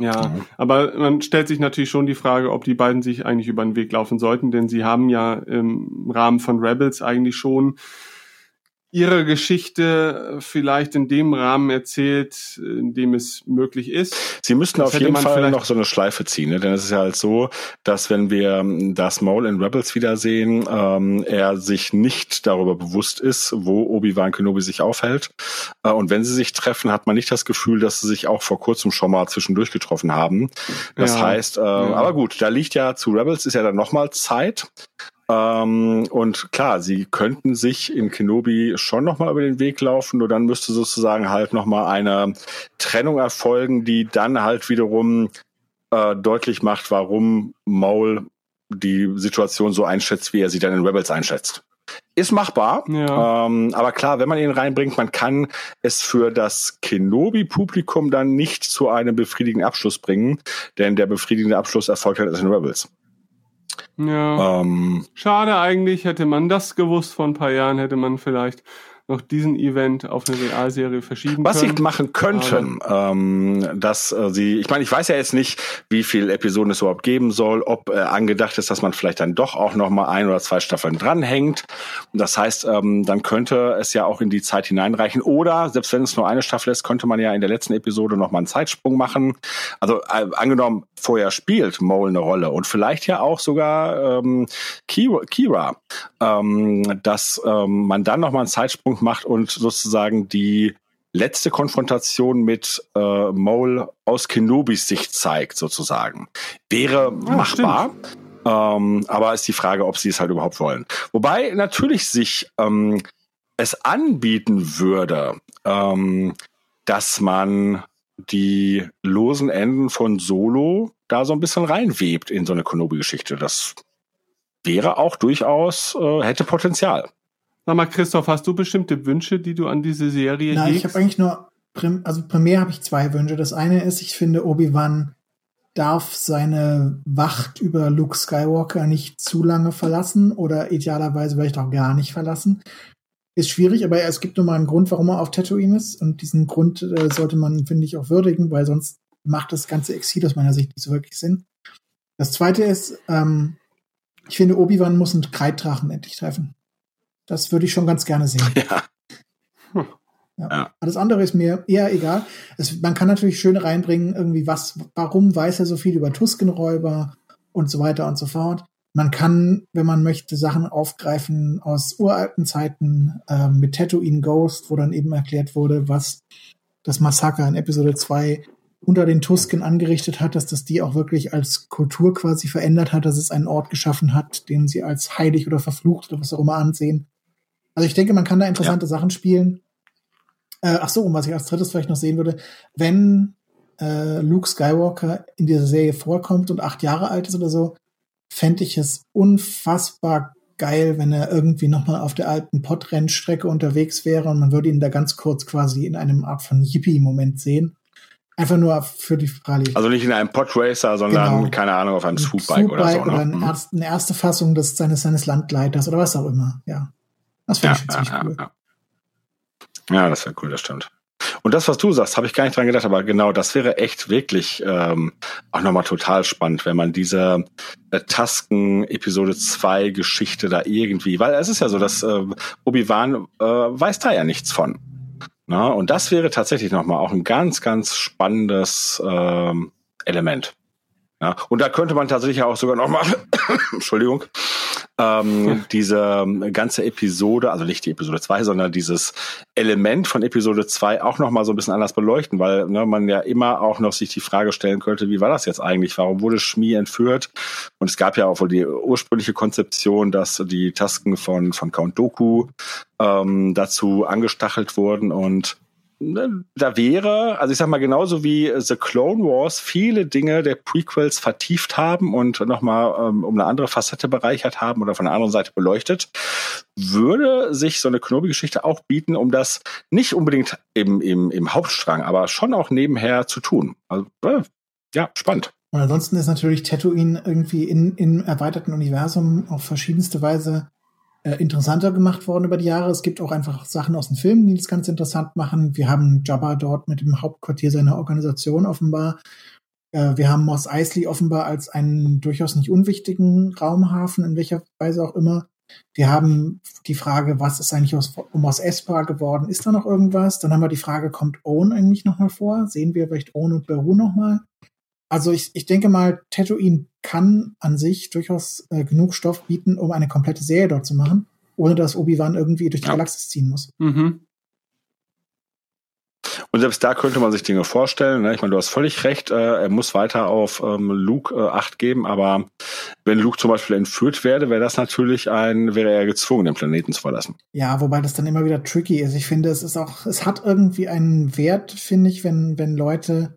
ja, mhm. aber man stellt sich natürlich schon die Frage, ob die beiden sich eigentlich über den Weg laufen sollten, denn sie haben ja im Rahmen von Rebels eigentlich schon ihre Geschichte vielleicht in dem Rahmen erzählt, in dem es möglich ist. Sie müssten auf jeden Fall noch so eine Schleife ziehen, ne? denn es ist ja halt so, dass wenn wir ähm, das Maul in Rebels wiedersehen, ähm, er sich nicht darüber bewusst ist, wo Obi-Wan Kenobi sich aufhält. Äh, und wenn sie sich treffen, hat man nicht das Gefühl, dass sie sich auch vor kurzem schon mal zwischendurch getroffen haben. Das ja. heißt, äh, ja. aber gut, da liegt ja zu Rebels ist ja dann nochmal Zeit. Ähm, und klar, sie könnten sich in Kenobi schon nochmal über den Weg laufen, nur dann müsste sozusagen halt nochmal eine Trennung erfolgen, die dann halt wiederum äh, deutlich macht, warum Maul die Situation so einschätzt, wie er sie dann in Rebels einschätzt. ist machbar. Ja. Ähm, aber klar, wenn man ihn reinbringt, man kann es für das Kenobi-Publikum dann nicht zu einem befriedigenden Abschluss bringen, denn der befriedigende Abschluss erfolgt halt in Rebels. Ja. Ähm, Schade eigentlich, hätte man das gewusst vor ein paar Jahren, hätte man vielleicht noch diesen Event auf eine Realserie verschieben Was können. sie machen könnten, ähm, dass äh, sie, ich meine, ich weiß ja jetzt nicht, wie viele Episoden es überhaupt geben soll, ob äh, angedacht ist, dass man vielleicht dann doch auch noch mal ein oder zwei Staffeln dranhängt. Das heißt, ähm, dann könnte es ja auch in die Zeit hineinreichen. Oder selbst wenn es nur eine Staffel ist, könnte man ja in der letzten Episode noch mal einen Zeitsprung machen. Also äh, angenommen, vorher spielt Mole eine Rolle und vielleicht ja auch sogar ähm, Kira, Kira ähm, dass ähm, man dann noch mal einen Zeitsprung macht und sozusagen die letzte Konfrontation mit äh, Mole aus Kenobis Sicht zeigt, sozusagen. Wäre machbar. Ähm, aber ist die Frage, ob sie es halt überhaupt wollen. Wobei natürlich sich ähm, es anbieten würde, ähm, dass man die losen Enden von Solo da so ein bisschen reinwebt in so eine Konobi-Geschichte. Das wäre auch durchaus, äh, hätte Potenzial. Sag mal, Christoph, hast du bestimmte Wünsche, die du an diese Serie Nein, ich hegst? habe eigentlich nur, also primär habe ich zwei Wünsche. Das eine ist, ich finde, Obi-Wan darf seine Wacht über Luke Skywalker nicht zu lange verlassen oder idealerweise vielleicht auch gar nicht verlassen. Ist schwierig, aber es gibt nun mal einen Grund, warum er auf Tatooine ist. Und diesen Grund äh, sollte man, finde ich, auch würdigen, weil sonst macht das ganze Exil aus meiner Sicht nicht so wirklich Sinn. Das zweite ist, ähm, ich finde, Obi-Wan muss einen Kreiddrachen endlich treffen. Das würde ich schon ganz gerne sehen. Ja. Ja. Ja. Alles andere ist mir eher egal. Es, man kann natürlich schön reinbringen, irgendwie was, warum weiß er so viel über Tuskenräuber und so weiter und so fort. Man kann, wenn man möchte, Sachen aufgreifen aus uralten Zeiten äh, mit Tatooine Ghost, wo dann eben erklärt wurde, was das Massaker in Episode 2 unter den Tusken angerichtet hat, dass das die auch wirklich als Kultur quasi verändert hat, dass es einen Ort geschaffen hat, den sie als heilig oder verflucht oder was auch immer ansehen. Also ich denke, man kann da interessante Sachen spielen. Äh, ach so, und was ich als drittes vielleicht noch sehen würde, wenn äh, Luke Skywalker in dieser Serie vorkommt und acht Jahre alt ist oder so, fände ich es unfassbar geil, wenn er irgendwie nochmal auf der alten Podrennstrecke unterwegs wäre und man würde ihn da ganz kurz quasi in einem Art von Yippie-Moment sehen. Einfach nur für die Rallye. Also nicht in einem Podracer, sondern, Genau. keine Ahnung, auf einem Swoopbike oder so. oder Ne? eine, Mhm. erste, eine erste Fassung des, seines, seines Landleiters oder was auch immer. Ja. Das finde Ja, ich ziemlich ja, cool. ja. ja, das wäre cool, das stimmt. Und das, was du sagst, habe ich gar nicht dran gedacht, aber genau, das wäre echt wirklich ähm, auch nochmal total spannend, wenn man diese äh, Tasken Episode 2 Geschichte da irgendwie, weil es ist ja so, dass äh, Obi-Wan äh, weiß da ja nichts von. Na, und das wäre tatsächlich nochmal auch ein ganz, ganz spannendes ähm, Element. Ja, und da könnte man tatsächlich auch sogar nochmal, Entschuldigung, ähm, diese ganze Episode, also nicht die Episode 2, sondern dieses Element von Episode 2 auch nochmal so ein bisschen anders beleuchten, weil ne, man ja immer auch noch sich die Frage stellen könnte, wie war das jetzt eigentlich? Warum wurde Schmi entführt? Und es gab ja auch wohl die ursprüngliche Konzeption, dass die Tasken von, von Count Doku ähm, dazu angestachelt wurden und ne, da wäre, also ich sag mal, genauso wie The Clone Wars viele Dinge der Prequels vertieft haben und nochmal ähm, um eine andere Facette bereichert haben oder von der anderen Seite beleuchtet, würde sich so eine Kenobi-Geschichte auch bieten, um das nicht unbedingt im, im, im Hauptstrang, aber schon auch nebenher zu tun. Also, äh, ja, spannend. Und ansonsten ist natürlich Tatooine irgendwie in, im erweiterten Universum auf verschiedenste Weise äh, interessanter gemacht worden über die Jahre. Es gibt auch einfach Sachen aus den Filmen, die das ganz interessant machen. Wir haben Jabba dort mit dem Hauptquartier seiner Organisation offenbar. Äh, wir haben Moss Eisley offenbar als einen durchaus nicht unwichtigen Raumhafen, in welcher Weise auch immer. Wir haben die Frage, was ist eigentlich aus, um Mos Espa geworden? Ist da noch irgendwas? Dann haben wir die Frage, kommt Owen eigentlich nochmal vor? Sehen wir vielleicht Owen und Beru nochmal? Also ich, ich denke mal, Tatooine kann an sich durchaus äh, genug Stoff bieten, um eine komplette Serie dort zu machen, ohne dass Obi-Wan irgendwie durch die Ja. Galaxis ziehen muss. Mhm. Und selbst da könnte man sich Dinge vorstellen. Ne? Ich meine, du hast völlig recht. Äh, er muss weiter auf ähm, Luke äh, Acht geben, aber wenn Luke zum Beispiel entführt werde, wäre das natürlich ein, wäre er gezwungen, den Planeten zu verlassen. Ja, wobei das dann immer wieder tricky ist. Ich finde, es ist auch, es hat irgendwie einen Wert, finde ich, wenn, wenn Leute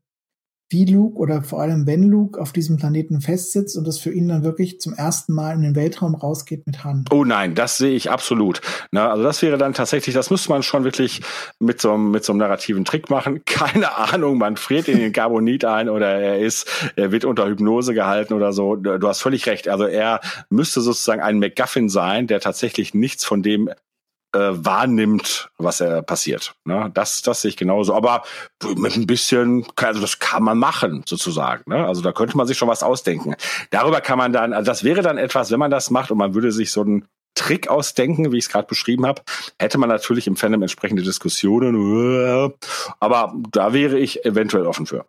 wie Luke oder vor allem wenn Luke auf diesem Planeten festsitzt und das für ihn dann wirklich zum ersten Mal in den Weltraum rausgeht mit Han. Oh nein, das sehe ich absolut. Na, also das wäre dann tatsächlich, das müsste man schon wirklich mit so, einem mit so einem narrativen Trick machen. Keine Ahnung, man friert in den Carbonit ein oder er ist, er wird unter Hypnose gehalten oder so. Du hast völlig recht. Also er müsste sozusagen ein MacGuffin sein, der tatsächlich nichts von dem äh, wahrnimmt, was er passiert. Ne? Das, das sehe ich genauso. Aber mit ein bisschen, also das kann man machen, sozusagen. Ne? Also da könnte man sich schon was ausdenken. Darüber kann man dann, also das wäre dann etwas, wenn man das macht und man würde sich so einen Trick ausdenken, wie ich es gerade beschrieben habe, hätte man natürlich im Fandom entsprechende Diskussionen. Aber da wäre ich eventuell offen für.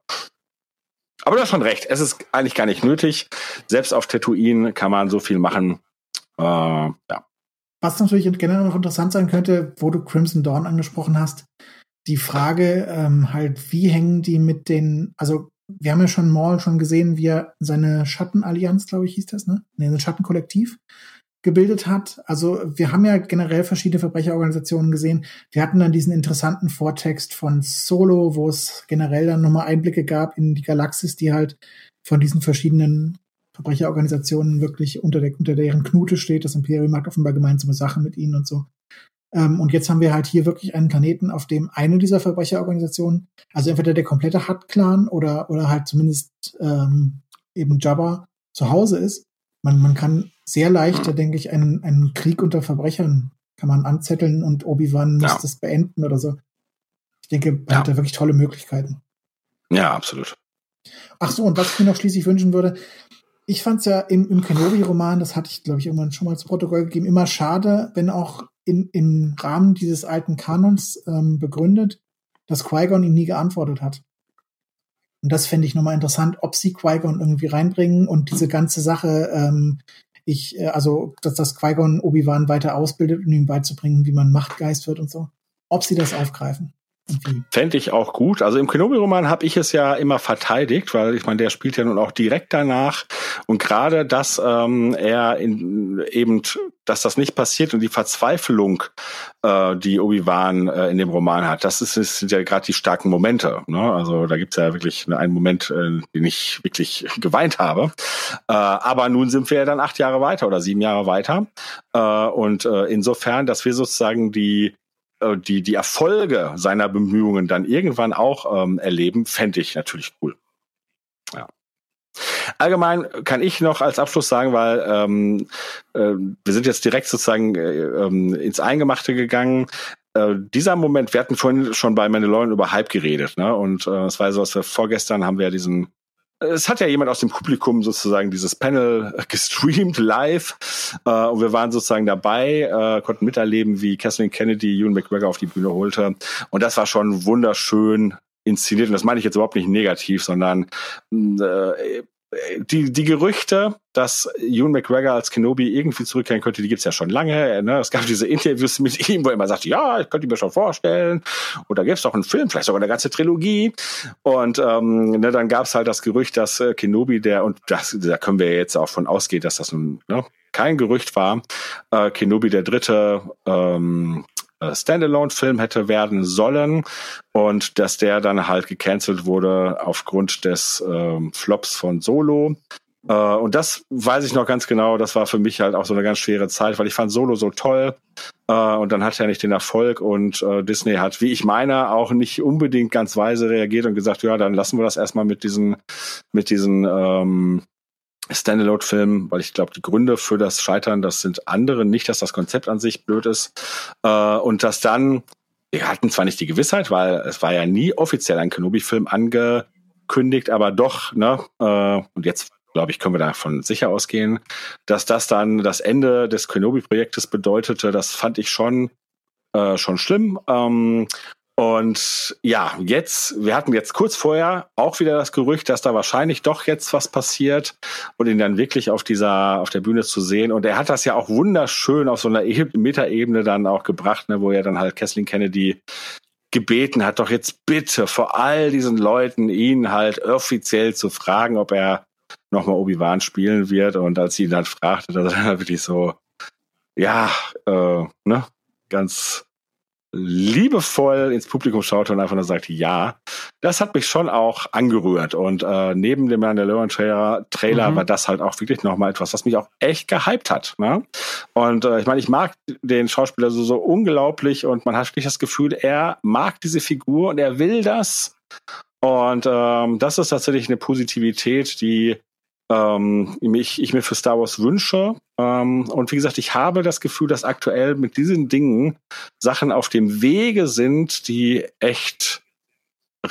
Aber du hast schon recht. Es ist eigentlich gar nicht nötig. Selbst auf Tatooine kann man so viel machen. Äh, ja. Was natürlich generell noch interessant sein könnte, wo du Crimson Dawn angesprochen hast, die Frage ähm, halt, wie hängen die mit den, also wir haben ja schon Maul schon gesehen, wie er seine Schattenallianz, glaube ich, hieß das, ne? Nee, ein Schattenkollektiv gebildet hat. Also wir haben ja generell verschiedene Verbrecherorganisationen gesehen. Wir hatten dann diesen interessanten Vortext von Solo, wo es generell dann nochmal Einblicke gab in die Galaxis, die halt von diesen verschiedenen Verbrecherorganisationen wirklich unter, der, unter deren Knute steht. Das Imperium hat offenbar gemeinsame Sachen mit ihnen und so. Ähm, und jetzt haben wir halt hier wirklich einen Planeten, auf dem eine dieser Verbrecherorganisationen, also entweder der komplette Hutt-Clan oder, oder halt zumindest ähm, eben Jabba zu Hause ist. Man, man kann sehr leicht, denke ich, einen, einen Krieg unter Verbrechern kann man anzetteln und Obi-Wan muss ja. das beenden oder so. Ich denke, man ja. hat da wirklich tolle Möglichkeiten. Ja, absolut. Ach so, und was ich mir noch schließlich wünschen würde, ich fand es ja im, im Kenobi-Roman, das hatte ich, glaube ich, irgendwann schon mal zu Protokoll gegeben, immer schade, wenn auch in, im Rahmen dieses alten Kanons ähm, begründet, dass Qui-Gon ihm nie geantwortet hat. Und das fände ich nochmal interessant, ob sie Qui-Gon irgendwie reinbringen und diese ganze Sache, ähm, ich, äh, also, dass das Qui-Gon Obi-Wan weiter ausbildet, um ihm beizubringen, wie man Machtgeist wird und so. Ob sie das aufgreifen. Fände ich auch gut. Also im Kenobi-Roman habe ich es ja immer verteidigt, weil ich meine, der spielt ja nun auch direkt danach. Und gerade, dass ähm, er in, eben, dass das nicht passiert und die Verzweiflung, äh, die Obi-Wan äh, in dem Roman hat, das, ist, das sind ja gerade die starken Momente. Ne? Also da gibt's ja wirklich einen Moment, äh, den ich wirklich geweint habe. Äh, aber nun sind wir ja dann acht Jahre weiter oder sieben Jahre weiter. Äh, und äh, insofern, dass wir sozusagen die äh, die, die Erfolge seiner Bemühungen dann irgendwann auch ähm, erleben, fände ich natürlich cool. Ja. Allgemein kann ich noch als Abschluss sagen, weil ähm, äh, wir sind jetzt direkt sozusagen äh, ähm, ins Eingemachte gegangen. Äh, dieser Moment, wir hatten vorhin schon bei Mandalorian über Hype geredet, ne? Und äh, es war so, dass wir vorgestern haben wir ja diesen es hat ja jemand aus dem Publikum sozusagen dieses Panel gestreamt live äh, und wir waren sozusagen dabei, äh, konnten miterleben, wie Kathleen Kennedy Ewan McGregor auf die Bühne holte. Und das war schon wunderschön inszeniert. Und das meine ich jetzt überhaupt nicht negativ, sondern äh, die, die Gerüchte, dass Ewan McGregor als Kenobi irgendwie zurückkehren könnte, die gibt's ja schon lange. Ne? Es gab diese Interviews mit ihm, wo er immer sagte, ja, ich könnte mir schon vorstellen. Und da gibt's doch einen Film, vielleicht sogar eine ganze Trilogie. Und ähm, ne, dann gab's halt das Gerücht, dass äh, Kenobi, der, und das, da können wir jetzt auch von ausgehen, dass das nun ne, kein Gerücht war, äh, Kenobi der dritte ähm, äh, Standalone-Film hätte werden sollen und dass der dann halt gecancelt wurde aufgrund des ähm, Flops von Solo. Äh, und das weiß ich noch ganz genau, das war für mich halt auch so eine ganz schwere Zeit, weil ich fand Solo so toll äh, und dann hat er nicht den Erfolg und äh, Disney hat, wie ich meine, auch nicht unbedingt ganz weise reagiert und gesagt, ja, dann lassen wir das erstmal mit diesen, mit diesen ähm, Standalone-Film, weil ich glaube, die Gründe für das Scheitern, das sind andere, nicht, dass das Konzept an sich blöd ist. Äh, und dass dann, wir hatten zwar nicht die Gewissheit, weil es war ja nie offiziell ein Kenobi-Film angekündigt, aber doch, ne, äh, und jetzt glaube ich, können wir davon sicher ausgehen, dass das dann das Ende des Kenobi-Projektes bedeutete. Das fand ich schon äh, schon schlimm. Ähm, und ja, jetzt, wir hatten jetzt kurz vorher auch wieder das Gerücht, dass da wahrscheinlich doch jetzt was passiert und ihn dann wirklich auf dieser, auf der Bühne zu sehen. Und er hat das ja auch wunderschön auf so einer e Metaebene dann auch gebracht, ne, wo er dann halt Kathleen Kennedy gebeten hat, doch jetzt bitte vor all diesen Leuten ihn halt offiziell zu fragen, ob er nochmal Obi-Wan spielen wird. Und als sie ihn dann fragte, da war er wirklich so, ja, äh, ne, ganz liebevoll ins Publikum schaute und einfach nur sagte, ja, das hat mich schon auch angerührt. Und äh, neben dem Mandalorian Trailer, Trailer mhm. war das halt auch wirklich nochmal etwas, was mich auch echt gehypt hat. Ne? Und äh, ich meine, ich mag den Schauspieler so, so unglaublich und man hat wirklich das Gefühl, er mag diese Figur und er will das. Und ähm, das ist tatsächlich eine Positivität, die ähm, ich, ich mir für Star Wars wünsche. Ähm, und wie gesagt, ich habe das Gefühl, dass aktuell mit diesen Dingen Sachen auf dem Wege sind, die echt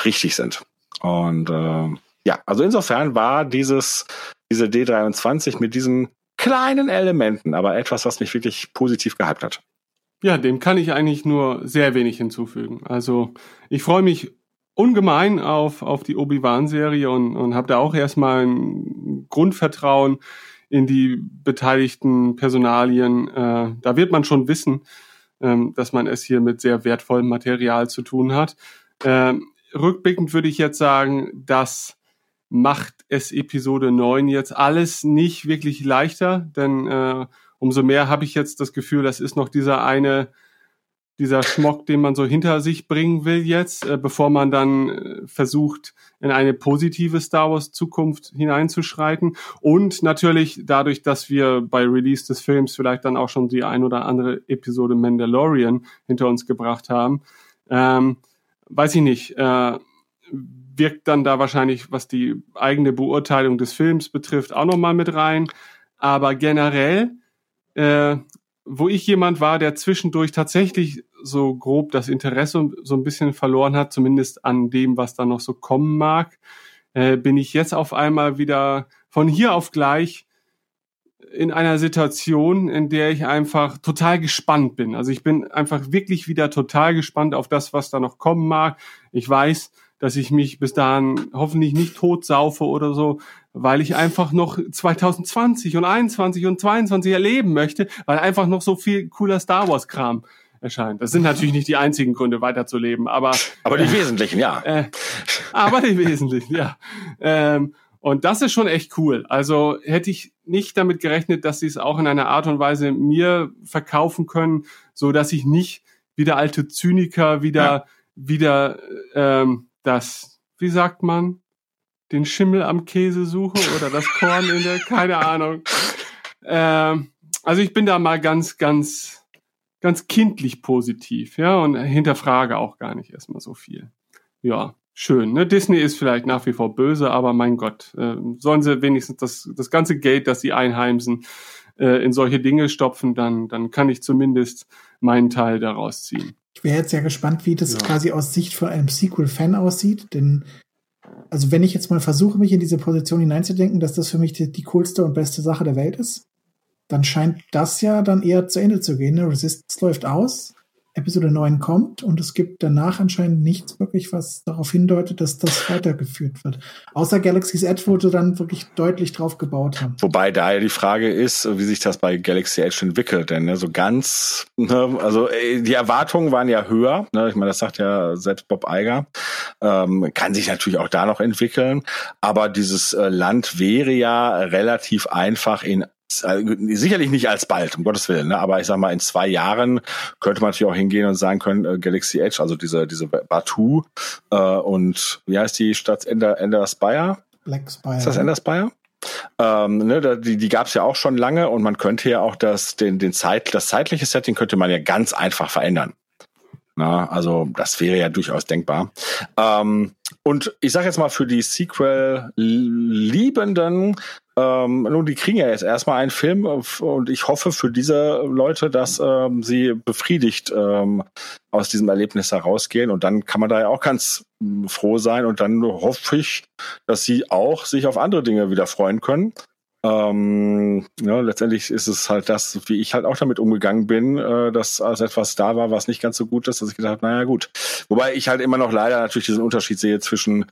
richtig sind. Und äh, ja, also insofern war dieses, diese D23 mit diesen kleinen Elementen, aber etwas, was mich wirklich positiv gehypt hat. Ja, dem kann ich eigentlich nur sehr wenig hinzufügen. Also ich freue mich ungemein auf, auf die Obi-Wan-Serie und, und habe da auch erstmal ein Grundvertrauen in die beteiligten Personalien. Äh, da wird man schon wissen, ähm, dass man es hier mit sehr wertvollem Material zu tun hat. Ähm, rückblickend würde ich jetzt sagen, das macht es Episode 9 jetzt alles nicht wirklich leichter, denn äh, umso mehr habe ich jetzt das Gefühl, das ist noch dieser eine dieser Schmock, den man so hinter sich bringen will jetzt, äh, bevor man dann äh, versucht, in eine positive Star Wars Zukunft hineinzuschreiten. Und natürlich dadurch, dass wir bei Release des Films vielleicht dann auch schon die ein oder andere Episode Mandalorian hinter uns gebracht haben, ähm, weiß ich nicht, äh, wirkt dann da wahrscheinlich, was die eigene Beurteilung des Films betrifft, auch nochmal mit rein. Aber generell, äh, wo ich jemand war, der zwischendurch tatsächlich so grob das Interesse so ein bisschen verloren hat, zumindest an dem, was da noch so kommen mag, äh, bin ich jetzt auf einmal wieder von hier auf gleich in einer Situation, in der ich einfach total gespannt bin. Also ich bin einfach wirklich wieder total gespannt auf das, was da noch kommen mag. Ich weiß, dass ich mich bis dahin hoffentlich nicht totsaufe oder so, weil ich einfach noch 2020 und 21 und 22 erleben möchte, weil einfach noch so viel cooler Star Wars Kram erscheint. Das sind natürlich nicht die einzigen Gründe, weiterzuleben, aber aber die äh, wesentlichen, ja. Äh, aber die wesentlichen, ja. Ähm, und das ist schon echt cool. Also hätte ich nicht damit gerechnet, dass sie es auch in einer Art und Weise mir verkaufen können, so dass ich nicht wieder alte Zyniker wieder ja. wieder ähm, das, wie sagt man, den Schimmel am Käse suche oder das Korn in der, keine Ahnung. Ähm, also ich bin da mal ganz, ganz ganz kindlich positiv, ja, und hinterfrage auch gar nicht erstmal so viel. Ja, schön. Ne? Disney ist vielleicht nach wie vor böse, aber mein Gott, äh, sollen sie wenigstens das, das ganze Geld, das sie einheimsen, äh, in solche Dinge stopfen, dann, dann kann ich zumindest meinen Teil daraus ziehen. Ich wäre jetzt sehr gespannt, wie das ja. quasi aus Sicht von einem Sequel-Fan aussieht, denn also wenn ich jetzt mal versuche, mich in diese Position hineinzudenken, dass das für mich die, die coolste und beste Sache der Welt ist, dann scheint das ja dann eher zu Ende zu gehen. Ne? Resistance läuft aus, Episode 9 kommt und es gibt danach anscheinend nichts wirklich, was darauf hindeutet, dass das weitergeführt wird. Außer Galaxy's Edge, wo sie dann wirklich deutlich drauf gebaut haben. Wobei da ja die Frage ist, wie sich das bei Galaxy Edge entwickelt. Denn ne, so ganz, ne, also äh, die Erwartungen waren ja höher. Ne, ich meine, das sagt ja selbst Bob Eiger. Ähm, kann sich natürlich auch da noch entwickeln. Aber dieses äh, Land wäre ja relativ einfach in sicherlich nicht alsbald, um Gottes Willen, ne? aber ich sag mal, in zwei Jahren könnte man natürlich auch hingehen und sagen können, äh, Galaxy Edge, also diese, diese Batu äh, und wie heißt die Stadt Ender, Ender Spire? Black Spire. Ist das Ender Spire? Ähm, ne, die die gab es ja auch schon lange und man könnte ja auch das, den, den Zeit, das zeitliche Setting könnte man ja ganz einfach verändern. Na, also das wäre ja durchaus denkbar. Ähm, und ich sage jetzt mal für die Sequel-Liebenden, ähm, nun, die kriegen ja jetzt erstmal einen Film und ich hoffe für diese Leute, dass ähm, sie befriedigt ähm, aus diesem Erlebnis herausgehen. Und dann kann man da ja auch ganz hm, froh sein. Und dann hoffe ich, dass sie auch sich auf andere Dinge wieder freuen können ähm, ja, letztendlich ist es halt das, wie ich halt auch damit umgegangen bin, äh, dass als etwas da war, was nicht ganz so gut ist, dass ich gedacht habe, naja gut. Wobei ich halt immer noch leider natürlich diesen Unterschied sehe zwischen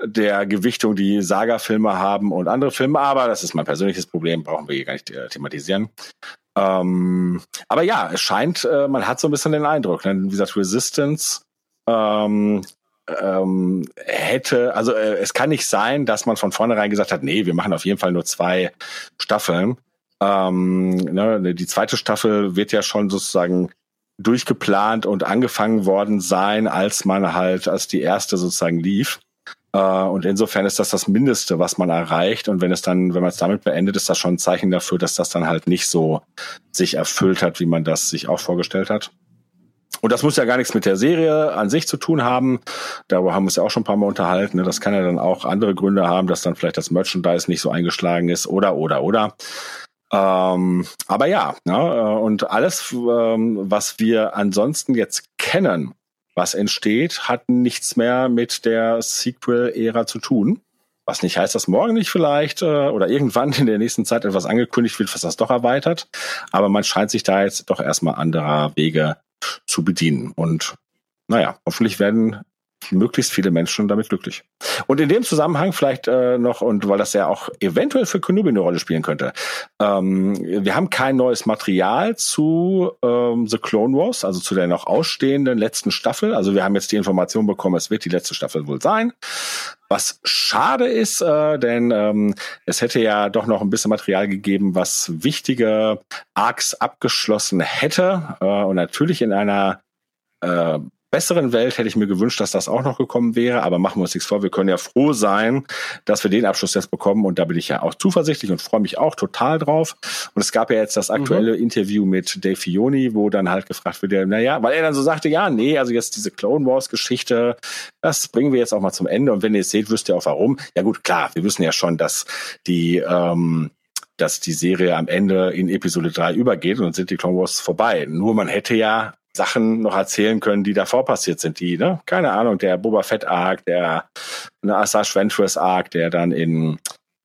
der Gewichtung, die Saga-Filme haben und andere Filme, aber das ist mein persönliches Problem, brauchen wir hier gar nicht äh, thematisieren. Ähm, aber ja, es scheint, äh, man hat so ein bisschen den Eindruck, ne? wie gesagt, Resistance ähm, ähm, hätte, also äh, es kann nicht sein, dass man von vornherein gesagt hat, nee, wir machen auf jeden Fall nur zwei Staffeln. Ähm, ne, die zweite Staffel wird ja schon sozusagen durchgeplant und angefangen worden sein, als man halt, als die erste sozusagen lief. Äh, und insofern ist das das Mindeste, was man erreicht. Und wenn es dann, wenn man es damit beendet, ist das schon ein Zeichen dafür, dass das dann halt nicht so sich erfüllt hat, wie man das sich auch vorgestellt hat. Und das muss ja gar nichts mit der Serie an sich zu tun haben. Darüber haben wir uns ja auch schon ein paar Mal unterhalten. Ne? Das kann ja dann auch andere Gründe haben, dass dann vielleicht das Merchandise nicht so eingeschlagen ist oder, oder, oder. Ähm, aber ja, ne? und alles, ähm, was wir ansonsten jetzt kennen, was entsteht, hat nichts mehr mit der Sequel-Ära zu tun. Was nicht heißt, dass morgen nicht vielleicht äh, oder irgendwann in der nächsten Zeit etwas angekündigt wird, was das doch erweitert. Aber man scheint sich da jetzt doch erstmal anderer Wege zu bedienen. Und naja, hoffentlich werden möglichst viele Menschen damit glücklich. Und in dem Zusammenhang vielleicht äh, noch, und weil das ja auch eventuell für Kenobi eine Rolle spielen könnte, ähm, wir haben kein neues Material zu ähm, The Clone Wars, also zu der noch ausstehenden letzten Staffel. Also wir haben jetzt die Information bekommen, es wird die letzte Staffel wohl sein. Was schade ist, äh, denn ähm, es hätte ja doch noch ein bisschen Material gegeben, was wichtige Arcs abgeschlossen hätte. Äh, und natürlich in einer äh, besseren Welt hätte ich mir gewünscht, dass das auch noch gekommen wäre, aber machen wir uns nichts vor, wir können ja froh sein, dass wir den Abschluss jetzt bekommen und da bin ich ja auch zuversichtlich und freue mich auch total drauf. Und es gab ja jetzt das aktuelle mhm. Interview mit Dave Fioni, wo dann halt gefragt wird, naja, weil er dann so sagte, ja, nee, also jetzt diese Clone Wars Geschichte, das bringen wir jetzt auch mal zum Ende und wenn ihr es seht, wisst ihr auch warum. Ja gut, klar, wir wissen ja schon, dass die ähm, dass die Serie am Ende in Episode 3 übergeht und dann sind die Clone Wars vorbei. Nur man hätte ja Sachen noch erzählen können, die davor passiert sind, die, ne, keine Ahnung, der Boba Fett Arc, der ne, Asajj Ventress Arc, der dann in,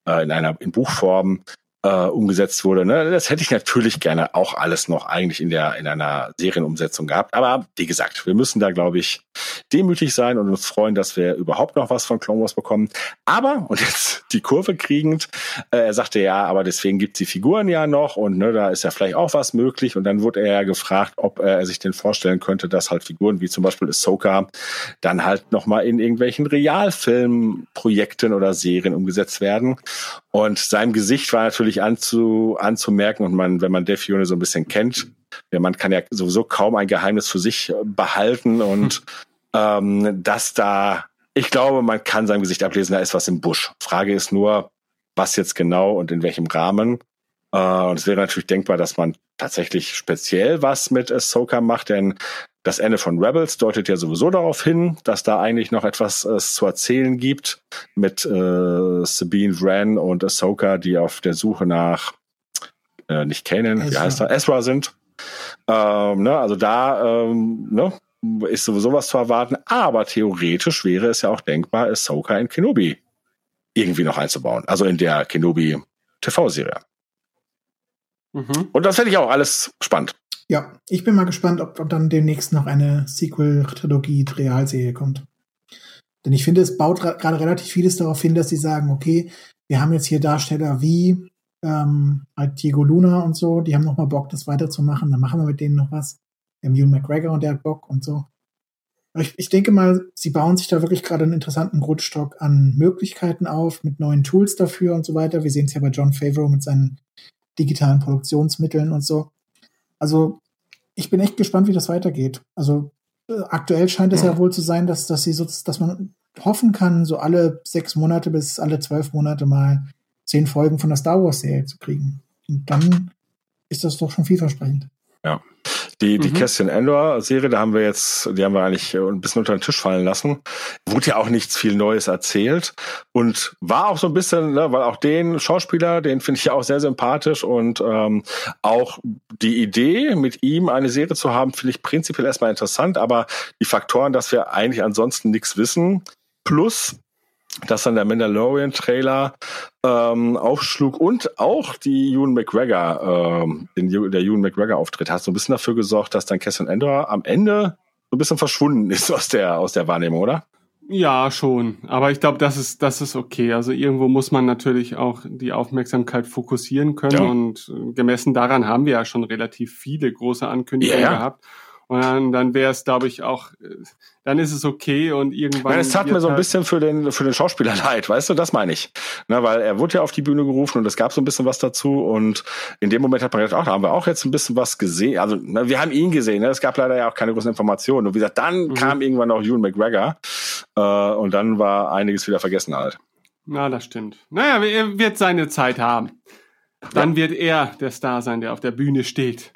äh, in einer, in Buchform äh, umgesetzt wurde. Ne? Das hätte ich natürlich gerne auch alles noch eigentlich in der in einer Serienumsetzung gehabt. Aber wie gesagt, wir müssen da, glaube ich, demütig sein und uns freuen, dass wir überhaupt noch was von Clone Wars bekommen. Aber, und jetzt die Kurve kriegend, äh, er sagte ja, aber deswegen gibt's die Figuren ja noch und ne, da ist ja vielleicht auch was möglich. Und dann wurde er ja gefragt, ob er sich denn vorstellen könnte, dass halt Figuren wie zum Beispiel Ahsoka dann halt nochmal in irgendwelchen Realfilmprojekten oder Serien umgesetzt werden. Und sein Gesicht war natürlich anzu, anzumerken und man, wenn man Dave Filoni so ein bisschen kennt, der Mann kann ja sowieso kaum ein Geheimnis für sich behalten und hm. Ähm, dass da, ich glaube, man kann sein Gesicht ablesen, da ist was im Busch. Frage ist nur, was jetzt genau und in welchem Rahmen. Äh, und es wäre natürlich denkbar, dass man tatsächlich speziell was mit Ahsoka macht, denn das Ende von Rebels deutet ja sowieso darauf hin, dass da eigentlich noch etwas äh, zu erzählen gibt mit äh, Sabine Wren und Ahsoka, die auf der Suche nach äh, nicht Kanan, wie heißt er, Ezra sind. Ähm, ne, also da ähm, ne, ist sowieso was zu erwarten, aber theoretisch wäre es ja auch denkbar, Ahsoka in Kenobi irgendwie noch einzubauen. Also in der Kenobi TV-Serie. Mhm. Und das fände ich auch alles spannend. Ja, ich bin mal gespannt, ob, ob dann demnächst noch eine Sequel-Trilogie-Realserie kommt. Denn ich finde, es baut gerade relativ vieles darauf hin, dass sie sagen, okay, wir haben jetzt hier Darsteller wie ähm, halt Diego Luna und so, die haben noch mal Bock, das weiterzumachen, dann machen wir mit denen noch was. Ewan McGregor und der hat Bock und so. Ich, ich denke mal, sie bauen sich da wirklich gerade einen interessanten Grundstock an Möglichkeiten auf, mit neuen Tools dafür und so weiter. Wir sehen es ja bei John Favreau mit seinen digitalen Produktionsmitteln und so. Also ich bin echt gespannt, wie das weitergeht. Also äh, aktuell scheint es ja wohl zu sein, dass, dass sie so, dass man hoffen kann, so alle sechs Monate bis alle zwölf Monate mal zehn Folgen von der Star Wars Serie zu kriegen. Und dann ist das doch schon vielversprechend. Ja. Die, die mhm. Cassian Andor Serie, da haben wir jetzt, die haben wir eigentlich äh, ein bisschen unter den Tisch fallen lassen. Wurde ja auch nichts viel Neues erzählt und war auch so ein bisschen, ne, weil auch den Schauspieler, den finde ich ja auch sehr sympathisch und ähm, auch die Idee, mit ihm eine Serie zu haben, finde ich prinzipiell erstmal interessant, aber die Faktoren, dass wir eigentlich ansonsten nichts wissen, plus dass dann der Mandalorian-Trailer ähm, aufschlug und auch die Ewan McGregor, ähm, den, der Ewan McGregor-Auftritt hat so ein bisschen dafür gesorgt, dass dann Cassian Andor am Ende so ein bisschen verschwunden ist aus der, aus der Wahrnehmung, oder? Ja, schon. Aber ich glaube, das ist, das ist okay. Also irgendwo muss man natürlich auch die Aufmerksamkeit fokussieren können. Ja. Und gemessen daran haben wir ja schon relativ viele große Ankündigungen ja. gehabt. Und dann, dann wäre es, glaube ich, auch, äh, dann ist es okay und irgendwann. Nein, es tat mir so ein halt- bisschen für den, für den Schauspieler leid, weißt du, das meine ich. Na, weil er wurde ja auf die Bühne gerufen und es gab so ein bisschen was dazu und in dem Moment hat man gedacht, ach, da haben wir auch jetzt ein bisschen was gesehen. Also, na, wir haben ihn gesehen, ne? es gab leider ja auch keine großen Informationen. Und wie gesagt, dann Mhm. kam irgendwann noch Ewan McGregor äh, und dann war einiges wieder vergessen halt. Na, das stimmt. Naja, er wird seine Zeit haben. Dann wird er der Star sein, der auf der Bühne steht.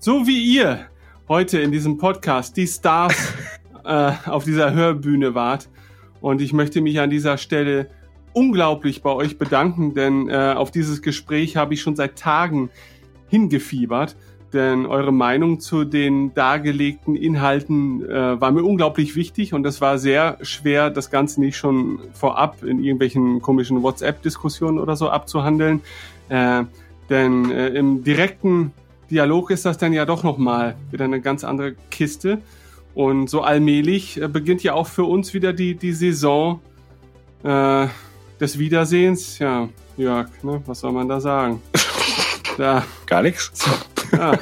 So wie ihr heute in diesem Podcast die Stars äh, auf dieser Hörbühne wart. Und ich möchte mich an dieser Stelle unglaublich bei euch bedanken, denn äh, auf dieses Gespräch habe ich schon seit Tagen hingefiebert. Denn eure Meinung zu den dargelegten Inhalten äh, war mir unglaublich wichtig und es war sehr schwer, das Ganze nicht schon vorab in irgendwelchen komischen WhatsApp-Diskussionen oder so abzuhandeln. Äh, denn äh, im direkten Dialog ist das dann ja doch nochmal wieder eine ganz andere Kiste. Und so allmählich äh, beginnt ja auch für uns wieder die, die Saison äh, des Wiedersehens. Ja, Jörg, ne, was soll man da sagen? Da, Gar nichts. ja.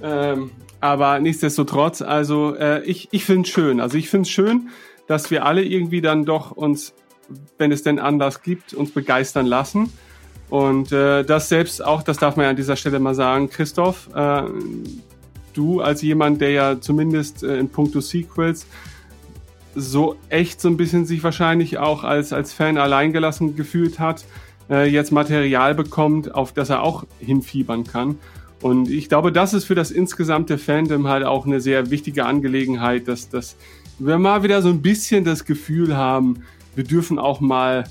ähm, aber nichtsdestotrotz, also äh, ich, ich finde es schön. Also ich finde es schön, dass wir alle irgendwie dann doch uns, wenn es denn Anlass gibt, uns begeistern lassen. Und äh, das selbst auch, das darf man ja an dieser Stelle mal sagen, Christoph, äh, du als jemand, der ja zumindest äh, in puncto Sequels so echt so ein bisschen sich wahrscheinlich auch als, als Fan alleingelassen gefühlt hat, äh, jetzt Material bekommt, auf das er auch hinfiebern kann. Und ich glaube, das ist für das insgesamte Fandom halt auch eine sehr wichtige Angelegenheit, dass, dass wir mal wieder so ein bisschen das Gefühl haben, wir dürfen auch mal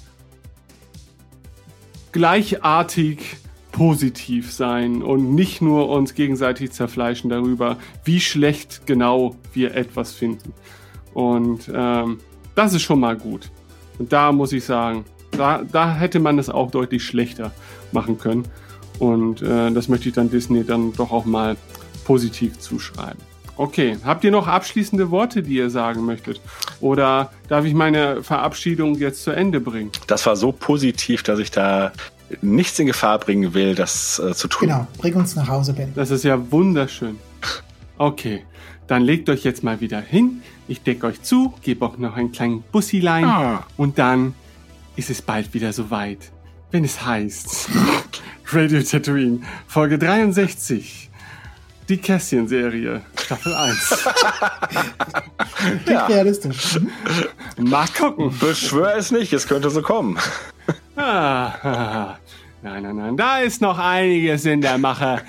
gleichartig positiv sein und nicht nur uns gegenseitig zerfleischen darüber, wie schlecht genau wir etwas finden. Und ähm, das ist schon mal gut. Und da muss ich sagen, da, da hätte man es auch deutlich schlechter machen können. Und äh, das möchte ich dann Disney dann doch auch mal positiv zuschreiben. Okay, habt ihr noch abschließende Worte, die ihr sagen möchtet? Oder darf ich meine Verabschiedung jetzt zu Ende bringen? Das war so positiv, dass ich da nichts in Gefahr bringen will, das äh, zu tun. Genau, bring uns nach Hause, Ben. Das ist ja wunderschön. Okay, dann legt euch jetzt mal wieder hin. Ich decke euch zu, gebe auch noch einen kleinen Bussilein Ah. und dann ist es bald wieder soweit, wenn es heißt Radio Tatooine, Folge 63. Die Kästchen-Serie, Staffel 1. Klingt realistisch. Mhm. Mal gucken. Beschwör es nicht, es könnte so kommen. Ah, nein, nein, nein, da ist noch einiges in der Mache.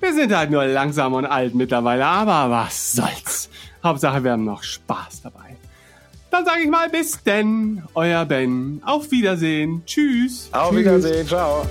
Wir sind halt nur langsam und alt mittlerweile, aber was soll's. Hauptsache, wir haben noch Spaß dabei. Dann sage ich mal bis denn, euer Ben. Auf Wiedersehen. Tschüss. Auf Tschüss. Wiedersehen, ciao.